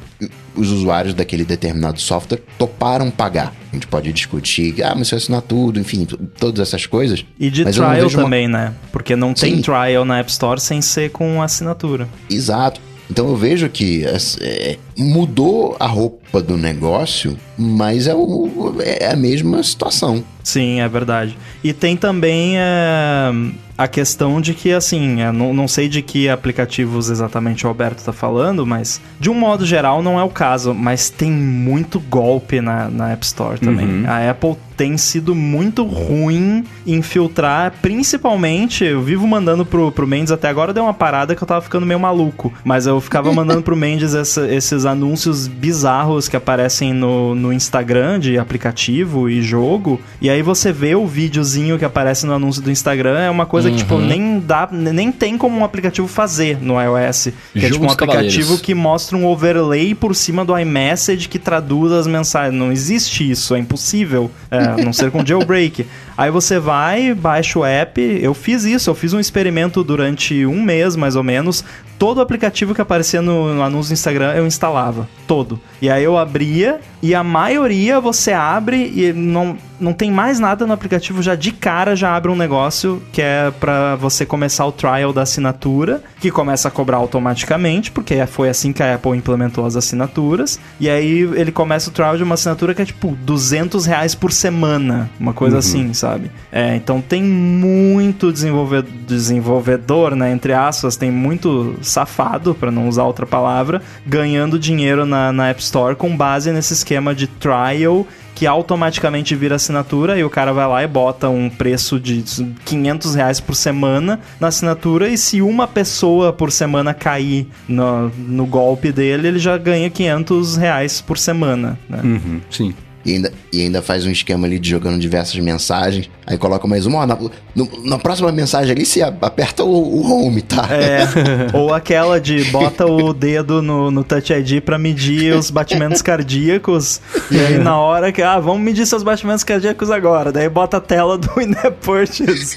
Speaker 3: os usuários daquele determinado software toparam pagar. A gente pode discutir, ah, mas se eu assinar tudo, enfim, todas essas coisas.
Speaker 4: E de trial
Speaker 3: vejo uma-
Speaker 4: também, né? Porque não tem
Speaker 3: Sim.
Speaker 4: trial na App Store sem ser com assinatura.
Speaker 3: Exato. Então eu vejo que é, mudou a roupa do negócio, mas é, o- é a mesma situação.
Speaker 4: Sim, é verdade. E tem também é, a questão de que, assim, é, não, não sei de que aplicativos exatamente o Alberto tá falando, mas de um modo geral não é o caso, mas tem muito golpe na, na App Store também. A Apple tem sido muito ruim em filtrar, principalmente, eu vivo mandando pro, pro Mendes, até agora deu uma parada que eu tava ficando meio maluco, mas eu ficava mandando pro Mendes essa- esses anúncios bizarros que aparecem no, no Instagram de aplicativo e jogo, e aí você vê o videozinho que aparece no anúncio do Instagram, é uma coisa que, tipo, nem dá, nem tem como um aplicativo fazer no iOS, que é tipo um aplicativo
Speaker 2: Cavaleiros.
Speaker 4: que mostra um overlay por cima do iMessage que traduz as mensagens. Não existe isso, é impossível. É, a não ser com jailbreak. Aí você vai, baixa o app. Eu fiz isso, eu fiz um experimento durante um mês, mais ou menos. Todo aplicativo que aparecia no, no anúncio do Instagram eu instalava. Todo. E aí eu abria, e a maioria você abre e não, não tem mais nada no aplicativo, já de cara já abre um negócio que é pra você começar o trial da assinatura, que começa a cobrar automaticamente, porque foi assim que a Apple implementou as assinaturas. E aí ele começa o trial de uma assinatura que é tipo 200 reais por semana, uma coisa assim, sabe? É, então tem muito desenvolve- desenvolvedor, né, entre aspas, tem muito safado, pra não usar outra palavra, ganhando dinheiro na, na App Store com base nesse esquema de trial que automaticamente vira assinatura e o cara vai lá e bota um preço de 500 reais por semana na assinatura e se uma pessoa por semana cair no, no golpe dele, ele já ganha 500 reais por semana, né?
Speaker 1: Uhum, sim.
Speaker 3: E ainda, e ainda faz um esquema ali de jogando diversas mensagens. Aí coloca mais uma. Ó, na, no- na próxima mensagem ali, você aperta o, o home, tá?
Speaker 4: É, ou aquela de bota o dedo no, no Touch ID pra medir os batimentos cardíacos. E aí na hora que, ah, vamos medir seus batimentos cardíacos agora. Daí bota a tela do In-App Purchase.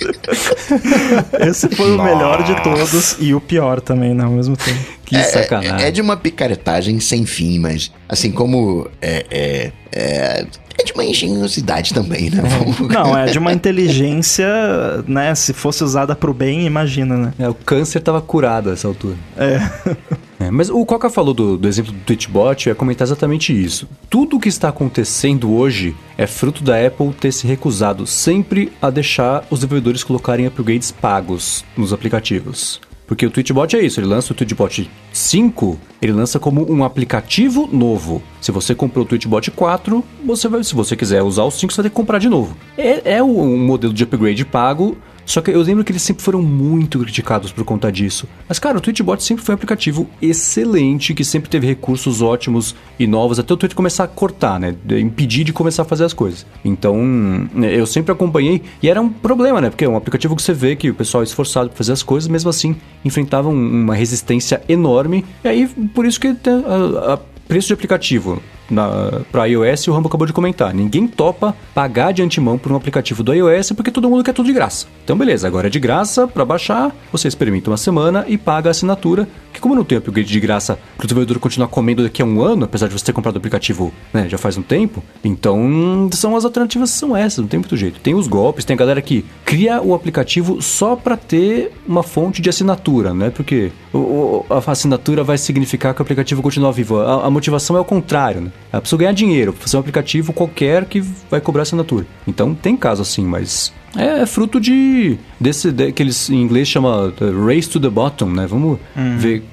Speaker 4: Esse foi o melhor de todos e o pior também, né, ao mesmo tempo.
Speaker 1: Que
Speaker 3: É-
Speaker 1: sacanagem.
Speaker 3: É, é de uma picaretagem sem fim, mas assim como é, é, é, é de uma engenhosidade também, né? Vamos-
Speaker 4: Não, é de uma inteligência, né? Se fosse usada pro bem, imagina, né?
Speaker 1: É, o câncer tava curado a essa altura.
Speaker 4: É.
Speaker 1: É, mas o Coca falou do, do exemplo do Twitchbot, ia comentar exatamente isso. Tudo o que está acontecendo hoje é fruto da Apple ter se recusado sempre a deixar os desenvolvedores colocarem upgrades pagos nos aplicativos. Porque o Twitchbot é isso, ele lança o Twitchbot 5, ele lança como um aplicativo novo. Se você comprou o Twitchbot 4, você vai, se você quiser usar o 5, você vai ter que comprar de novo. É, é um modelo de upgrade pago, só que eu lembro que eles sempre foram muito criticados por conta disso. Mas, cara, o Twitchbot sempre foi um aplicativo excelente, que sempre teve recursos ótimos e novos, até o Twitter começar a cortar, né? Impedir de começar a fazer as coisas. Então, né, eu sempre acompanhei, e era um problema, né? Porque é um aplicativo que você vê que o pessoal é esforçado para fazer as coisas, mesmo assim, enfrentava um- uma resistência enorme. E aí, por isso que a preço de aplicativo para iOS, o Rambo acabou de comentar. Ninguém topa pagar de antemão por um aplicativo do iOS porque todo mundo quer tudo de graça. Então, beleza, agora é de graça para baixar, você experimenta uma semana e paga a assinatura. Que, como não tem upgrade de graça para o desenvolvedor continuar comendo daqui a um ano, apesar de você ter comprado o aplicativo né, já faz um tempo, então são as alternativas são essas, não tem muito jeito. Tem os golpes, tem a galera que cria o aplicativo só para ter uma fonte de assinatura, não é porque a assinatura vai significar que o aplicativo continua vivo. A, a motivação é o contrário, né? A pessoa ganhar dinheiro, fazer um aplicativo qualquer que vai cobrar assinatura. Então tem caso assim, mas é, é fruto de desse de, que eles em inglês chama uh, race to the bottom, né? Vamos ver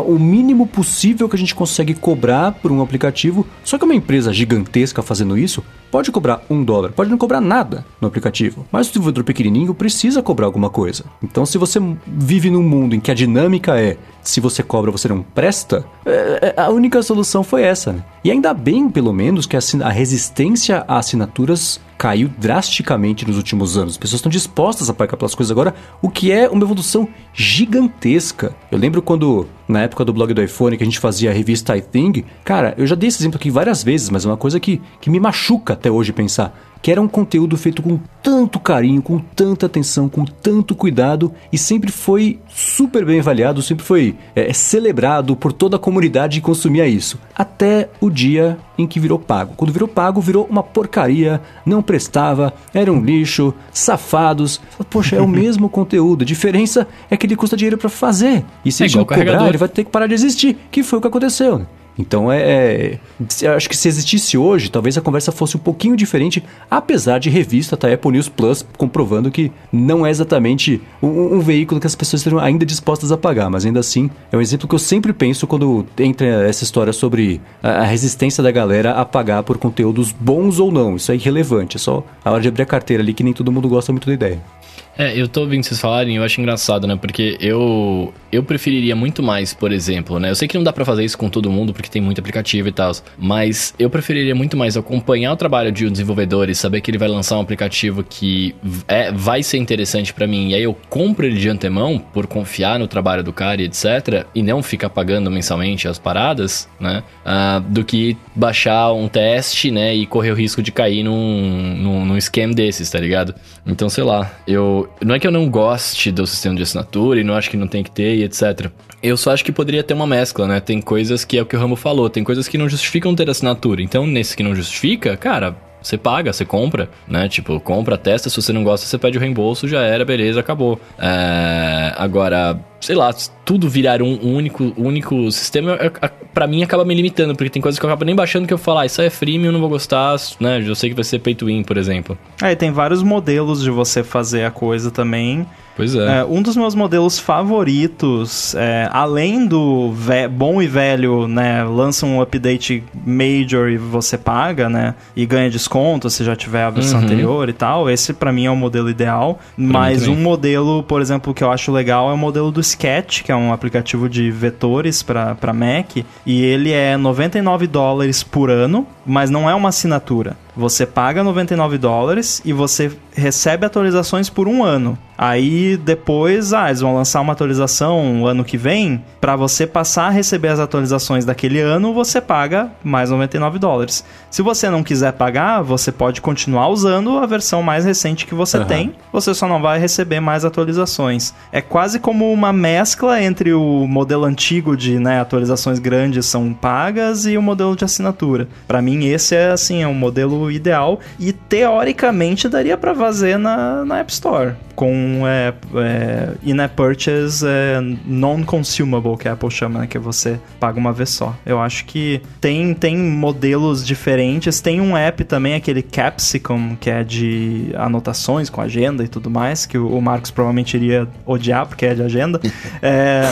Speaker 1: o- mínimo possível que a gente consegue cobrar por um aplicativo. Só que uma empresa gigantesca fazendo isso pode cobrar um dólar, pode não cobrar nada no aplicativo. Mas o desenvolvedor pequenininho precisa cobrar alguma coisa. Então, se você vive num mundo em que a dinâmica é se você cobra, você não presta, é- é- a única solução foi essa. Né? E ainda bem, pelo menos, que a resistência a assinaturas caiu drasticamente nos últimos anos. As pessoas estão dispostas a pagar pelas coisas agora, o que é uma evolução gigantesca. Eu lembro quando, na época do blog do iPhone, que a gente fazia a revista iThing, cara, eu já dei esse exemplo aqui várias vezes, mas é uma coisa que, que me machuca até hoje pensar. Que era um conteúdo feito com tanto carinho, com tanta atenção, com tanto cuidado e sempre foi super bem avaliado, sempre foi é, celebrado por toda a comunidade que consumia isso. Até o dia em que virou pago. Quando virou pago, virou uma porcaria, não prestava, era um lixo, safados. Poxa, é o mesmo conteúdo. A diferença é que ele custa dinheiro pra fazer. E se
Speaker 2: É
Speaker 1: ele
Speaker 2: igual
Speaker 1: não cobrar, ele vai ter que parar de existir, que foi o que aconteceu. Então é, é- acho que se existisse hoje, talvez a conversa fosse um pouquinho diferente, apesar de revista, tá? Apple News Plus comprovando que não é exatamente um, um veículo que as pessoas estejam ainda dispostas a pagar, mas ainda assim é um exemplo que eu sempre penso quando entra essa história sobre a, a resistência da galera a pagar por conteúdos bons ou não. Isso é irrelevante, é só a hora de abrir a carteira ali que nem todo mundo gosta muito da ideia.
Speaker 2: É, eu tô ouvindo vocês falarem eu acho engraçado, né? Porque eu eu preferiria muito mais, por exemplo, né? Eu sei que não dá pra fazer isso com todo mundo porque tem muito aplicativo e tal, mas eu preferiria muito mais acompanhar o trabalho de um desenvolvedor e saber que ele vai lançar um aplicativo que é, vai ser interessante pra mim e aí eu compro ele de antemão por confiar no trabalho do cara e etc. e não ficar pagando mensalmente as paradas, né? Ah, do que baixar um teste, né? E correr o risco de cair num, num, num scam desses, tá ligado? Então, sei lá, eu. Não é que eu não goste do sistema de assinatura e não acho que não tem que ter e etc. Eu só acho que poderia ter uma mescla, né? Tem coisas que é o que o Ramo falou, tem coisas que não justificam ter assinatura. Então, nesse que não justifica, cara, você paga, você compra, né? Tipo, compra, testa, se você não gosta, você pede o reembolso, já era, beleza, acabou. É, Agora, sei lá, tudo virar um único, único sistema, eu- a- pra mim acaba me limitando, porque tem coisas que eu acabo nem baixando que eu falo, ah, isso aí é freemium, eu não vou gostar, né? Eu sei que vai ser pay to win, por exemplo.
Speaker 4: Aí tem vários modelos de você fazer a coisa também.
Speaker 2: Pois é.
Speaker 4: É, um dos meus modelos favoritos, é, além do bom e velho, né, lança um update major e você paga, né, e ganha desconto se já tiver a versão
Speaker 2: Uhum.
Speaker 4: anterior e tal. Esse pra mim é o modelo ideal.
Speaker 2: mim
Speaker 4: Mas um modelo, por exemplo, que eu acho legal é o modelo do Sketch, que é um aplicativo de vetores pra Mac, e ele é 99 dólares por ano, mas não é uma assinatura. Você paga 99 dólares e você recebe atualizações por um ano. Aí depois, ah, eles vão lançar uma atualização ano que vem. Para você passar a receber as atualizações daquele ano, você paga mais 99 dólares. Se você não quiser pagar, você pode continuar usando a versão mais recente que você
Speaker 1: Aham.
Speaker 4: tem. Você só não vai receber mais atualizações. É quase como uma mescla entre o modelo antigo de né, atualizações grandes são pagas e o modelo de assinatura. Para mim, esse é assim, é um modelo ideal e teoricamente daria para fazer na, na App Store com é, é, in-app purchase é, non-consumable, que a Apple chama, né, que você paga uma vez só. Eu acho que tem, tem modelos diferentes. Tem um app também, aquele Capsicum, que é de anotações com agenda e tudo mais, que o, o Marcos provavelmente iria odiar, porque é de agenda. É,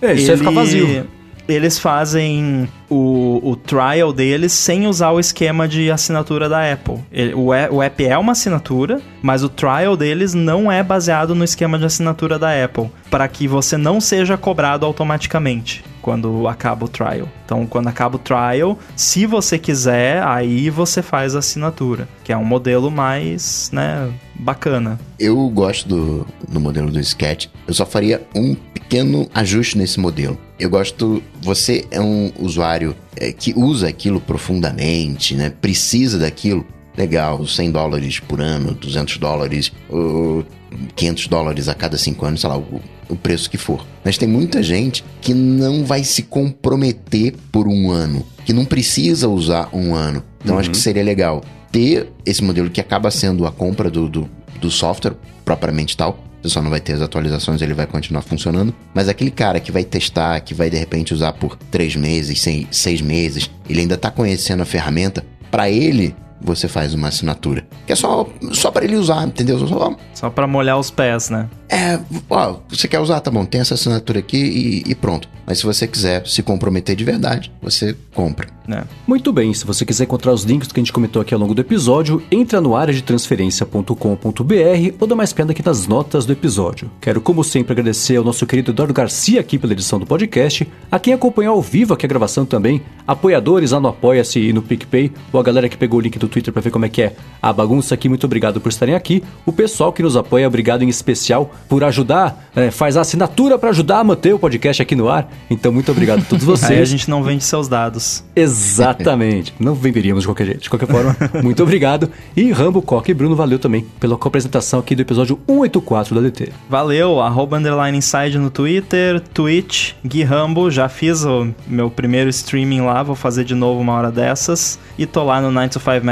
Speaker 1: É, isso ia ficar vazio.
Speaker 4: Eles fazem o, o trial deles sem usar o esquema de assinatura da Apple. Ele- o, o app é uma assinatura, mas o trial deles não é baseado no esquema de assinatura da Apple, para que você não seja cobrado automaticamente quando acaba o trial. Então, quando acaba o trial, se você quiser, aí você faz a assinatura, que é um modelo mais, né, bacana.
Speaker 3: Eu gosto do, do modelo do Sketch. Eu só faria um pequeno ajuste nesse modelo. Eu gosto. Você é um usuário é, que usa aquilo profundamente, né? Precisa daquilo. Legal, 100 dólares por ano, 200 dólares, ou 500 dólares a cada 5 anos, sei lá, o, o preço que for. Mas tem muita gente que não vai se comprometer por um ano, que não precisa usar um ano. Então acho que seria legal ter esse modelo que acaba sendo a compra do, do, do software propriamente tal. Você só não vai ter as atualizações, ele vai continuar funcionando. Mas aquele cara que vai testar, que vai de repente usar por três meses, seis, meses, ele ainda tá conhecendo a ferramenta, para ele você faz uma assinatura. Que é só, só para ele usar, entendeu? Só,
Speaker 4: Só pra molhar os pés, né?
Speaker 3: é, ó, você quer usar, tá bom, tem essa assinatura aqui e, e pronto. Mas se você quiser se comprometer de verdade, você compra.
Speaker 4: né?
Speaker 1: Muito bem, se você quiser encontrar os links que a gente comentou aqui ao longo do episódio, entra no área de transferência.com.br ou dá mais piada aqui nas notas do episódio. Quero, como sempre, agradecer ao nosso querido Eduardo Garcia aqui pela edição do podcast, a quem acompanhou ao vivo aqui a gravação também, apoiadores lá no Apoia-se e no PicPay, ou a galera que pegou o link do Twitter pra ver como é que é a bagunça aqui, muito obrigado por estarem aqui. O pessoal que nos apoia, obrigado em especial por ajudar, é, faz a assinatura pra ajudar a manter o podcast aqui no ar. Então, muito obrigado a todos vocês.
Speaker 4: Aí a gente não vende seus dados.
Speaker 1: Exatamente. Não venderíamos de qualquer jeito. De qualquer forma, muito obrigado. E Rambo, Coca e Bruno, valeu também pela apresentação aqui do episódio 184 da DT.
Speaker 4: Valeu, arroba underline inside no Twitter, Twitch, Gui Rambo, já fiz o meu primeiro streaming lá, vou fazer de novo uma hora dessas. E tô lá no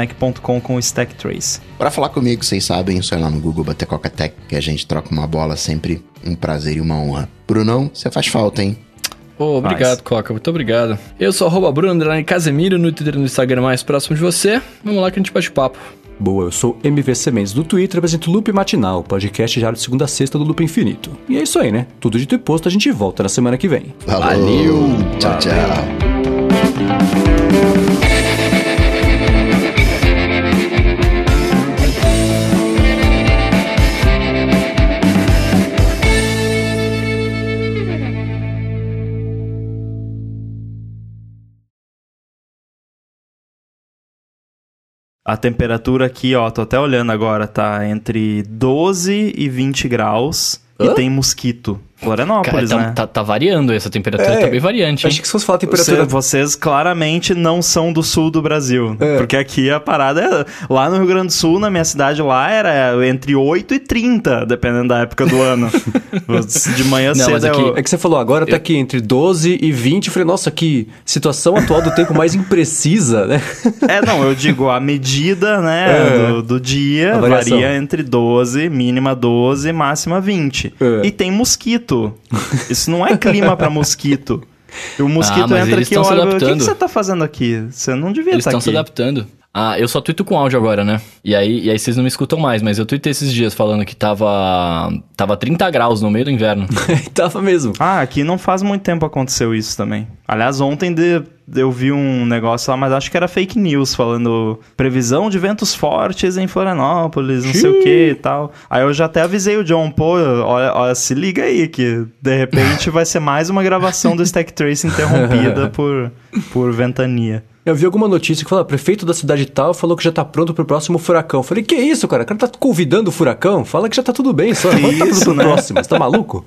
Speaker 4: 9to5mac.com com o Stack Trace.
Speaker 3: Pra falar comigo, vocês sabem, só ir lá no Google bater Coca-Tech, que a gente troca uma bola, sempre um prazer e uma honra. Brunão, você faz falta, hein?
Speaker 2: Ô, obrigado, Coca. Muito obrigado. Eu sou arroba Bruno Casemiro no Twitter e no Instagram mais próximo de você. Vamos lá que a gente bate papo.
Speaker 1: Boa, eu sou MVC Mendes do Twitter, apresento o Loop Matinal, podcast diário de segunda a sexta do Loop Infinito. E é isso aí, né? Tudo dito e posto, a gente volta na semana que vem.
Speaker 3: Falou.
Speaker 2: Valeu.
Speaker 3: Tchau, tchau.
Speaker 4: A temperatura aqui, ó, tô até olhando agora, tá entre 12 e 20 graus. E
Speaker 1: Hã?
Speaker 4: tem mosquito.
Speaker 2: Cara,
Speaker 4: Florianópolis,
Speaker 2: tá,
Speaker 4: né?
Speaker 2: tá- tá variando essa temperatura,
Speaker 1: É,
Speaker 2: tá bem variante, hein?
Speaker 1: Achei que se fosse falar a
Speaker 4: Você-
Speaker 1: temperatura...
Speaker 4: vocês claramente não são do sul do Brasil.
Speaker 1: É.
Speaker 4: Porque aqui a parada é. Lá no Rio Grande do Sul, na minha cidade lá, era entre 8 e 30, dependendo da época do ano. De manhã
Speaker 2: Não,
Speaker 4: cedo
Speaker 2: mas
Speaker 4: é
Speaker 2: aqui-
Speaker 1: É que você falou, agora tá aqui entre 12 e 20. Eu falei, nossa, que situação atual do tempo mais imprecisa, né?
Speaker 4: É, não, eu digo, a medida, né,
Speaker 1: É.
Speaker 4: do, do dia varia entre 12, mínima 12, máxima 20.
Speaker 1: É.
Speaker 4: E tem mosquito. Isso não é clima pra mosquito. O mosquito
Speaker 2: Ah,
Speaker 4: entra
Speaker 2: eles
Speaker 4: aqui e
Speaker 2: estão
Speaker 4: olha, o que, que você tá fazendo aqui? Você não devia
Speaker 2: Eles
Speaker 4: estar
Speaker 2: estão
Speaker 4: aqui.
Speaker 2: se adaptando. Ah, eu só tuito com áudio agora, né? E aí, e aí vocês não me escutam mais, mas eu tuitei esses dias falando que tava, tava 30 graus no meio do inverno.
Speaker 1: Tava mesmo.
Speaker 4: Ah, aqui não faz muito tempo aconteceu isso também. Aliás, ontem de- eu vi um negócio lá, mas acho que era fake news, falando previsão de ventos fortes em Florianópolis, não sei o que e tal. Aí eu já até avisei o John, pô, olha, olha, se liga aí, que de repente vai ser mais uma gravação do Stack Trace interrompida por, por ventania.
Speaker 1: Eu vi alguma notícia que fala, prefeito da cidade tal falou que já tá pronto pro próximo furacão. Falei, que isso, cara? O cara tá convidando o furacão? Fala que já tá tudo bem, só.
Speaker 4: Que
Speaker 1: tá
Speaker 4: isso,
Speaker 1: pro
Speaker 4: né?
Speaker 1: próximo? Você tá maluco?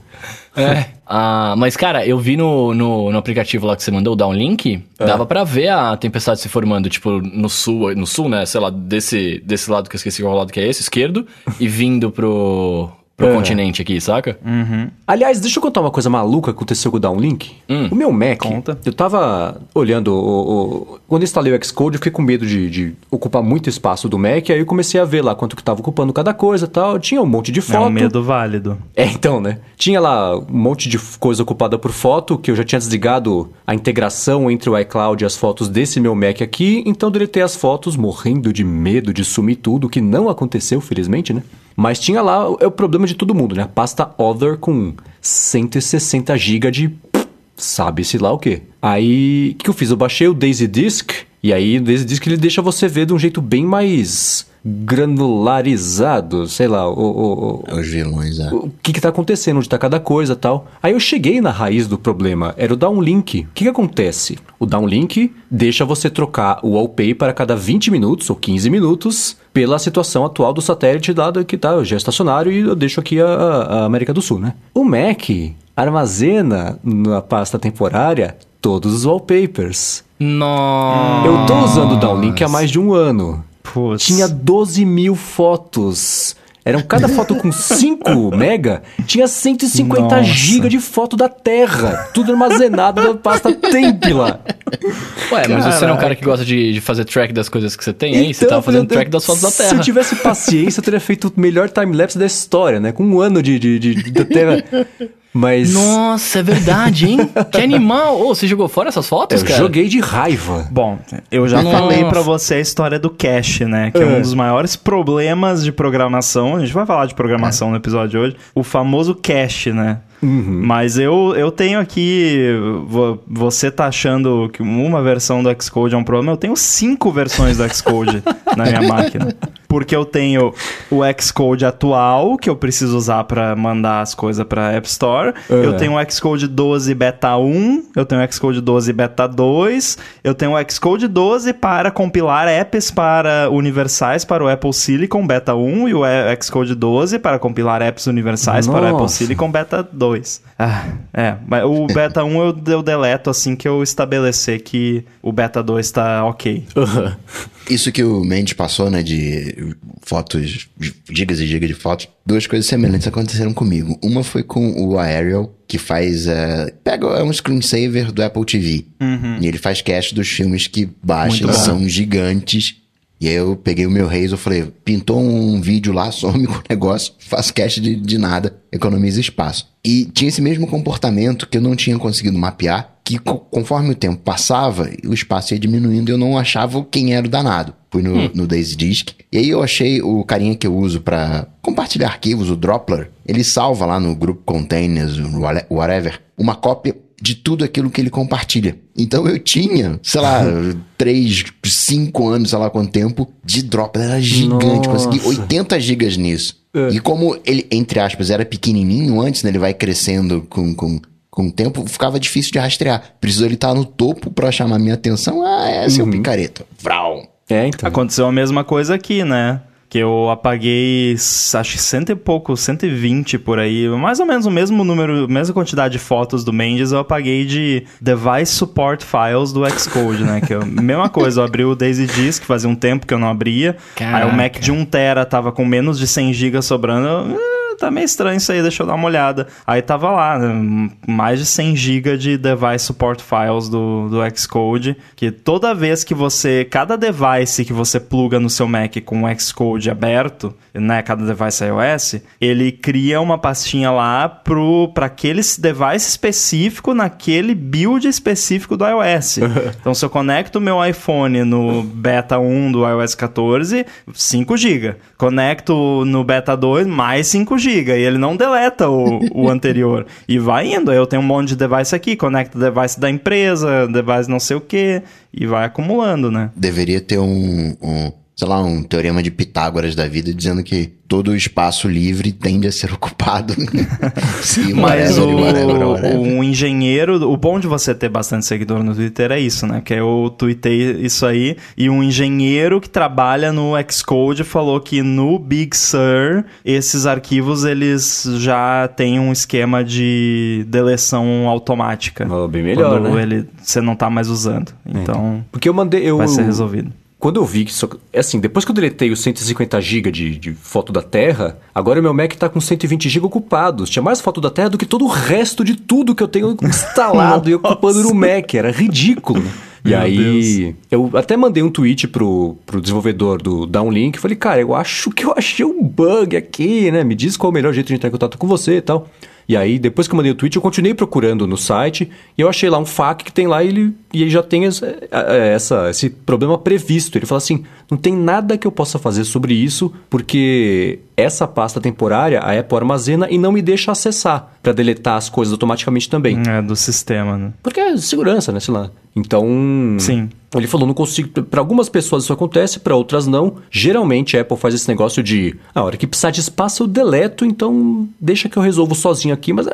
Speaker 2: É. Ah, mas, cara, eu vi no, no, no aplicativo lá que você mandou, o Downlink, dava pra ver a tempestade se formando, tipo, no sul, no sul, né? Sei lá, desse, desse lado que eu esqueci qual lado que é esse, esquerdo, e vindo pro, pro
Speaker 1: É.
Speaker 2: continente aqui, saca?
Speaker 1: Aliás, deixa eu contar uma coisa maluca que aconteceu com o Downlink.
Speaker 2: Hum.
Speaker 1: O meu Mac,
Speaker 4: Conta.
Speaker 1: eu tava olhando, o, o- quando eu instalei o Xcode, eu fiquei com medo de, de ocupar muito espaço do Mac, aí eu comecei a ver lá quanto que tava ocupando cada coisa e tal. Tinha um monte de
Speaker 4: É
Speaker 1: foto.
Speaker 4: um medo válido.
Speaker 1: É, então, né? Tinha lá um monte de coisa ocupada por foto, que eu já tinha desligado a integração entre o iCloud e as fotos desse meu Mac aqui, então deletei as fotos morrendo de medo de sumir tudo, que não aconteceu, felizmente, né? Mas tinha lá, é o problema de todo mundo, né? A pasta Other com 160 GB de sabe-se lá o quê. Aí, o que eu fiz? Eu baixei o Daisy Disk, e aí o Daisy Disk ele deixa você ver de um jeito bem mais granularizado, sei lá, o- o- o,
Speaker 3: Os vilões, é.
Speaker 1: o que que tá acontecendo, onde tá cada coisa tal. Aí eu cheguei na raiz do problema, era o downlink. O que que acontece? O downlink deixa você trocar o wallpaper a cada 20 minutos ou 15 minutos pela situação atual do satélite dado que tá já estacionário e eu deixo aqui a, a América do Sul, né? O Mac armazena na pasta temporária todos os wallpapers.
Speaker 2: Nossa.
Speaker 1: Eu tô usando o downlink há mais de um ano.
Speaker 4: Putz.
Speaker 1: Tinha 12 mil fotos. Eram cada foto com 5 mega, tinha 150
Speaker 4: Nossa.
Speaker 1: giga de foto da Terra. Tudo armazenado na pasta Templa.
Speaker 2: Ué, mas você não é um cara que gosta de, de fazer track das coisas que você tem aí? você
Speaker 1: Então,
Speaker 2: tava fazendo
Speaker 1: eu-
Speaker 2: track das fotos da
Speaker 1: Se eu
Speaker 2: Terra.
Speaker 1: tivesse paciência, eu teria feito o melhor timelapse da história, né? Com um ano de, de, de- da Terra. Mas
Speaker 2: Nossa, é verdade, hein? que animal! Ô, você jogou fora essas fotos,
Speaker 1: eu
Speaker 2: cara?
Speaker 1: joguei de raiva.
Speaker 4: Bom, eu já
Speaker 2: Nossa.
Speaker 4: falei pra você a história do cache, né? Que é.
Speaker 1: É.
Speaker 4: um dos maiores problemas de programação. A gente vai falar de programação no episódio de hoje. O famoso cache, né? Mas eu, eu tenho aqui. vo- Você tá achando que uma versão do Xcode é um problema? Eu tenho cinco versões do Xcode na minha máquina. Porque eu tenho o Xcode atual, que eu preciso usar pra mandar as coisas pra App Store.
Speaker 1: É.
Speaker 4: Eu tenho o Xcode 12 Beta 1. Eu tenho o Xcode 12 Beta 2. Eu tenho o Xcode 12 para compilar apps para universais para o Apple Silicon Beta 1 e o Xcode 12 para compilar apps universais para o Apple
Speaker 1: Nossa.
Speaker 4: Silicon Beta 2. Ah, é, mas o Beta 1 eu, eu deleto assim que eu estabelecer que o Beta 2 tá ok.
Speaker 3: Isso que o Mendes passou, né, de fotos, gigas e gigas de fotos, duas coisas semelhantes aconteceram comigo. Uma foi com o Aerial, que faz, é, pega é um screensaver do Apple TV. E ele faz cache dos filmes que baixa,
Speaker 4: Muito bom.
Speaker 3: são gigantes. E aí eu peguei o meu Reis, eu falei, pintou um vídeo lá, some com o negócio, faço cache de, de nada, economiza espaço. E tinha esse mesmo comportamento que eu não tinha conseguido mapear, que co- conforme o tempo passava, o espaço ia diminuindo e eu não achava quem era o danado. Fui no, no Daisy Disk. E aí eu achei o carinha que eu uso pra compartilhar arquivos, o Droppler. Ele salva lá no grupo Containers, whatever, uma cópia de tudo aquilo que ele compartilha. Então eu tinha, sei lá, 3, 5 anos, sei lá quanto tempo, de Droppler. Era gigante,
Speaker 1: Nossa.
Speaker 3: consegui 80 gigas nisso.
Speaker 1: É.
Speaker 3: E como ele, entre aspas, era pequenininho antes, né, ele vai crescendo com, com, com o tempo, ficava difícil de rastrear. Precisou ele estar no topo pra chamar minha atenção. Ah, é seu picareta. Vral.
Speaker 1: É, então.
Speaker 4: Aconteceu a mesma coisa aqui, né? Que eu apaguei, acho que cento e pouco, 120 por aí. Mais ou menos o mesmo número, mesma quantidade de fotos do Mendes eu apaguei de Device Support Files do Xcode, né? Que é a mesma coisa, eu abri o Daisy Disk, fazia um tempo que eu não abria. Aí o Mac de 1 tera tava com menos de 100 GB sobrando. eu, "Ah, tá meio estranho isso aí, deixa eu dar uma olhada. Aí tava lá, né, mais de 100 GB de device support files do, do Xcode, que toda vez que você, cada device que você pluga no seu Mac com o Xcode aberto, né, cada device iOS, ele cria uma pastinha lá pro para aquele device específico naquele build específico do iOS. então se eu conecto o meu iPhone no beta 1 do iOS 14, 5 GB. Conecto no beta 2, mais 5 GB. E ele não deleta o, o anterior. E vai indo. Aí eu tenho um monte de device aqui, conecto o device da empresa, device não sei o que, e vai acumulando, né?
Speaker 3: Deveria ter um, um sei lá, um teorema de Pitágoras da vida dizendo que todo espaço livre tende a ser ocupado. Sim,
Speaker 4: Mas
Speaker 3: whatever,
Speaker 4: o,
Speaker 3: whatever, whatever.
Speaker 4: um engenheiro, o bom de você ter bastante seguidor no Twitter é isso, né? Que eu tuitei isso aí e um engenheiro que trabalha no Xcode falou que no Big Sur esses arquivos eles já têm um esquema de deleção automática.
Speaker 1: Oh, bem melhor,
Speaker 4: quando
Speaker 1: né?
Speaker 4: ele você não tá mais usando. Então
Speaker 1: Porque eu mandei. Eu,
Speaker 4: vai ser resolvido.
Speaker 1: Quando eu vi que isso. é Assim, depois que eu deletei os 150 GB de, de foto da Terra, agora o meu Mac tá com 120 GB ocupados. Tinha mais foto da Terra do que todo o resto de tudo que eu tenho instalado e ocupando no Mac. Era ridículo. E
Speaker 4: Meu
Speaker 1: aí, eu até mandei um tweet pro, pro desenvolvedor do Downlink. Falei, cara, eu acho que eu achei um bug aqui, né? Me diz qual é o melhor jeito de entrar em contato com você e tal. E aí, depois que eu mandei o tweet, eu continuei procurando no site e eu achei lá um FAQ que tem lá e ele, e ele já tem essa, é, essa- esse problema previsto. Ele fala assim: não tem nada que eu possa fazer sobre isso, porque essa pasta temporária a Apple armazena e não me deixa acessar para deletar as coisas automaticamente também.
Speaker 4: É do sistema, né?
Speaker 1: Porque é segurança, né? Sei lá. Então.
Speaker 4: Sim.
Speaker 1: Ele falou, não consigo. Para algumas pessoas isso acontece, para outras não. Geralmente a Apple faz esse negócio de. "Ah, A hora que precisar de espaço eu deleto, então deixa que eu resolvo sozinho aqui. Mas é,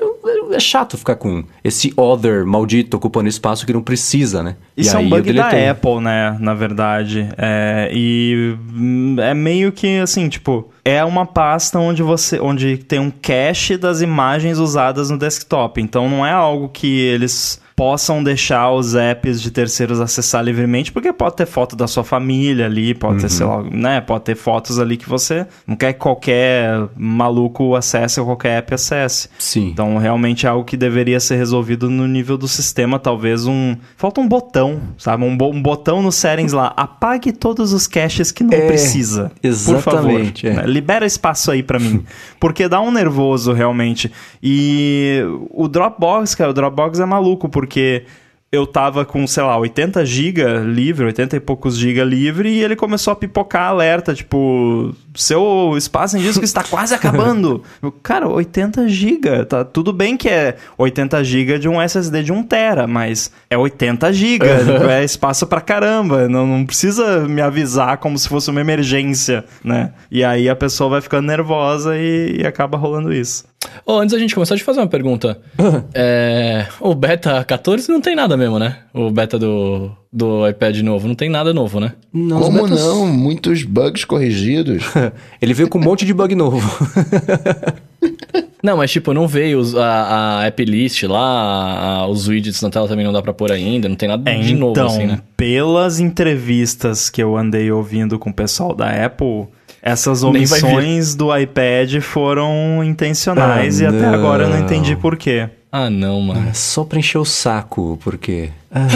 Speaker 1: é chato ficar com esse other maldito ocupando espaço que não precisa, né?
Speaker 4: Isso
Speaker 1: E
Speaker 4: é um bug da. Apple, né? Na verdade. É, e hum, é meio que assim, tipo, é uma pasta onde você. onde tem um cache das imagens usadas no desktop. Então não é algo que eles possam deixar os apps de terceiros acessar livremente, porque pode ter foto da sua família ali, pode ter, sei lá, né? Pode ter fotos ali que você não quer que qualquer maluco acesse ou qualquer app acesse.
Speaker 1: Sim.
Speaker 4: Então, realmente é algo que deveria ser resolvido no nível do sistema. Talvez um. Falta um botão, sabe? Um, bo- um botão no settings lá. Apague todos os caches que não
Speaker 1: É,
Speaker 4: precisa.
Speaker 1: exatamente,
Speaker 4: Por favor.
Speaker 1: é.
Speaker 4: né? Libera espaço aí pra mim. Porque dá um nervoso, realmente. E o Dropbox, cara, o Dropbox é maluco, porque. Eu tava com, sei lá, 80 GB livre, 80 e poucos GB livre, e ele começou a pipocar alerta, tipo, seu espaço em disco está quase acabando. Eu, Cara, 80 GB, tá tudo bem que é 80 GB de um SSD de 1 tera, mas é 80 GB, é espaço pra caramba, não, não precisa me avisar como se fosse uma emergência, né? E aí a pessoa vai ficando nervosa e, e acaba rolando isso.
Speaker 2: Ô, antes da gente começar, deixa eu fazer uma pergunta. é, o beta 14 não tem nada mesmo, né? O beta do, do iPad novo, não tem nada novo, né?
Speaker 1: Não,
Speaker 3: Como
Speaker 1: betas-
Speaker 3: não? Muitos bugs corrigidos.
Speaker 1: Ele veio com um monte de bug novo.
Speaker 2: Não, mas tipo, não veio os- a, a app list lá, a- a- os widgets na tela também não dá pra pôr ainda, não tem nada
Speaker 4: É,
Speaker 2: de novo
Speaker 4: então,
Speaker 2: assim, né?
Speaker 4: pelas entrevistas que eu andei ouvindo com o pessoal da Apple, essas omissões do iPad foram intencionais
Speaker 1: Ah,
Speaker 4: e até
Speaker 1: não.
Speaker 4: agora eu não entendi por quê.
Speaker 2: Ah, não, mano.
Speaker 1: É só pra encher o saco, porque.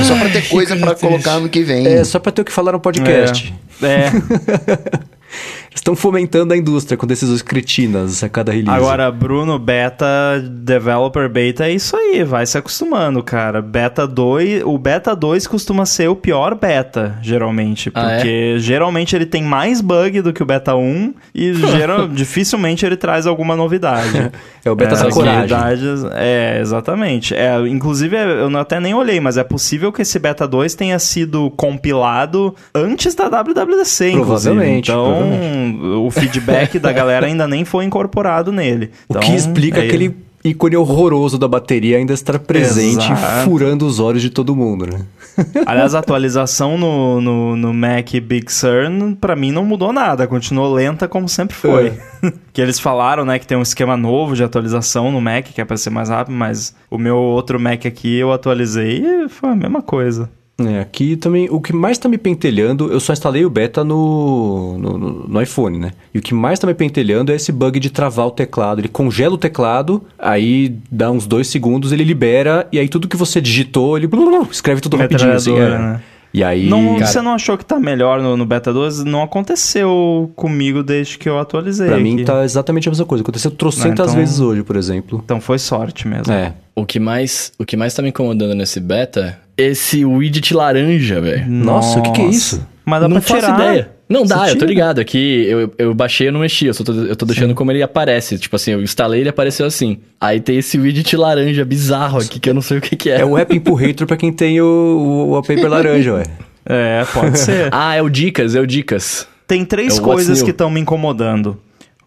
Speaker 3: Só pra ter coisa pra colocar no que vem.
Speaker 1: É, só pra ter o que falar no podcast.
Speaker 4: É.
Speaker 1: Estão fomentando a indústria com decisões cretinas a cada release.
Speaker 4: Agora, Bruno, beta, developer beta é isso aí, vai se acostumando, cara. Beta 2, o beta 2 costuma ser o pior beta, geralmente,
Speaker 2: Ah, é?
Speaker 4: porque geralmente ele tem mais bug do que o beta 1 e geral, dificilmente ele traz alguma novidade.
Speaker 1: É o beta
Speaker 4: É,
Speaker 1: coragem.
Speaker 4: novidades- É, exatamente. É, inclusive, eu não- até nem olhei, mas é possível que esse beta 2 tenha sido compilado antes da WWDC, inclusive.
Speaker 1: Provavelmente,
Speaker 4: Então,
Speaker 1: provavelmente.
Speaker 4: O feedback da galera ainda nem foi incorporado nele.
Speaker 1: O
Speaker 4: Então,
Speaker 1: que explica
Speaker 4: é-
Speaker 1: aquele ícone horroroso da bateria ainda estar presente,
Speaker 4: Exato.
Speaker 1: furando os olhos de todo mundo, né?
Speaker 4: Aliás, a atualização no, no, no Mac Big Sur, pra mim, não mudou nada. Continuou lenta como sempre foi.
Speaker 1: É.
Speaker 4: que eles falaram, né, que tem um esquema novo de atualização no Mac, que é pra ser mais rápido, mas o meu outro Mac aqui eu atualizei e foi a mesma coisa.
Speaker 1: É, aqui também, o que mais tá me pentelhando, eu só instalei o beta no, no, no- iPhone, né? E o que mais tá me pentelhando é esse bug de travar o teclado. Ele congela o teclado, aí dá uns dois segundos, ele libera, e aí tudo que você digitou, ele blu, blu, escreve tudo rapidinho, assim. É.
Speaker 4: né?
Speaker 1: E aí...
Speaker 4: Não,
Speaker 1: cara,
Speaker 4: você não achou que tá melhor no, no Beta 2? Não aconteceu comigo desde que eu atualizei.
Speaker 1: pra mim
Speaker 4: aqui.
Speaker 1: tá exatamente a mesma coisa. Aconteceu trocentas
Speaker 4: então-
Speaker 1: vezes hoje, por exemplo.
Speaker 4: Então foi sorte mesmo.
Speaker 1: É.
Speaker 2: O que mais, o que mais tá me incomodando nesse beta, esse widget laranja, velho.
Speaker 1: Nossa, o que que é isso?
Speaker 4: Mas dá
Speaker 2: não
Speaker 4: pra
Speaker 2: faço
Speaker 4: tirar.
Speaker 2: ideia. Não dá, eu tô ligado. Aqui eu, eu baixei e não mexi. Eu, só tô, eu tô deixando como ele aparece. Tipo assim, eu instalei e ele apareceu assim. Aí tem esse widget laranja bizarro aqui que eu não sei o que, que é.
Speaker 1: É o app Impulhator pra quem tem o, o, o paper laranja, ué.
Speaker 4: É, pode ser.
Speaker 2: Ah, é o Dicas, é o Dicas.
Speaker 4: Tem três
Speaker 2: É
Speaker 4: coisas que estão me incomodando.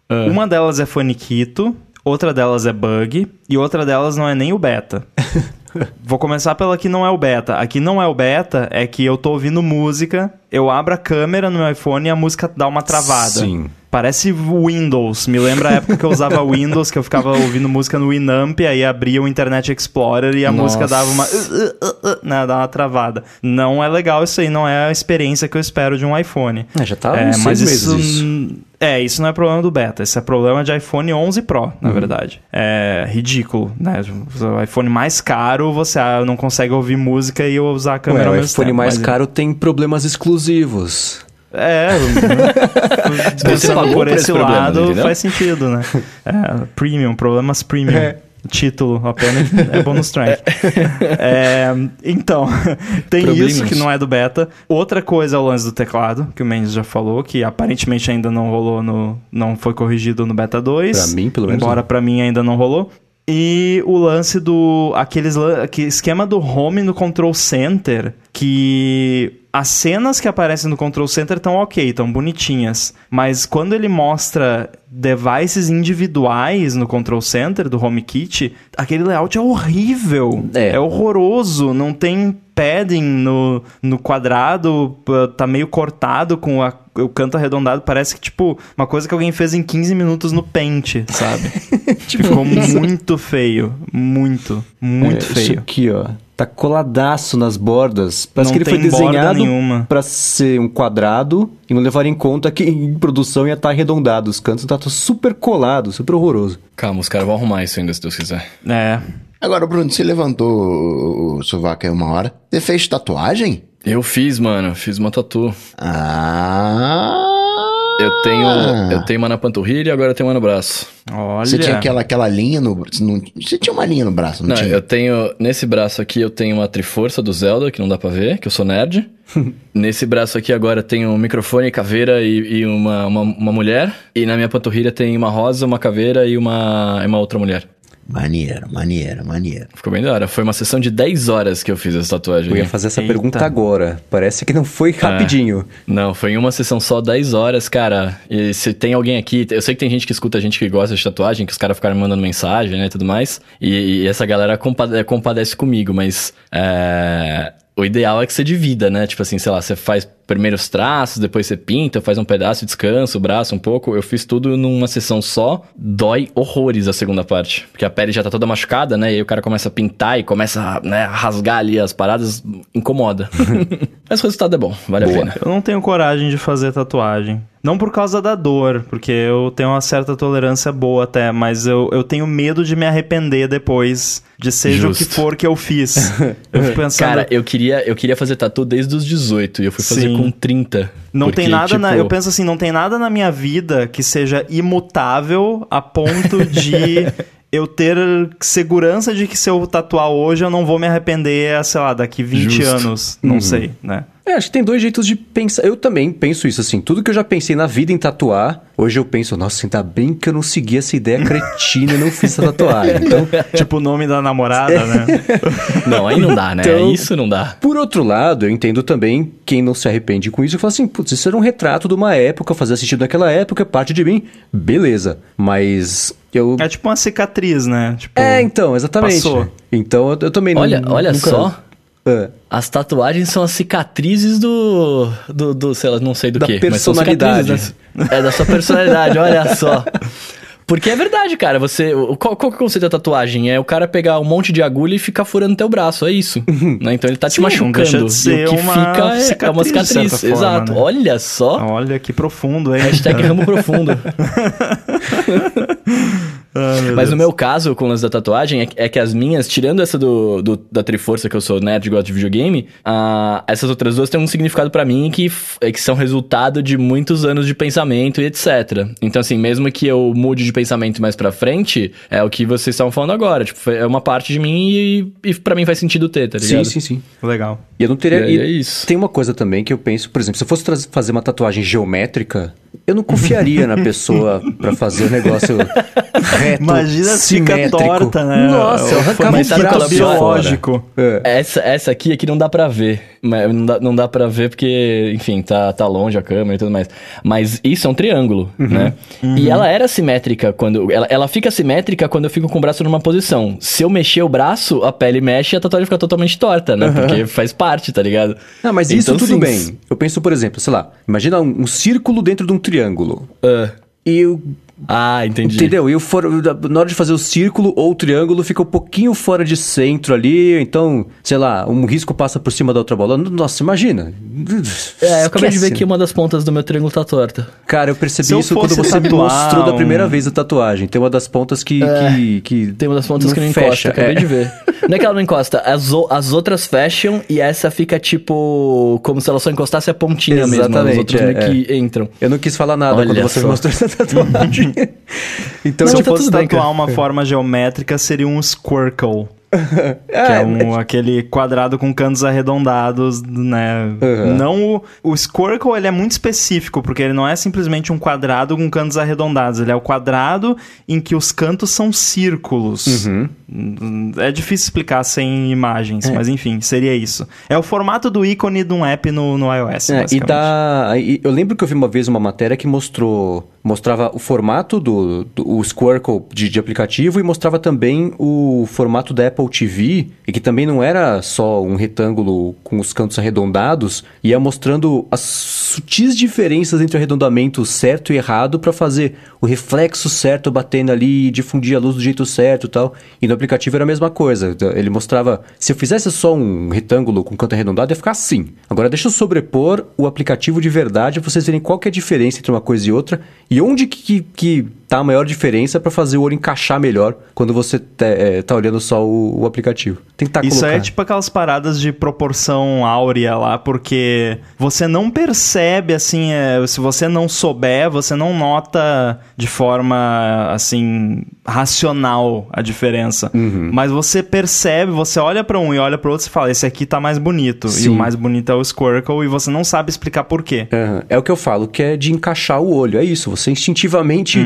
Speaker 2: Ah.
Speaker 4: Uma delas é faniquito, outra delas é bug e outra delas não é nem o beta. Vou começar pela que não é o beta. A que não é o beta é que eu tô ouvindo música, eu abro a câmera no meu iPhone e a música dá uma travada.
Speaker 1: Sim.
Speaker 4: Parece Windows. Me lembra a época que eu usava Windows, que eu ficava ouvindo música no Winamp, aí abria o Internet Explorer e a
Speaker 2: Nossa.
Speaker 4: música dava uma. uh, uh, uh, né, dava uma travada. Não é legal isso aí, não é a experiência que eu espero de um iPhone.
Speaker 1: É, já tá
Speaker 4: É, mas isso,
Speaker 1: isso.
Speaker 4: É, isso não é problema do beta, isso é problema de iPhone 11 Pro, na
Speaker 1: Uhum.
Speaker 4: verdade. É ridículo, né? O iPhone mais caro, você ah, não consegue ouvir música e usar a câmera
Speaker 1: Ué, o iPhone
Speaker 4: tempo,
Speaker 1: mais
Speaker 4: mas-
Speaker 1: caro tem problemas exclusivos.
Speaker 4: É,
Speaker 2: Você pagou
Speaker 4: por
Speaker 2: esse problema,
Speaker 4: lado,
Speaker 2: entendeu?
Speaker 4: faz sentido, né? É, premium, problemas premium.
Speaker 1: É.
Speaker 4: Título apenas é bonus track. É, então, tem
Speaker 2: Problemas.
Speaker 4: isso que não é do beta. Outra coisa é o lance do teclado, que o Mendes já falou, que aparentemente ainda não rolou no. não foi corrigido no beta 2.
Speaker 1: Pra mim, pelo menos,
Speaker 4: Embora pra mim ainda não rolou. E o lance do. aqueles lan- aquele esquema do home no control center, que as cenas que aparecem no control center estão ok, estão bonitinhas. Mas quando ele mostra devices individuais no control center do HomeKit, aquele layout é horrível.
Speaker 1: É.
Speaker 4: horroroso. Não tem padding no, no quadrado, tá meio cortado com a- o canto arredondado. Parece que, tipo, uma coisa que alguém fez em 15 minutos no Paint, sabe? tipo, ficou muito feio. Muito, muito
Speaker 1: É, Isso
Speaker 4: feio.
Speaker 1: aqui, ó. Tá coladaço nas bordas. Parece
Speaker 4: Não
Speaker 1: que ele foi desenhado
Speaker 4: nenhuma.
Speaker 1: pra ser um quadrado e não levar em conta que em produção ia estar arredondado. Os cantos tá super colado, super horroroso.
Speaker 2: Calma, os caras vão arrumar isso ainda, se Deus quiser.
Speaker 4: É.
Speaker 3: Agora, Bruno, você levantou o, o sovaco aí uma hora. Você fez tatuagem?
Speaker 2: Eu fiz, mano. Fiz uma tatu.
Speaker 3: Ah!
Speaker 2: Eu tenho, eu tenho uma na panturrilha e agora eu tenho uma no braço.
Speaker 4: Olha.
Speaker 3: Você tinha aquela, aquela linha no... Você, não- você tinha uma linha no braço, não,
Speaker 2: Não,
Speaker 3: tinha?
Speaker 2: eu tenho. Nesse braço aqui eu tenho uma triforça do Zelda, que não dá pra ver, que eu sou nerd. nesse braço aqui agora eu tenho um microfone, caveira e, e uma, uma, uma mulher. E na minha panturrilha tem uma rosa, uma caveira e uma, e uma outra mulher.
Speaker 3: Maneiro, maneiro, maneiro.
Speaker 2: Ficou bem da hora. Foi uma sessão de 10 horas que eu fiz essa tatuagem.
Speaker 1: Eu ia fazer essa
Speaker 4: Eita.
Speaker 1: pergunta agora. Parece que não foi rapidinho.
Speaker 2: Não, foi em uma sessão só 10 horas, cara. E se tem alguém aqui, eu sei que tem gente que escuta gente que gosta de tatuagem, que os caras ficaram me mandando mensagem, né, e tudo mais. E, e essa galera compade- compadece comigo, mas é, o ideal é que você divida, né? Tipo assim, sei lá, você faz primeiro os traços, depois você pinta, faz um pedaço, descansa o braço um pouco. Eu fiz tudo numa sessão só. Dói horrores a segunda parte. Porque a pele já tá toda machucada, né? E aí o cara começa a pintar e começa né, a rasgar ali as paradas, incomoda. Mas o resultado é bom, vale a pena.
Speaker 4: Eu não tenho coragem de fazer tatuagem. Não por causa da dor, porque eu tenho uma certa tolerância boa até, mas eu, eu tenho medo de me arrepender depois de seja o que
Speaker 2: Justo.
Speaker 4: for que eu fiz. eu fico pensando.
Speaker 2: Cara, eu queria, eu queria fazer tatu desde os 18 e eu fui fazer
Speaker 4: Sim.
Speaker 2: Com 30.
Speaker 4: Não
Speaker 2: Porque,
Speaker 4: tem nada na.
Speaker 2: tipo,
Speaker 4: Eu penso assim, não tem nada na minha vida que seja imutável a ponto de eu ter segurança de que se eu tatuar hoje eu não vou me arrepender, sei lá, daqui 20
Speaker 2: Justo.
Speaker 4: anos. Não sei, né?
Speaker 1: É, acho que tem dois jeitos de pensar. Eu também penso isso, assim. Tudo que eu já pensei na vida em tatuar, hoje eu penso, nossa, ainda bem que eu não segui essa ideia cretina e não fiz essa tatuagem. Então,
Speaker 4: tipo o nome da namorada, né?
Speaker 2: Não, aí não dá, né?
Speaker 1: Então-
Speaker 2: Isso não dá.
Speaker 1: Por outro lado, eu entendo também quem não se arrepende com isso e fala assim, putz, isso era um retrato de uma época, fazia sentido naquela época, é parte de mim, beleza. Mas eu.
Speaker 4: É tipo uma cicatriz, né? Tipo,
Speaker 1: É, então, exatamente.
Speaker 4: Passou.
Speaker 1: Então eu, eu também
Speaker 2: Olha,
Speaker 1: não.
Speaker 2: olha
Speaker 1: nunca-
Speaker 2: só.
Speaker 1: É.
Speaker 2: As tatuagens são as cicatrizes do. do, do sei lá, não sei do
Speaker 1: Da
Speaker 2: que. mas são
Speaker 1: personalidade.
Speaker 2: cicatrizes da- é, da sua personalidade, olha só. Porque é verdade, cara. Você. Qual, qual que é o conceito da tatuagem? É o cara pegar um monte de agulha e ficar furando teu braço, é isso. né? Então ele tá te
Speaker 4: Sim,
Speaker 2: machucando.
Speaker 4: de
Speaker 2: e
Speaker 4: ser
Speaker 2: o que
Speaker 4: uma
Speaker 2: fica é, é
Speaker 4: cicatriz,
Speaker 2: uma cicatriz.
Speaker 4: forma,
Speaker 2: Exato.
Speaker 4: né?
Speaker 2: Olha só.
Speaker 4: Olha que profundo, hein?
Speaker 2: Hashtag ramo profundo.
Speaker 4: Meu
Speaker 2: Mas no
Speaker 4: Deus.
Speaker 2: meu caso, com o lance da tatuagem, é, que- é que as minhas, tirando essa do, do- da Triforça, que eu sou nerd e gosto de videogame, ah, essas outras duas têm um significado pra mim que, é que são resultado de muitos anos de pensamento e etc. Então, assim, mesmo que eu mude de pensamento mais pra frente, é o que vocês estavam falando agora. Tipo, é uma parte de mim e, e pra mim faz sentido ter, tá
Speaker 1: Sim,
Speaker 2: ligado?
Speaker 1: sim, sim.
Speaker 4: Legal.
Speaker 1: E eu não teria.
Speaker 2: E
Speaker 1: e
Speaker 2: é isso.
Speaker 1: Tem uma coisa também que eu penso, por exemplo, se eu fosse fazer uma tatuagem geométrica, eu não confiaria na pessoa pra fazer o negócio reto,
Speaker 4: Imagina se fica
Speaker 1: simétrico.
Speaker 4: torta, né?
Speaker 1: Nossa, eu arrancava braço
Speaker 2: pior?
Speaker 4: biológico.
Speaker 1: É.
Speaker 2: Essa, essa aqui, aqui não dá pra ver. Mas Não dá, não dá pra ver porque, enfim, tá, tá longe a câmera e tudo mais. Mas isso é um triângulo, né? E ela era simétrica quando. Ela, ela fica simétrica quando eu fico com o braço numa posição. Se eu mexer o braço, a pele mexe e a tatuagem fica totalmente torta, né? Porque faz parte, tá ligado?
Speaker 1: Não, mas isso
Speaker 2: Então,
Speaker 1: tudo
Speaker 2: sim.
Speaker 1: bem. Eu penso, por exemplo, sei lá, imagina um, um círculo dentro de um triângulo.
Speaker 2: Ah.
Speaker 1: E o
Speaker 2: Ah, entendi.
Speaker 1: Entendeu? E o for... na hora de fazer o círculo ou o triângulo fica um pouquinho fora de centro ali, então, sei lá, um risco passa por cima da outra bola. Nossa, imagina.
Speaker 2: É, eu acabei de ver
Speaker 1: Esquece.
Speaker 2: que uma das pontas do meu triângulo tá torta.
Speaker 1: Cara, eu percebi
Speaker 4: Se eu
Speaker 1: isso quando você me mostrou da
Speaker 4: um-
Speaker 1: primeira vez a tatuagem. Tem uma das pontas que. que, que
Speaker 2: Tem uma das pontas que não
Speaker 1: fecha.
Speaker 2: encosta, acabei
Speaker 1: é.
Speaker 2: de ver. Não é que ela não encosta, as, o- as outras fecham e essa fica tipo. como se ela só encostasse a pontinha mesmo. As
Speaker 1: Exatamente,
Speaker 2: outras
Speaker 1: é,
Speaker 2: meio que entram.
Speaker 1: Eu não quis falar nada
Speaker 2: Olha
Speaker 1: quando você
Speaker 2: só.
Speaker 1: me mostrou essa tatuagem. então,
Speaker 4: Se
Speaker 2: Não,
Speaker 4: eu
Speaker 2: tá
Speaker 4: fosse
Speaker 2: bem,
Speaker 4: tatuar
Speaker 2: cara.
Speaker 4: uma forma geométrica, seria um squircle. Que é, um, aquele quadrado com cantos arredondados, né?
Speaker 1: Uhum.
Speaker 4: Não o, o Squircle, ele é muito específico, porque ele não é simplesmente um quadrado com cantos arredondados. Ele é o quadrado em que os cantos são círculos.
Speaker 1: Uhum.
Speaker 4: É difícil explicar sem imagens, mas enfim, seria isso. É o formato do ícone de um app no, no iOS,
Speaker 1: É, e dá. e Eu lembro que eu vi uma vez uma matéria que mostrou. Mostrava o formato do, do o Squircle de, de aplicativo e mostrava também o formato da Apple TV, e que também não era só um retângulo com os cantos arredondados, ia mostrando as sutis diferenças entre o arredondamento certo e errado para fazer o reflexo certo batendo ali e difundir a luz do jeito certo e tal. E no aplicativo era a mesma coisa. Ele mostrava, se eu fizesse só um retângulo com canto arredondado, ia ficar assim. Agora deixa eu sobrepor o aplicativo de verdade pra vocês verem qual é a diferença entre uma coisa e outra e onde que, que, tá a maior diferença para fazer o olho encaixar melhor quando você tá, é, tá olhando só o, o aplicativo. Tem que tá
Speaker 4: Isso é tipo aquelas paradas de proporção áurea lá, porque você não percebe, assim, é, se você não souber, você não nota de forma, assim, racional a diferença.
Speaker 1: Uhum.
Speaker 4: Mas você percebe, você olha pra um e olha pro outro e fala, esse aqui tá mais bonito. E
Speaker 1: Sim.
Speaker 4: o mais bonito é o Squircle e você não sabe explicar por quê.
Speaker 1: Aham. É o que eu falo, que é de encaixar o olho. É isso. Você instintivamente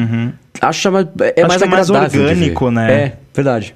Speaker 1: acha mais, é
Speaker 4: Acho
Speaker 1: mais
Speaker 4: que é mais orgânico, né?
Speaker 1: É, verdade.